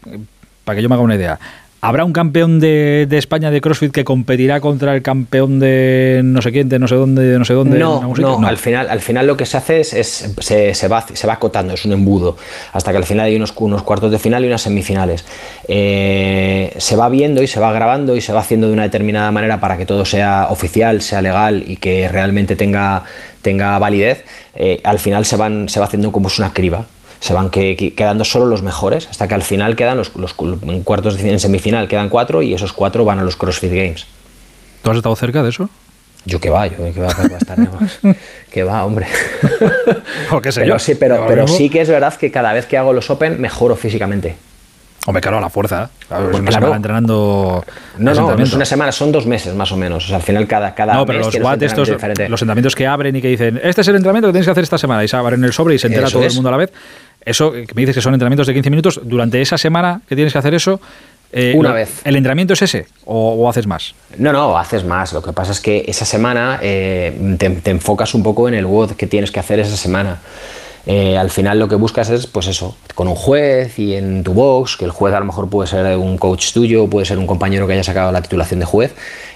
para que yo me haga una idea, ¿Habrá un campeón de, España de CrossFit que competirá contra el campeón de no sé quién, de no sé dónde, de no sé dónde? No, no, Al, final, al final lo que se hace es, se, va, se va acotando, es un embudo, hasta que al final hay unos, unos cuartos de final y unas semifinales. Eh, se va viendo y se va grabando y se va haciendo de una determinada manera para que todo sea oficial, sea legal y que realmente tenga, tenga validez. Eh, al final se, van, se va haciendo como es una criba se van quedando solo los mejores, hasta que al final quedan los, en cuartos de en semifinal quedan cuatro y esos cuatro van a los CrossFit Games. ¿Tú has estado cerca de eso? Yo que va, yo que va, a estar que va, hombre. O qué sé pero, yo. Sí, pero, pero sí que es verdad que cada vez que hago los Open mejoro físicamente. Hombre, claro, a la fuerza. Claro, pues una semana entrenando. No, no, no es una semana, son dos meses más o menos. O sea, al final cada, cada no, pero los estos, los entrenamientos que abren y que dicen, este es el entrenamiento que tienes que hacer esta semana, y se abren el sobre y se entera todo el mundo a la vez. Eso, que me dices que son entrenamientos de 15 minutos, durante esa semana que tienes que hacer eso, eh, Una vez. ¿El entrenamiento es ese o, haces más? No, no, haces más. Lo que pasa es que esa semana eh, te, enfocas un poco en el WOD que tienes que hacer esa semana. Eh, al final lo que buscas es, pues eso, con un juez y en tu box, que el juez a lo mejor puede ser un coach tuyo, puede ser un compañero que haya sacado la titulación de juez,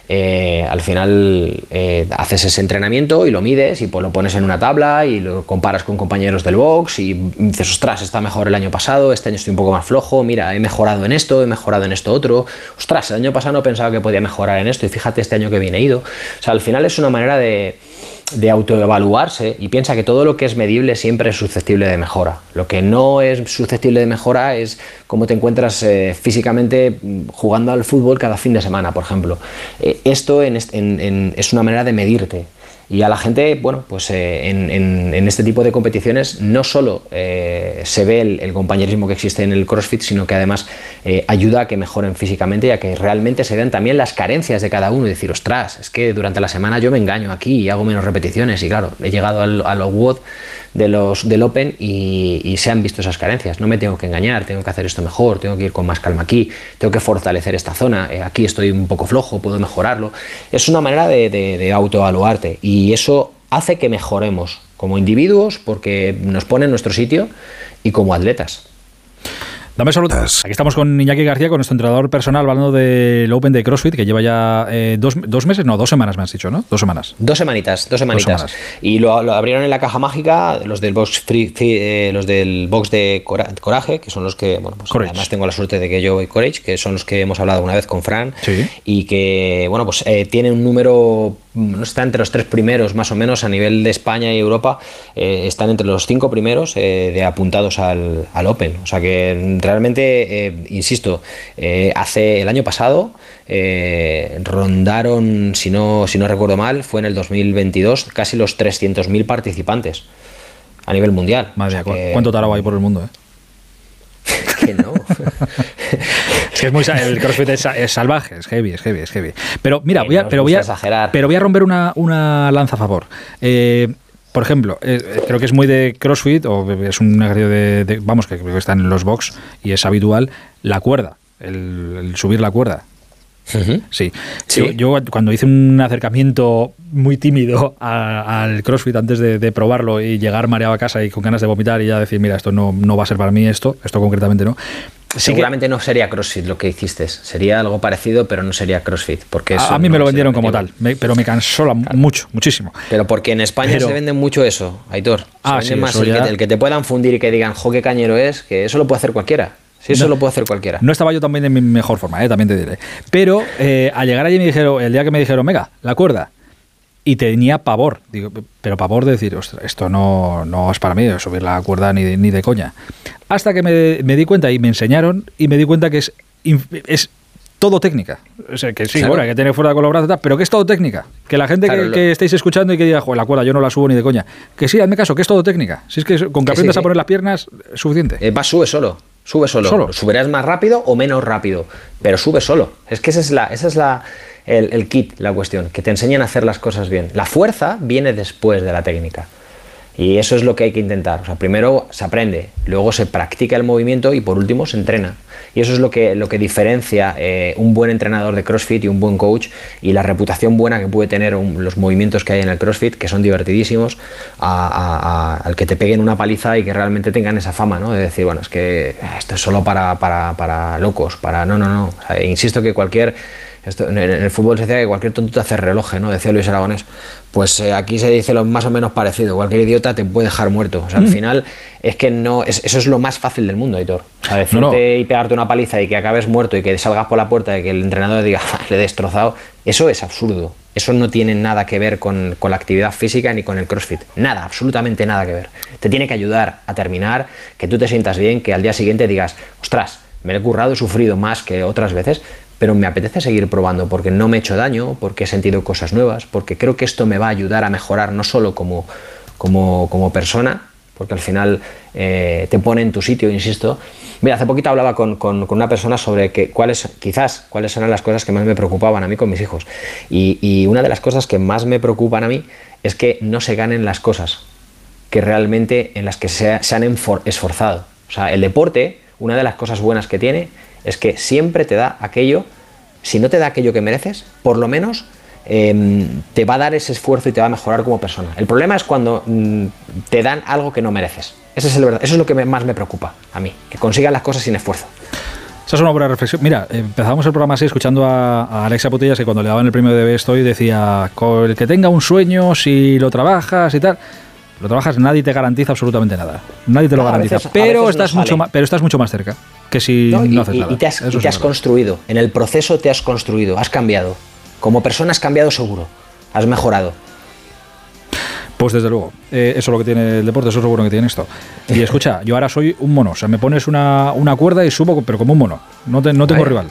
eh, al final eh, haces ese entrenamiento y lo mides y pues lo pones en una tabla y lo comparas con compañeros del box y dices, ostras, está mejor el año pasado, este año estoy un poco más flojo, mira, he mejorado en esto, he mejorado en esto otro, ostras, el año pasado no pensaba que podía mejorar en esto y fíjate este año que viene ido. O sea, al final es una manera de de autoevaluarse y piensa que todo lo que es medible siempre es susceptible de mejora. Lo que no es susceptible de mejora es cómo te encuentras eh, físicamente mm, jugando al fútbol cada fin de semana, por ejemplo. Eh, esto es una manera de medirte. Y a la gente, bueno, pues eh, en, este tipo de competiciones no solo eh, se ve el, compañerismo que existe en el CrossFit, sino que además eh, ayuda a que mejoren físicamente y a que realmente se vean también las carencias de cada uno y decir, ostras, es que durante la semana yo me engaño aquí y hago menos repeticiones y claro, he llegado al, a los WOD de los, del Open y, se han visto esas carencias. No me tengo que engañar, tengo que hacer esto mejor, tengo que ir con más calma aquí, tengo que fortalecer esta zona, aquí estoy un poco flojo, puedo mejorarlo. Es una manera de, de, de y y eso hace que mejoremos como individuos porque nos pone en nuestro sitio y como atletas. Dame saludos. Aquí estamos con Iñaki García, con nuestro entrenador personal, hablando del Open de CrossFit, que lleva ya eh, dos, dos, meses, no, dos semanas me has dicho, ¿no? Dos semanas. Dos semanitas, dos semanitas. Y lo, abrieron en la caja mágica los del box free, eh, los del box de Coraje, que son los que, bueno, pues además tengo la suerte de que yo y Courage, que son los que hemos hablado una vez con Fran, y que, bueno, pues eh, tienen un número no está entre los tres primeros más o menos a nivel de España y Europa, eh, están entre los cinco primeros eh, de apuntados al, Open. O sea que realmente, eh, insisto, hace el año pasado rondaron, si no, si no recuerdo mal, fue en el 2022, casi los 300.000 participantes a nivel mundial. Madre mía, ¿cuánto tarao hay por el mundo? que no. es que es muy el CrossFit es, salvaje, es heavy, es heavy, es heavy. Pero mira, voy a, pero voy a, pero voy a romper una, una lanza a favor. Eh, por ejemplo, eh, creo que es muy de CrossFit, o es un ejercicio de, vamos, que creo que está en los box y es habitual, la cuerda, el subir la cuerda. Sí. Yo, cuando hice un acercamiento muy tímido al CrossFit antes de, probarlo y llegar mareado a casa y con ganas de vomitar y ya decir, mira, esto no, no va a ser para mí, esto, esto concretamente no. Seguramente no sería CrossFit lo que hiciste, sería algo parecido, pero no sería CrossFit. Porque a, mí me lo vendieron como tal, pero me cansó mucho, muchísimo. Pero porque en España se vende mucho eso, Aitor. Ah, más el, que, el, que, te puedan fundir y que digan, jo, qué cañero es, que eso lo puede hacer cualquiera. Sí, eso lo puede hacer cualquiera. No estaba yo también en mi mejor forma, ¿eh? también te diré. Pero eh, al llegar allí me dijeron, el día que me dijeron, venga, la cuerda, y tenía pavor, digo, pero pavor de decir, Ostras, esto no, no es para mí, subir la cuerda ni de, ni de coña. Hasta que me, me, di cuenta y me enseñaron y me di cuenta que es, es todo técnica. O sea, que sí, bueno, hay que tener fuerza con los brazos, pero que es todo técnica. Que la gente que, estéis escuchando y que diga, joder, la cuerda yo no la subo ni de coña. Que sí, hazme caso, que es todo técnica. Si es que con que aprendas a poner las piernas, es suficiente. Eh, va, sube solo. Sube solo. Subirás más rápido o menos rápido, pero sube solo. Es que esa es la, esa es la, el, el kit, la cuestión, que te enseñan a hacer las cosas bien. La fuerza viene después de la técnica. Y eso es lo que hay que intentar. O sea, primero se aprende, luego se practica el movimiento y por último se entrena. Y eso es lo que, lo que diferencia eh, un buen entrenador de CrossFit y un buen coach y la reputación buena que puede tener los movimientos que hay en el CrossFit, que son divertidísimos, al que te peguen una paliza y que realmente tengan esa fama, ¿no? De decir, bueno, es que esto es solo para, para, para locos, para... No, no, no. insisto que cualquier en el fútbol se decía que cualquier tonto te hace reloj, ¿no? Decía Luis Aragonés. Pues eh, aquí se dice lo más o menos parecido. Cualquier idiota te puede dejar muerto. O sea, al mm. final es que no. eso es lo más fácil del mundo, Editor. O sea, decirte y pegarte una paliza y que acabes muerto y que salgas por la puerta y que el entrenador diga, le he destrozado. Eso es absurdo. Eso no tiene nada que ver con, con, la actividad física ni con el CrossFit. Nada, absolutamente nada que ver. Te tiene que ayudar a terminar, que tú te sientas bien, que al día siguiente digas, ostras, me he currado, he sufrido más que otras veces, pero me apetece seguir probando porque no me he hecho daño, porque he sentido cosas nuevas, porque creo que esto me va a ayudar a mejorar no solo como, como, como persona, porque al final eh, te pone en tu sitio, insisto. Mira, hace poquito hablaba con, con, una persona sobre que, cuáles, quizás, cuáles eran las cosas que más me preocupaban a mí con mis hijos. Y, y una de las cosas que más me preocupan a mí es que no se ganen las cosas que realmente en las que se, se han esforzado. O sea, el deporte, una de las cosas buenas que tiene es que siempre te da aquello, si no te da aquello que mereces, por lo menos em, te va a dar ese esfuerzo y te va a mejorar como persona. El problema es cuando mm, te dan algo que no mereces. Eso es, el verdad, eso es lo que más me preocupa a mí, que consigan las cosas sin esfuerzo. Esa es una buena reflexión. Mira, empezábamos el programa así escuchando a, a Alexa Putillas que cuando le daban el premio de Estoy decía, el que tenga un sueño, si lo trabajas y tal, lo trabajas, nadie te garantiza absolutamente nada. Nadie te lo garantiza. pero, estás mucho más, pero estás mucho más cerca que si no, haces nada. Y te has, construido. En el proceso te has construido, has cambiado. Como persona has cambiado seguro. Has mejorado. Pues desde luego, eh, eso es lo que tiene el deporte, eso es lo bueno que tiene esto. Y escucha, yo ahora soy un mono, o sea, me pones una, una cuerda y subo, pero como un mono, no, te- no tengo rival.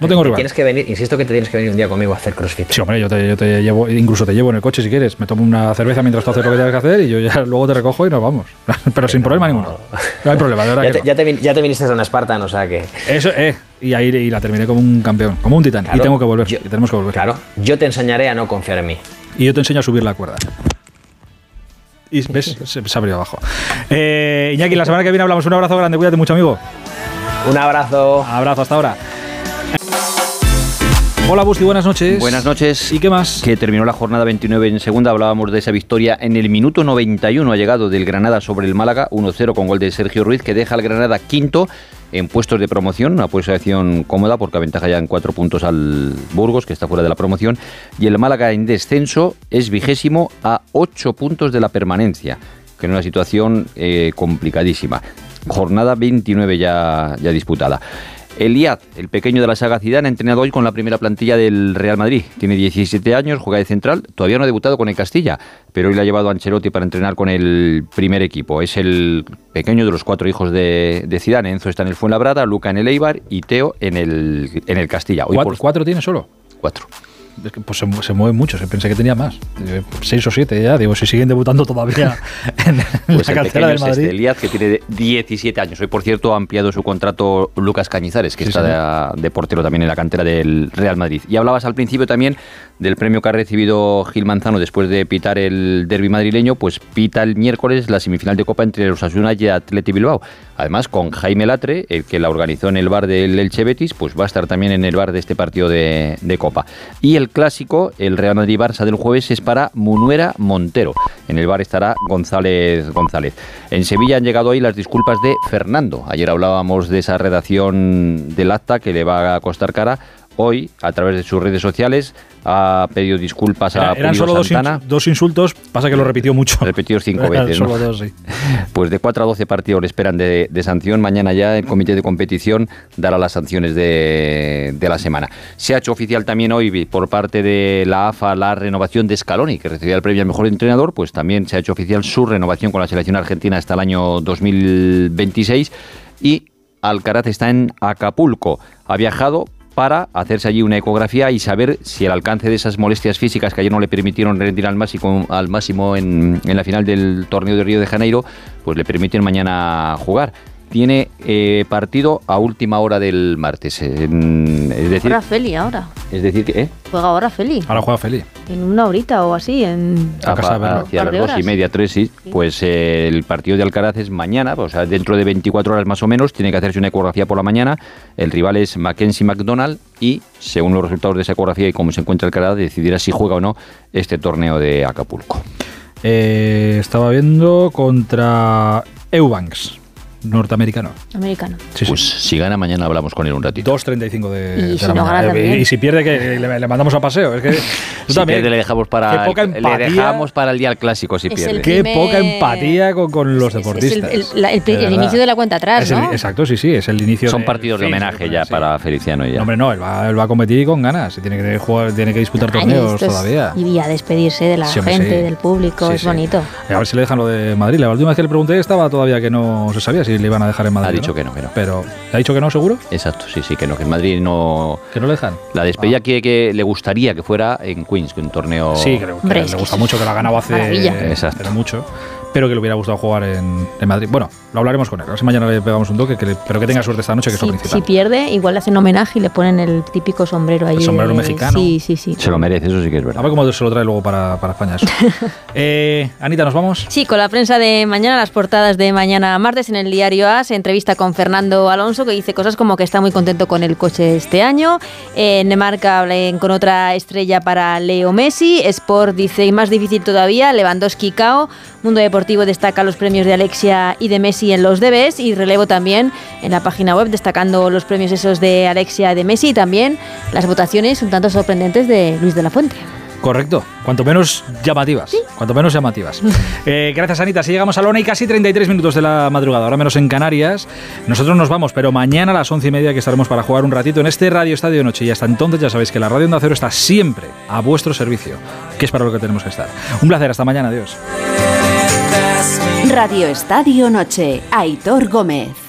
No tengo Te rival. Tienes que venir, insisto que te tienes que venir un día conmigo a hacer crossfit. Sí, hombre, yo te, yo te llevo, incluso te llevo en el coche si quieres. Me tomo una cerveza mientras tú haces lo que tienes que hacer y yo ya luego te recojo y nos vamos. Pero sin problema ninguno. No hay problema, de verdad Ya que te, ya, te, vin- ya te viniste a una Spartan, o sea que. no. Eso, eh. Y ahí y la terminé como un campeón, como un titán. Claro, y tengo que volver. y tenemos que volver. Claro, yo te enseñaré a no confiar en mí. Y yo te enseño a subir la cuerda. Y ves, se, se abrió abajo. Eh, Iñaki, la semana que viene hablamos. Un abrazo grande, cuídate mucho, amigo. Un abrazo. Abrazo, hasta ahora. Hola, Busti, buenas noches. Buenas noches. ¿Y qué más? Que terminó la jornada 29 en segunda. Hablábamos de esa victoria en el minuto 91 ha llegado del Granada sobre el Málaga, 1-0 con gol de Sergio Ruiz, que deja al Granada quinto en puestos de promoción, una posición cómoda porque aventaja ya en cuatro puntos al Burgos, que está fuera de la promoción, y el Málaga en descenso es vigésimo a ocho puntos de la permanencia, que es una situación eh, complicadísima. Jornada 29 ya, ya disputada. Eliad, el pequeño de la saga Zidane, ha entrenado hoy con la primera plantilla del Real Madrid. Tiene 17 años, juega de central, todavía no ha debutado con el Castilla, pero hoy le ha llevado a Ancelotti para entrenar con el primer equipo. Es el pequeño de los cuatro hijos de, de Zidane. Enzo está en el Fuenlabrada, Luca en el Eibar y Teo en el, en el Castilla. Hoy ¿Cuatro, por- cuatro tiene solo? Cuatro. Es que, pues se, se mueven muchos, eh, pensé que tenía más. Eh, Seis o siete ya, digo, si siguen debutando todavía en Pues la el cantera pequeño del este, Madrid. Que tiene 17 años. Hoy, por cierto, ha ampliado su contrato Lucas Cañizares, que Sí, está de, de portero también en la cantera del Real Madrid. Y hablabas al principio también del premio que ha recibido Gil Manzano después de pitar el derby madrileño, pues pita el miércoles la semifinal de Copa entre los Asuna y Atleti Bilbao. Además, con Jaime Latre, el que la organizó en el bar del Elche Betis, pues va a estar también en el bar de este partido de, de Copa. Y el clásico, el Real Madrid-Barça del jueves, es para Munuera Montero. En el bar estará González González. En Sevilla han llegado hoy las disculpas de Fernando. Ayer hablábamos de esa redacción del acta que le va a costar cara. Hoy, a través de sus redes sociales, ha pedido disculpas Era- a eran Pulido solo dos, Santana. dos insultos, pasa que lo repitió mucho. Repetido cinco Eran veces. ¿no? Solo dos, sí. Pues de 4 a 12 partidos le esperan de, de sanción. Mañana ya el comité de competición dará las sanciones de, de la semana. Se ha hecho oficial también hoy por parte de la AFA la renovación de Scaloni, que recibía el premio al mejor entrenador. Pues también se ha hecho oficial su renovación con la selección argentina hasta el año 2026. Y Alcaraz está en Acapulco. Ha viajado para hacerse allí una ecografía y saber si el alcance de esas molestias físicas que ayer no le permitieron rendir al máximo, al máximo en, en la final del torneo de Río de Janeiro, pues le permiten mañana jugar. Tiene eh, partido a última hora del martes. en- es decir, Juega Feli ahora. es decir, que, ¿eh? Juega ahora Feli. Ahora juega feliz. En una horita o así. En... A pa- hacia las dos y media, tres, sí. Pues eh, el partido de Alcaraz es mañana, o sea, dentro de 24 horas más o menos, tiene que hacerse una ecografía por la mañana. El rival es Mackenzie McDonald y, según los resultados de esa ecografía y cómo se encuentra Alcaraz, decidirá si juega o no este torneo de Acapulco. Eh, estaba viendo contra Eubanks, norteamericano. Americano. pues si gana mañana hablamos con él un ratito. 2.35 de, Y de si la no mañana. gana Eh, y si pierde, que le, le mandamos a paseo. Es que Si también. pierde, le dejamos para Qué poca el, le dejamos para el día del clásico si Es pierde. Qué primer- poca empatía con, con los Es deportistas. el- la- el inicio de la cuenta atrás, Es el- ¿no? exacto, sí, sí, es el inicio. Son de- partidos de homenaje sí, ya sí. para Feliciano. Ya. No, hombre, no, él va, él va a competir y con ganas. y Tiene que jugar, tiene que disputar Ay, torneos es- todavía. Y a despedirse de la gente, sí. del público, Sí, es sí. bonito. A ver si le dejan lo de Madrid. La última vez que le pregunté estaba todavía que no se sabía si le iban a dejar en Madrid. Ha dicho ¿no? que no, que no. Pero, ¿te ha dicho que no, seguro? Exacto, sí, sí, que no, que en Madrid no. ¿Que no le dejan? La despedida que, que le gustaría que fuera en Queens, que un torneo. Sí, que le, que Hombre, le gusta mucho, que lo ha ganado hace, maravilla. Exacto. hace mucho. Pero que le hubiera gustado jugar en, en Madrid. Bueno, lo hablaremos con él. A ver si mañana le pegamos un toque, que le- pero que tenga suerte esta noche, que es Si, lo si principal. pierde, igual le hacen homenaje y le ponen el típico sombrero ahí. El sombrero de- mexicano. Sí, sí, sí. Se lo merece, eso sí que es A verdad. ver cómo se lo trae luego para, para España eso. eh, Anita, ¿nos vamos? Sí, con la prensa de mañana, las portadas de mañana martes en el diario A, se entrevista con Fernando Alonso que dice cosas como que está muy contento con el coche este año. En Marca hablen con otra estrella para Leo Messi. Sport dice, y más difícil todavía, Lewandowski Cao. Mundo Deportivo destaca los premios de Alexia y de Messi en los debes y relevo también en la página web destacando los premios esos de Alexia y de Messi y también las votaciones un tanto sorprendentes de Luis de la Fuente. Correcto, cuanto menos llamativas. Cuanto menos llamativas. Eh, gracias, Anita. Si llegamos a la una y casi 33 minutos de la madrugada, ahora menos en Canarias. Nosotros nos vamos, pero mañana a las once y media que estaremos para jugar un ratito en este Radio Estadio de Noche. Y hasta entonces ya sabéis que la Radio Onda Cero está siempre a vuestro servicio, que es para lo que tenemos que estar. Un placer, hasta mañana, adiós. Radio Estadio Noche, Aitor Gómez.